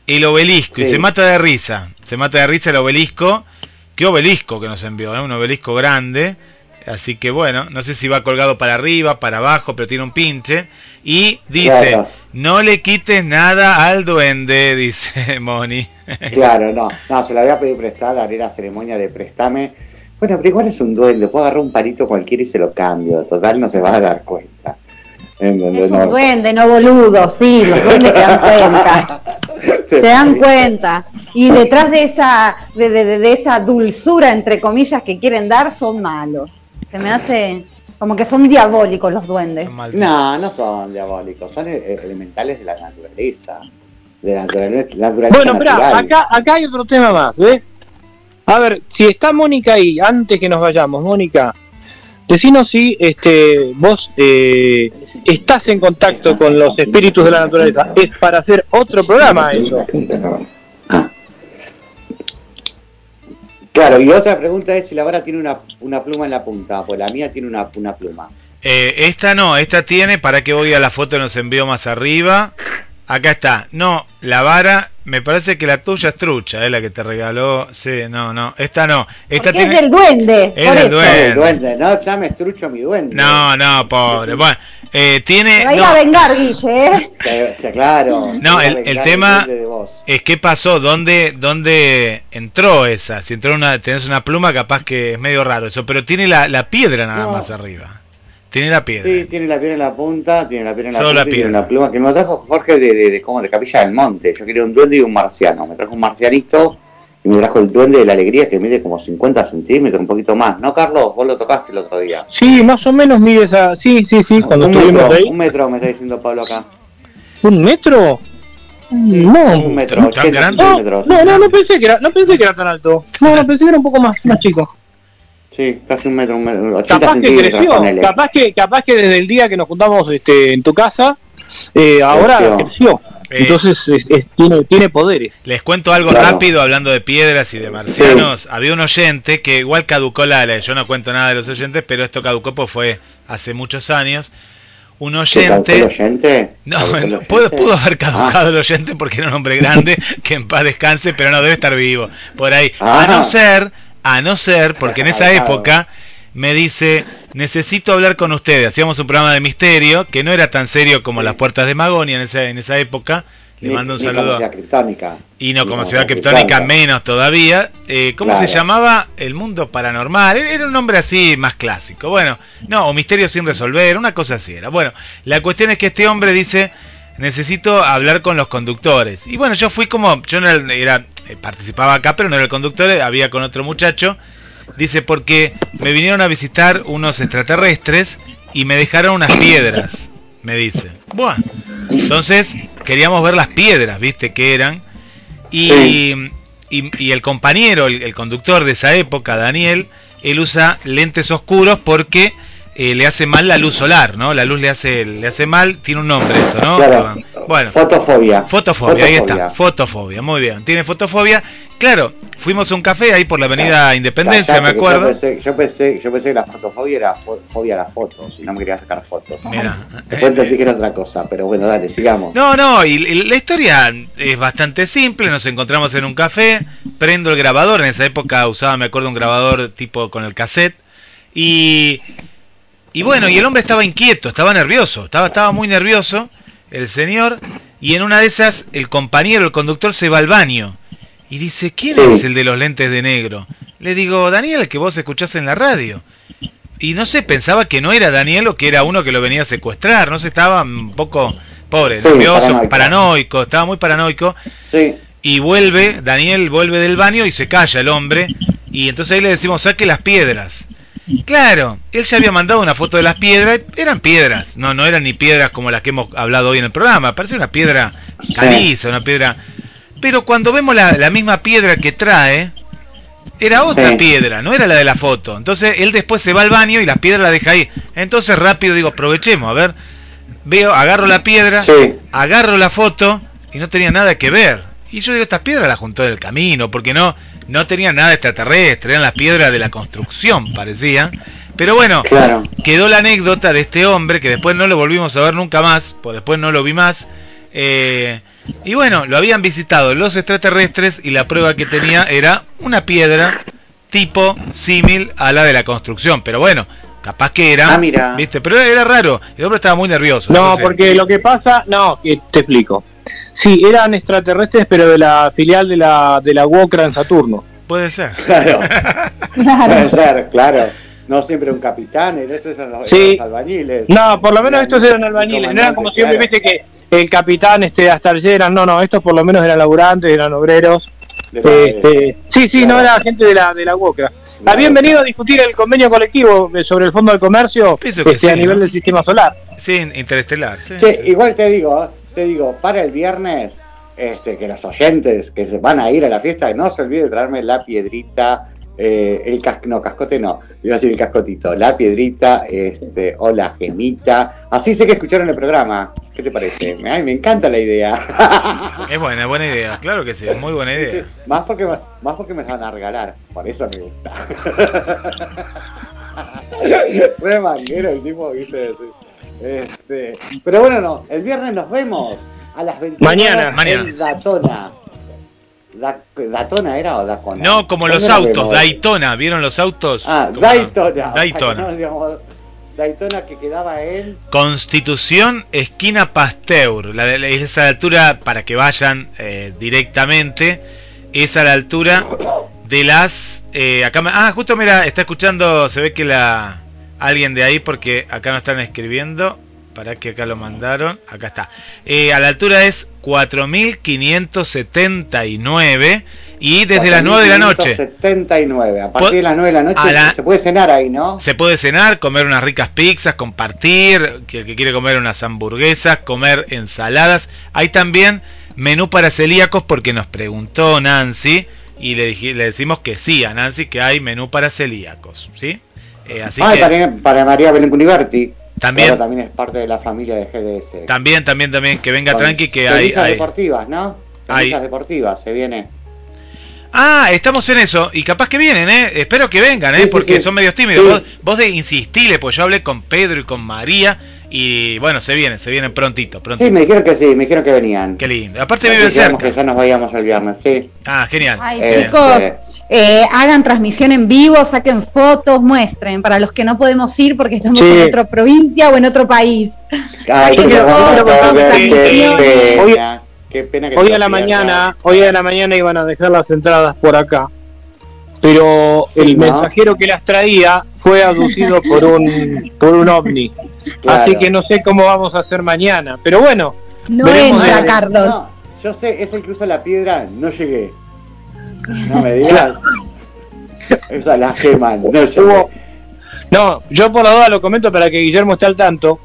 el obelisco y se mata de risa. Se mata de risa el obelisco. Qué obelisco que nos envió, ¿eh? un obelisco grande. Así que bueno, no sé si va colgado para arriba, para abajo, pero tiene un pinche. Y dice, Claro. no le quites nada al duende, dice Moni. Claro, no, no, se la había pedido prestada, haré la ceremonia de préstame. Bueno, pero igual es un duende, puedo agarrar un palito cualquiera y se lo cambio, total no se va a dar cuenta. Es un No. duende, no boludo, sí, los duendes se dan cuenta. Se dan cuenta. Y detrás de esa, de- de- de esa dulzura, entre comillas, que quieren dar, son malos. Se me hace como que son diabólicos los duendes. No, no son diabólicos, son eh, elementales de la naturaleza. De la naturaleza, la naturaleza Bueno, espera, acá, acá hay otro tema más, ¿ves? A ver, si está Mónica ahí, antes que nos vayamos, Mónica, decinos si este, vos eh, estás en contacto con los espíritus de la naturaleza. Es para hacer otro programa eso. Claro, y otra pregunta es si la vara tiene una, una pluma en la punta, pues la mía tiene una, una pluma. Eh, esta no, esta tiene, para que voy a la foto nos envió más arriba. Acá está. No, la vara, me parece que la tuya es trucha, es la que te regaló. Sí, no, no, esta no. Esta Porque es del duende. Es del duende. El duende, no llame estrucho mi duende. No, no, pobre. Bueno, eh, tiene va a ir no, a vengar, Guille, ¿eh? Claro. No, el- tema- es qué pasó, dónde dónde entró esa. Si entró una tenés una pluma, capaz que es medio raro eso, pero tiene la, la piedra nada No. más arriba. Tiene la piedra. Sí, tiene la piedra en la punta, tiene la piedra en la Solo punta la y tiene piedra. una pluma que me trajo Jorge de, de, de, como de Capilla del Monte. Yo quería un duende y un marciano. Me trajo un marcianito y me trajo el duende de la alegría que mide como 50 centímetros, un poquito más. ¿No, Carlos? Vos lo tocaste el otro día. Sí, más o menos mide esa. Sí, sí, sí, cuando un estuvimos metro, ahí. un metro me está diciendo Pablo acá. ¿Un metro? no. Un metro, ¿Tan 80 grande? centímetros. No, no, no pensé que era, no pensé que era tan alto. No, no pensé que era un poco más, más chico. Sí, casi un metro, un metro 80 Capaz que creció, capaz que, capaz que desde el día que nos juntamos este, en tu casa, eh, ahora Creció. creció. Eh. Entonces es- es- tiene, tiene poderes. Les cuento algo Claro. rápido hablando de piedras y de marcianos. Había un oyente que igual caducó la, la- Yo no cuento nada de los oyentes, pero esto caducó pues fue hace muchos años. Un ¿Se caducó el oyente. oyente? No, pudo, pudo haber caducado Ah. el oyente porque era un hombre grande que en paz descanse, pero no debe estar vivo. Por ahí. A Ah. no ser, a no ser, porque en esa época me dice, necesito hablar con ustedes. Hacíamos un programa de misterio que no era tan serio como Las Puertas de Magonia en esa, en esa época. Le Ni- mando un ni como saludo. Ciudad Criptónica. Y no Ni como Ciudad Ciudad Criptónica, menos todavía. Eh, ¿Cómo Claro. se llamaba? El mundo paranormal. Era un nombre así más clásico. Bueno, no, o misterio sin resolver, una cosa así era. Bueno, la cuestión es que este hombre dice, necesito hablar con los conductores. Y bueno, yo fui como, yo no era, era- participaba acá, pero no era el conductor, eh, había con otro muchacho. Dice, porque me vinieron a visitar unos extraterrestres y me dejaron unas piedras, me dice. Bueno, entonces queríamos ver las piedras, ¿viste? Que eran. Y, y, y el compañero, el, el conductor de esa época, Daniel, él usa lentes oscuros porque eh, le hace mal la luz solar, ¿no? La luz le hace, le hace mal, tiene un nombre esto, ¿no? Claro. Bueno. Fotofobia. Fotofobia, ahí está. Fotofobia, muy bien. Tiene fotofobia. Claro, fuimos a un café ahí por la avenida Independencia, me acuerdo. Yo pensé, yo, pensé, yo pensé que la fotofobia era fo- fobia a las fotos y no me quería sacar fotos. Mira. Después pensé que era otra cosa, pero bueno, dale, sigamos. No, no, y, y la historia es bastante simple. Nos encontramos en un café, prendo el grabador. En esa época usaba, me acuerdo, un grabador tipo con el cassette. Y, y bueno, y el hombre estaba inquieto, estaba nervioso, estaba, estaba muy nervioso, el señor. Y en una de esas, el compañero, el conductor, se va al baño. Y dice, ¿quién Sí. es el de los lentes de negro? Le digo, Daniel, el que vos escuchás en la radio. Y no sé, pensaba que no era Daniel o que era uno que lo venía a secuestrar. No sé, estaba un poco pobre, Sí, nervioso, paranoico. paranoico. estaba muy paranoico. Sí. Y vuelve, Daniel vuelve del baño y se calla el hombre. Y entonces ahí le decimos, saque las piedras. Claro, él ya había mandado una foto de las piedras, eran piedras, no, no eran ni piedras como las que hemos hablado hoy en el programa, parece una piedra caliza, una piedra... Pero cuando vemos la, la misma piedra que trae, era otra Sí. piedra, no era la de la foto. Entonces él después se va al baño y la piedra la deja ahí. Entonces rápido digo, aprovechemos, a ver, veo, agarro la piedra, Sí. agarro la foto y no tenía nada que ver. Y yo digo, estas piedras las juntó del camino, porque no, no tenían nada extraterrestre, eran las piedras de la construcción, parecían. Pero bueno, Claro. quedó la anécdota de este hombre, que después no lo volvimos a ver nunca más, pues después no lo vi más. eh, y bueno, lo habían visitado los extraterrestres y la prueba que tenía era una piedra tipo símil a la de la construcción. Pero bueno, capaz que era, Ah, mira. ¿viste? Pero era raro, el hombre estaba muy nervioso. No, entonces- porque lo que pasa, no, te explico. Sí, eran extraterrestres, pero de la filial de la de la Wokra en Saturno. Puede ser. Claro. Puede ser, claro. No siempre un capitán, esos son los, Sí. los albañiles. No, por lo menos estos eran albañiles, no eran como siempre, viste que el capitán este hasta ayer eran, no, no, estos por lo menos eran laburantes, eran obreros. Este, sí, sí, no era gente de la de la UOCRA. ¿Habían venido a discutir el convenio colectivo eh, sobre el Fondo del Comercio este, a sí, nivel ¿no? del sistema solar? Sí, interestelar. Sí, Che, igual te digo, te digo, para el viernes, este, que los oyentes que se van a ir a la fiesta, no se olviden de traerme la piedrita, eh, el cas no, cascote no, iba a decir el cascotito, la piedrita, este, o la gemita. Así sé que escucharon el programa. ¿Qué te parece? Ay, me encanta la idea. Es buena, buena idea, claro que sí, es muy buena idea. más porque más porque me van a regalar, por eso me gusta. Fue manguero el tipo, viste. sí. Este, pero bueno, no, el viernes nos vemos a las 21 Mañana, mañana. en Datona. Da- ¿Datona era o Dacona? No, como los ¿Dónde nos autos? Daytona, ¿vieron los autos? Ah, Como- Daytona. Daytona. Daytona que quedaba en. Constitución, esquina Pasteur. La de, la- es a la altura, para que vayan eh, directamente, es a la altura de las... eh, acá ah, justo mira, está escuchando, se ve que la, alguien de ahí porque acá no están escribiendo. Para que acá lo mandaron. Acá está. Eh, a la altura es 4.579 y desde las 9 de la noche. 79. A partir de las 9 de la noche la- se puede cenar ahí, ¿no? Se puede cenar, comer unas ricas pizzas, compartir, que el que quiere comer unas hamburguesas, comer ensaladas. Hay también menú para celíacos porque nos preguntó Nancy y le, dije- le decimos que sí a Nancy que hay menú para celíacos, ¿sí? Eh, así ah, que también para María Belén Cuniverti. También. también es parte de la familia de GDS. también, también, también que venga tranqui que hay, hay- deportivas, ¿no? hay- deportivas, se viene. Ah, estamos en eso y capaz que vienen, ¿eh? Espero que vengan, ¿eh? Sí, porque sí. son medios tímidos. Vos, vos de insistile, pues yo hablé con Pedro y con María y bueno, se vienen, se vienen prontito, prontito. Sí, me dijeron que sí, me dijeron que venían. Qué lindo. Aparte viven cerca. que ya nos vayamos el viernes, sí. Ah, genial. Ay, Eh, chicos, eh. eh, hagan transmisión en vivo, saquen fotos, muestren. Para los que no podemos ir porque estamos Sí. en otra provincia o en otro país. Ay, qué qué Hoy- pena, que a la mañana, hoy a la mañana iban a dejar las entradas por acá. Pero Sí, el ¿no? mensajero que las traía fue aducido por un por un ovni. Claro. Así que no sé cómo vamos a hacer mañana. Pero bueno, No entra, de- Carlos. No, yo sé, es el que usa la piedra, no llegué. No me digas. Esa la geman, no llegué. No, yo por la duda lo comento para que Guillermo esté al tanto.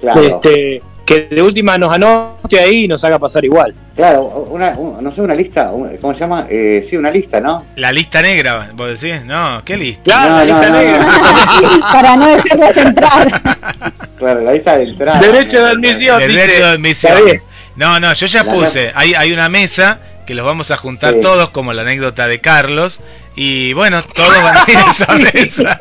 Claro, Este, que de última nos anote ahí y nos haga pasar igual. claro, una, un- no sé, una lista, ¿cómo se llama? Eh, sí, una lista, ¿no? La lista negra, vos decís, no, qué lista. Claro, No, la lista no, negra. no. Para no dejarlos entrar. Claro, la lista de entrada. Derecho de admisión. Derecho de admisión. No, no, yo ya La puse. Hay, hay una mesa que los vamos a juntar Sí. todos, como la anécdota de Carlos. Y bueno, todos van a ir a esa mesa.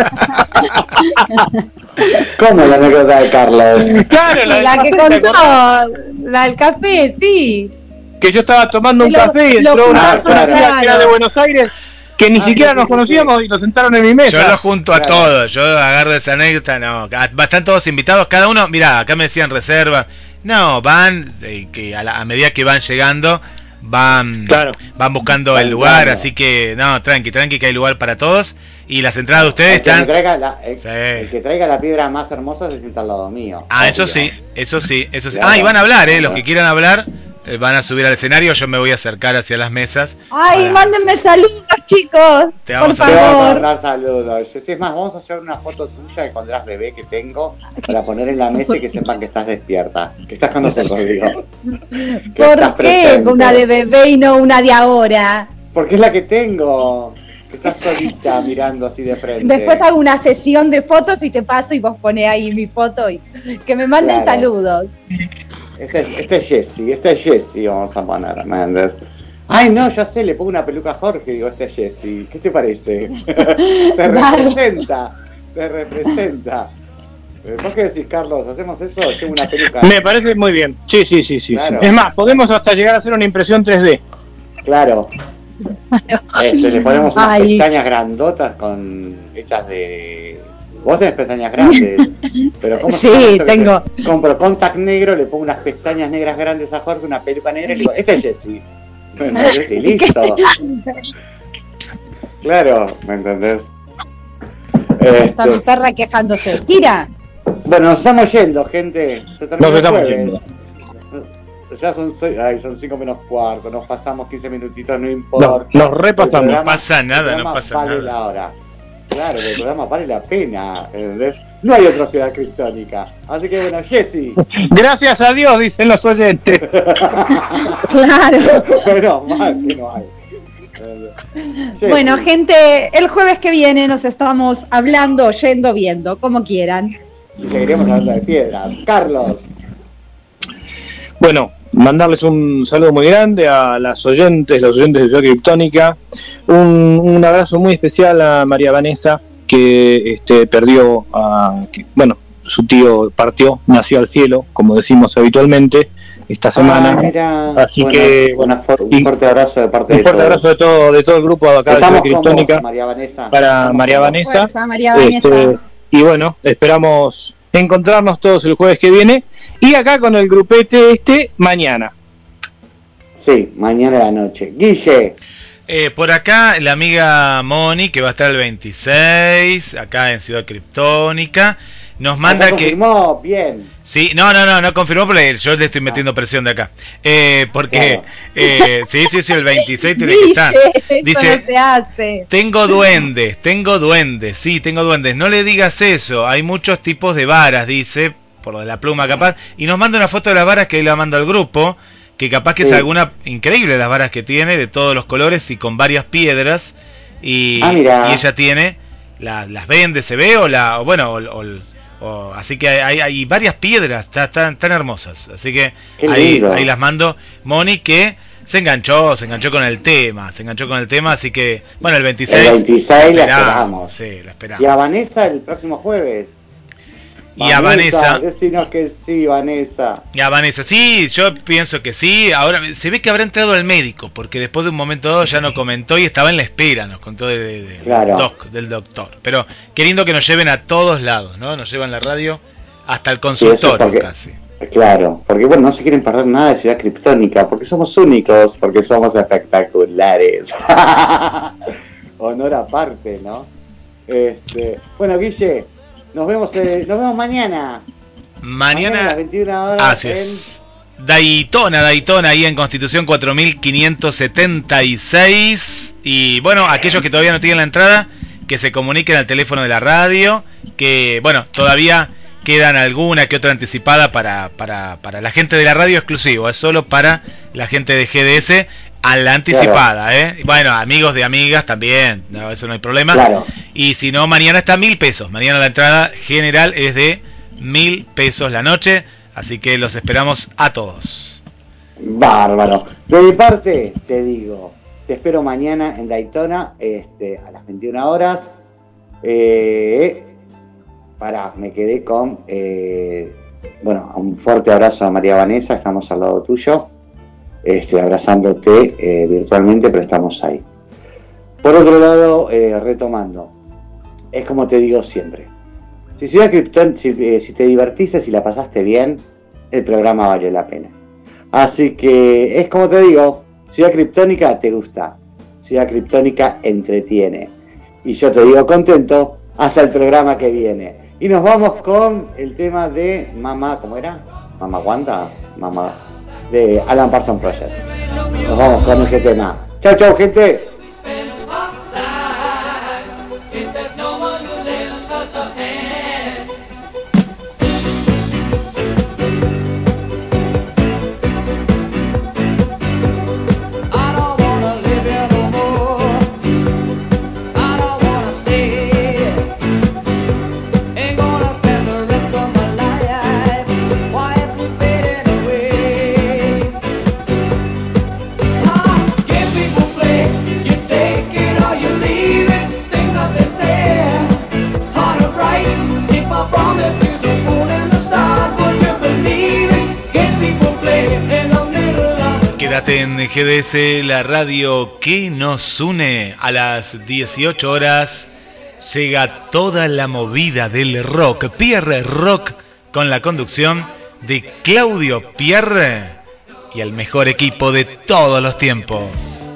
¿Cómo la anécdota de Carlos? Claro, la, La que ¿te contó, la del café, sí. Que yo estaba tomando un Lo- café y entró una persona que era- claro. que era de Buenos Aires que ni Ah, siquiera nos conocíamos y lo sentaron en mi mesa. Yo los junto a Claro. todos. Yo agarro esa anécdota. No, están todos invitados. Cada uno, mira, acá me decían reserva. No, van, eh, que a, la- a medida que van llegando, van, Claro. van buscando Van el lugar. entrando. Así que, no, tranqui, tranqui, que hay lugar para todos. Y las entradas de ustedes El que, me están. traiga la, el, Sí. el que traiga la piedra más hermosa se sienta al lado mío. Ah, eso sí, eso sí, eso sí. Ah, y van a hablar, ¿eh? Los que quieran hablar eh, van a subir al escenario. Yo me voy a acercar hacia las mesas. Ay, Para- mándenme saludos, chicos. Te Por vamos a- Te vamos a favor. mandar saludos. Sí, Es más, vamos a hacer una foto tuya de cuando eras bebé que tengo para poner en la mesa y que sepan que estás despierta. Que estás con nosotros, digo. ¿Por qué presente. una de bebé y no una de ahora? Porque es la que tengo. Que estás solita mirando así de frente. Después hago una sesión de fotos y te paso y vos ponés ahí mi foto y que me manden Claro. saludos. Este, es- este es Jesse, este es Jesse, vamos a poner, Méndez. Ay, no, ya sé, le pongo una peluca a Jorge y digo, este es Jesse. ¿Qué te parece? te representa, te representa. Eh, ¿Vos qué decís, Carlos? ¿Hacemos eso? Llevo una peluca. Me parece muy bien. Sí, sí, sí, sí. Claro. sí. Es más, podemos hasta llegar a hacer una impresión 3D. Claro. Este, le ponemos unas Ay. pestañas grandotas con hechas de. Vos tenés pestañas grandes. Pero ¿cómo Sí, tengo. te- Compro contact negro, le pongo unas pestañas negras grandes a Jorge, una peluca negra y le digo, este es Jesse. Bueno, Jesse, listo. Claro, ¿me entendés? Está mi perra quejándose. Tira. bueno, nos estamos yendo, gente. Se Nos estamos jueves. yendo. Ya son, seis- ay, son cinco menos cuarto, nos pasamos 15 minutitos, no No, importa. nos El repasamos. programa- No pasa nada, no pasa vale nada. la hora. Claro, el programa vale la pena, ¿entendés? No hay otra ciudad criptónica. Así que bueno, Jesse. Gracias a Dios, dicen los oyentes. Claro. bueno, más que no hay. Jessy, Bueno, gente, el jueves que viene nos estamos hablando, oyendo, viendo, como quieran. Y seguiremos hablando de piedras. Carlos. Bueno, mandarles un saludo muy grande a las oyentes, los oyentes de Ciudad Criptónica. Un, un abrazo muy especial a María Vanessa, que este, perdió a. que, bueno, su tío partió, nació al cielo, como decimos habitualmente, esta semana. Ah, mira. Así Bueno, que, un fuerte abrazo de parte un de fuerte todos. abrazo de todo, de todo el grupo de acá de Ciudad Estamos vos, Criptónica María Vanessa. para Estamos María. Vanessa. Fuerza, María Vanessa. Este, y bueno, esperamos encontrarnos todos el jueves que viene y acá con el grupete este mañana. Sí, mañana a la noche. Guille. Eh, por acá, la amiga Moni, que va a estar el 26, acá en Ciudad Criptónica, nos manda ¿Ya que... confirmó? bien. Sí, no, no, no, no confirmó porque yo le estoy metiendo presión de acá. Eh, porque, eh, sí, sí, sí, el 26 tiene que estar. Dice, no se hace. tengo duendes, tengo duendes, sí, tengo duendes. No le digas eso, hay muchos tipos de varas, dice, por lo de la pluma capaz. Y nos manda una foto de las varas que ahí la manda al grupo, que capaz que Sí. es alguna increíble las varas que tiene, de todos los colores y con varias piedras. Y, Ah, y ella tiene, la- las vende, se ve, o la, o bueno, o, o- o- así que hay, hay varias piedras, ta- tan, tan hermosas. Así que ahí, ahí las mando. Moni que se enganchó, se enganchó con el tema, se enganchó con el tema, así que, bueno, el 26. El 26 la esperamos. Sí, la esperamos. Y a Vanessa el próximo jueves. Y a Vanessa. Decinos que sí, Vanessa. Y a Vanessa, sí, yo pienso que sí. Ahora se ve que habrá entrado al médico, porque después de un momento dado ya no comentó y estaba en la espera, nos contó de, de- de- Claro. del, doc, del doctor. Pero qué lindo que nos lleven a todos lados, ¿no? Nos llevan la radio hasta el Sí, eso es consultorio casi. Claro, porque bueno, no se quieren perder nada de Ciudad Criptónica, porque somos únicos, porque somos espectaculares. Honor aparte, ¿no? Este, bueno, Guille, nos vemos, eh, nos vemos mañana. a Mañana, las 21 horas. así en- es. Daytona, Daytona, ahí en Constitución 4576. Y bueno, aquellos que todavía no tienen la entrada, que se comuniquen al teléfono de la radio, que bueno, todavía quedan alguna que otra anticipada para, para, para la gente de la radio exclusivo, es solo para la gente de GDS a la anticipada, ¿eh? Bueno, amigos de amigas también, no, eso no hay problema. Claro. Y si no, mañana está mil pesos. Mañana la entrada general es de mil pesos la noche. Así que los esperamos a todos. Bárbaro. De mi parte, te digo, te espero mañana en Daytona este, a las 21 horas. Eh, pará, me quedé con. eh, bueno, un fuerte abrazo a María Vanessa, estamos al lado tuyo, este, abrazándote eh, virtualmente, pero estamos ahí. Por otro lado, eh, retomando, es como te digo siempre. Si, si, eh, si te divertiste, si la pasaste bien, el programa valió la pena. Así que es como te digo, Ciudad Criptónica te gusta, Ciudad Criptónica entretiene. Y yo te digo contento hasta el programa que viene. Y nos vamos con el tema de Mamá, ¿cómo era? Mamá Wanda, Mamá de Alan Parsons Project. Nos vamos con ese tema. Chau, chau, gente. En GDS, la radio que nos une. A las 18 horas llega toda la movida del rock. Pierre Rock con la conducción de Claudio Pierre y el mejor equipo de todos los tiempos.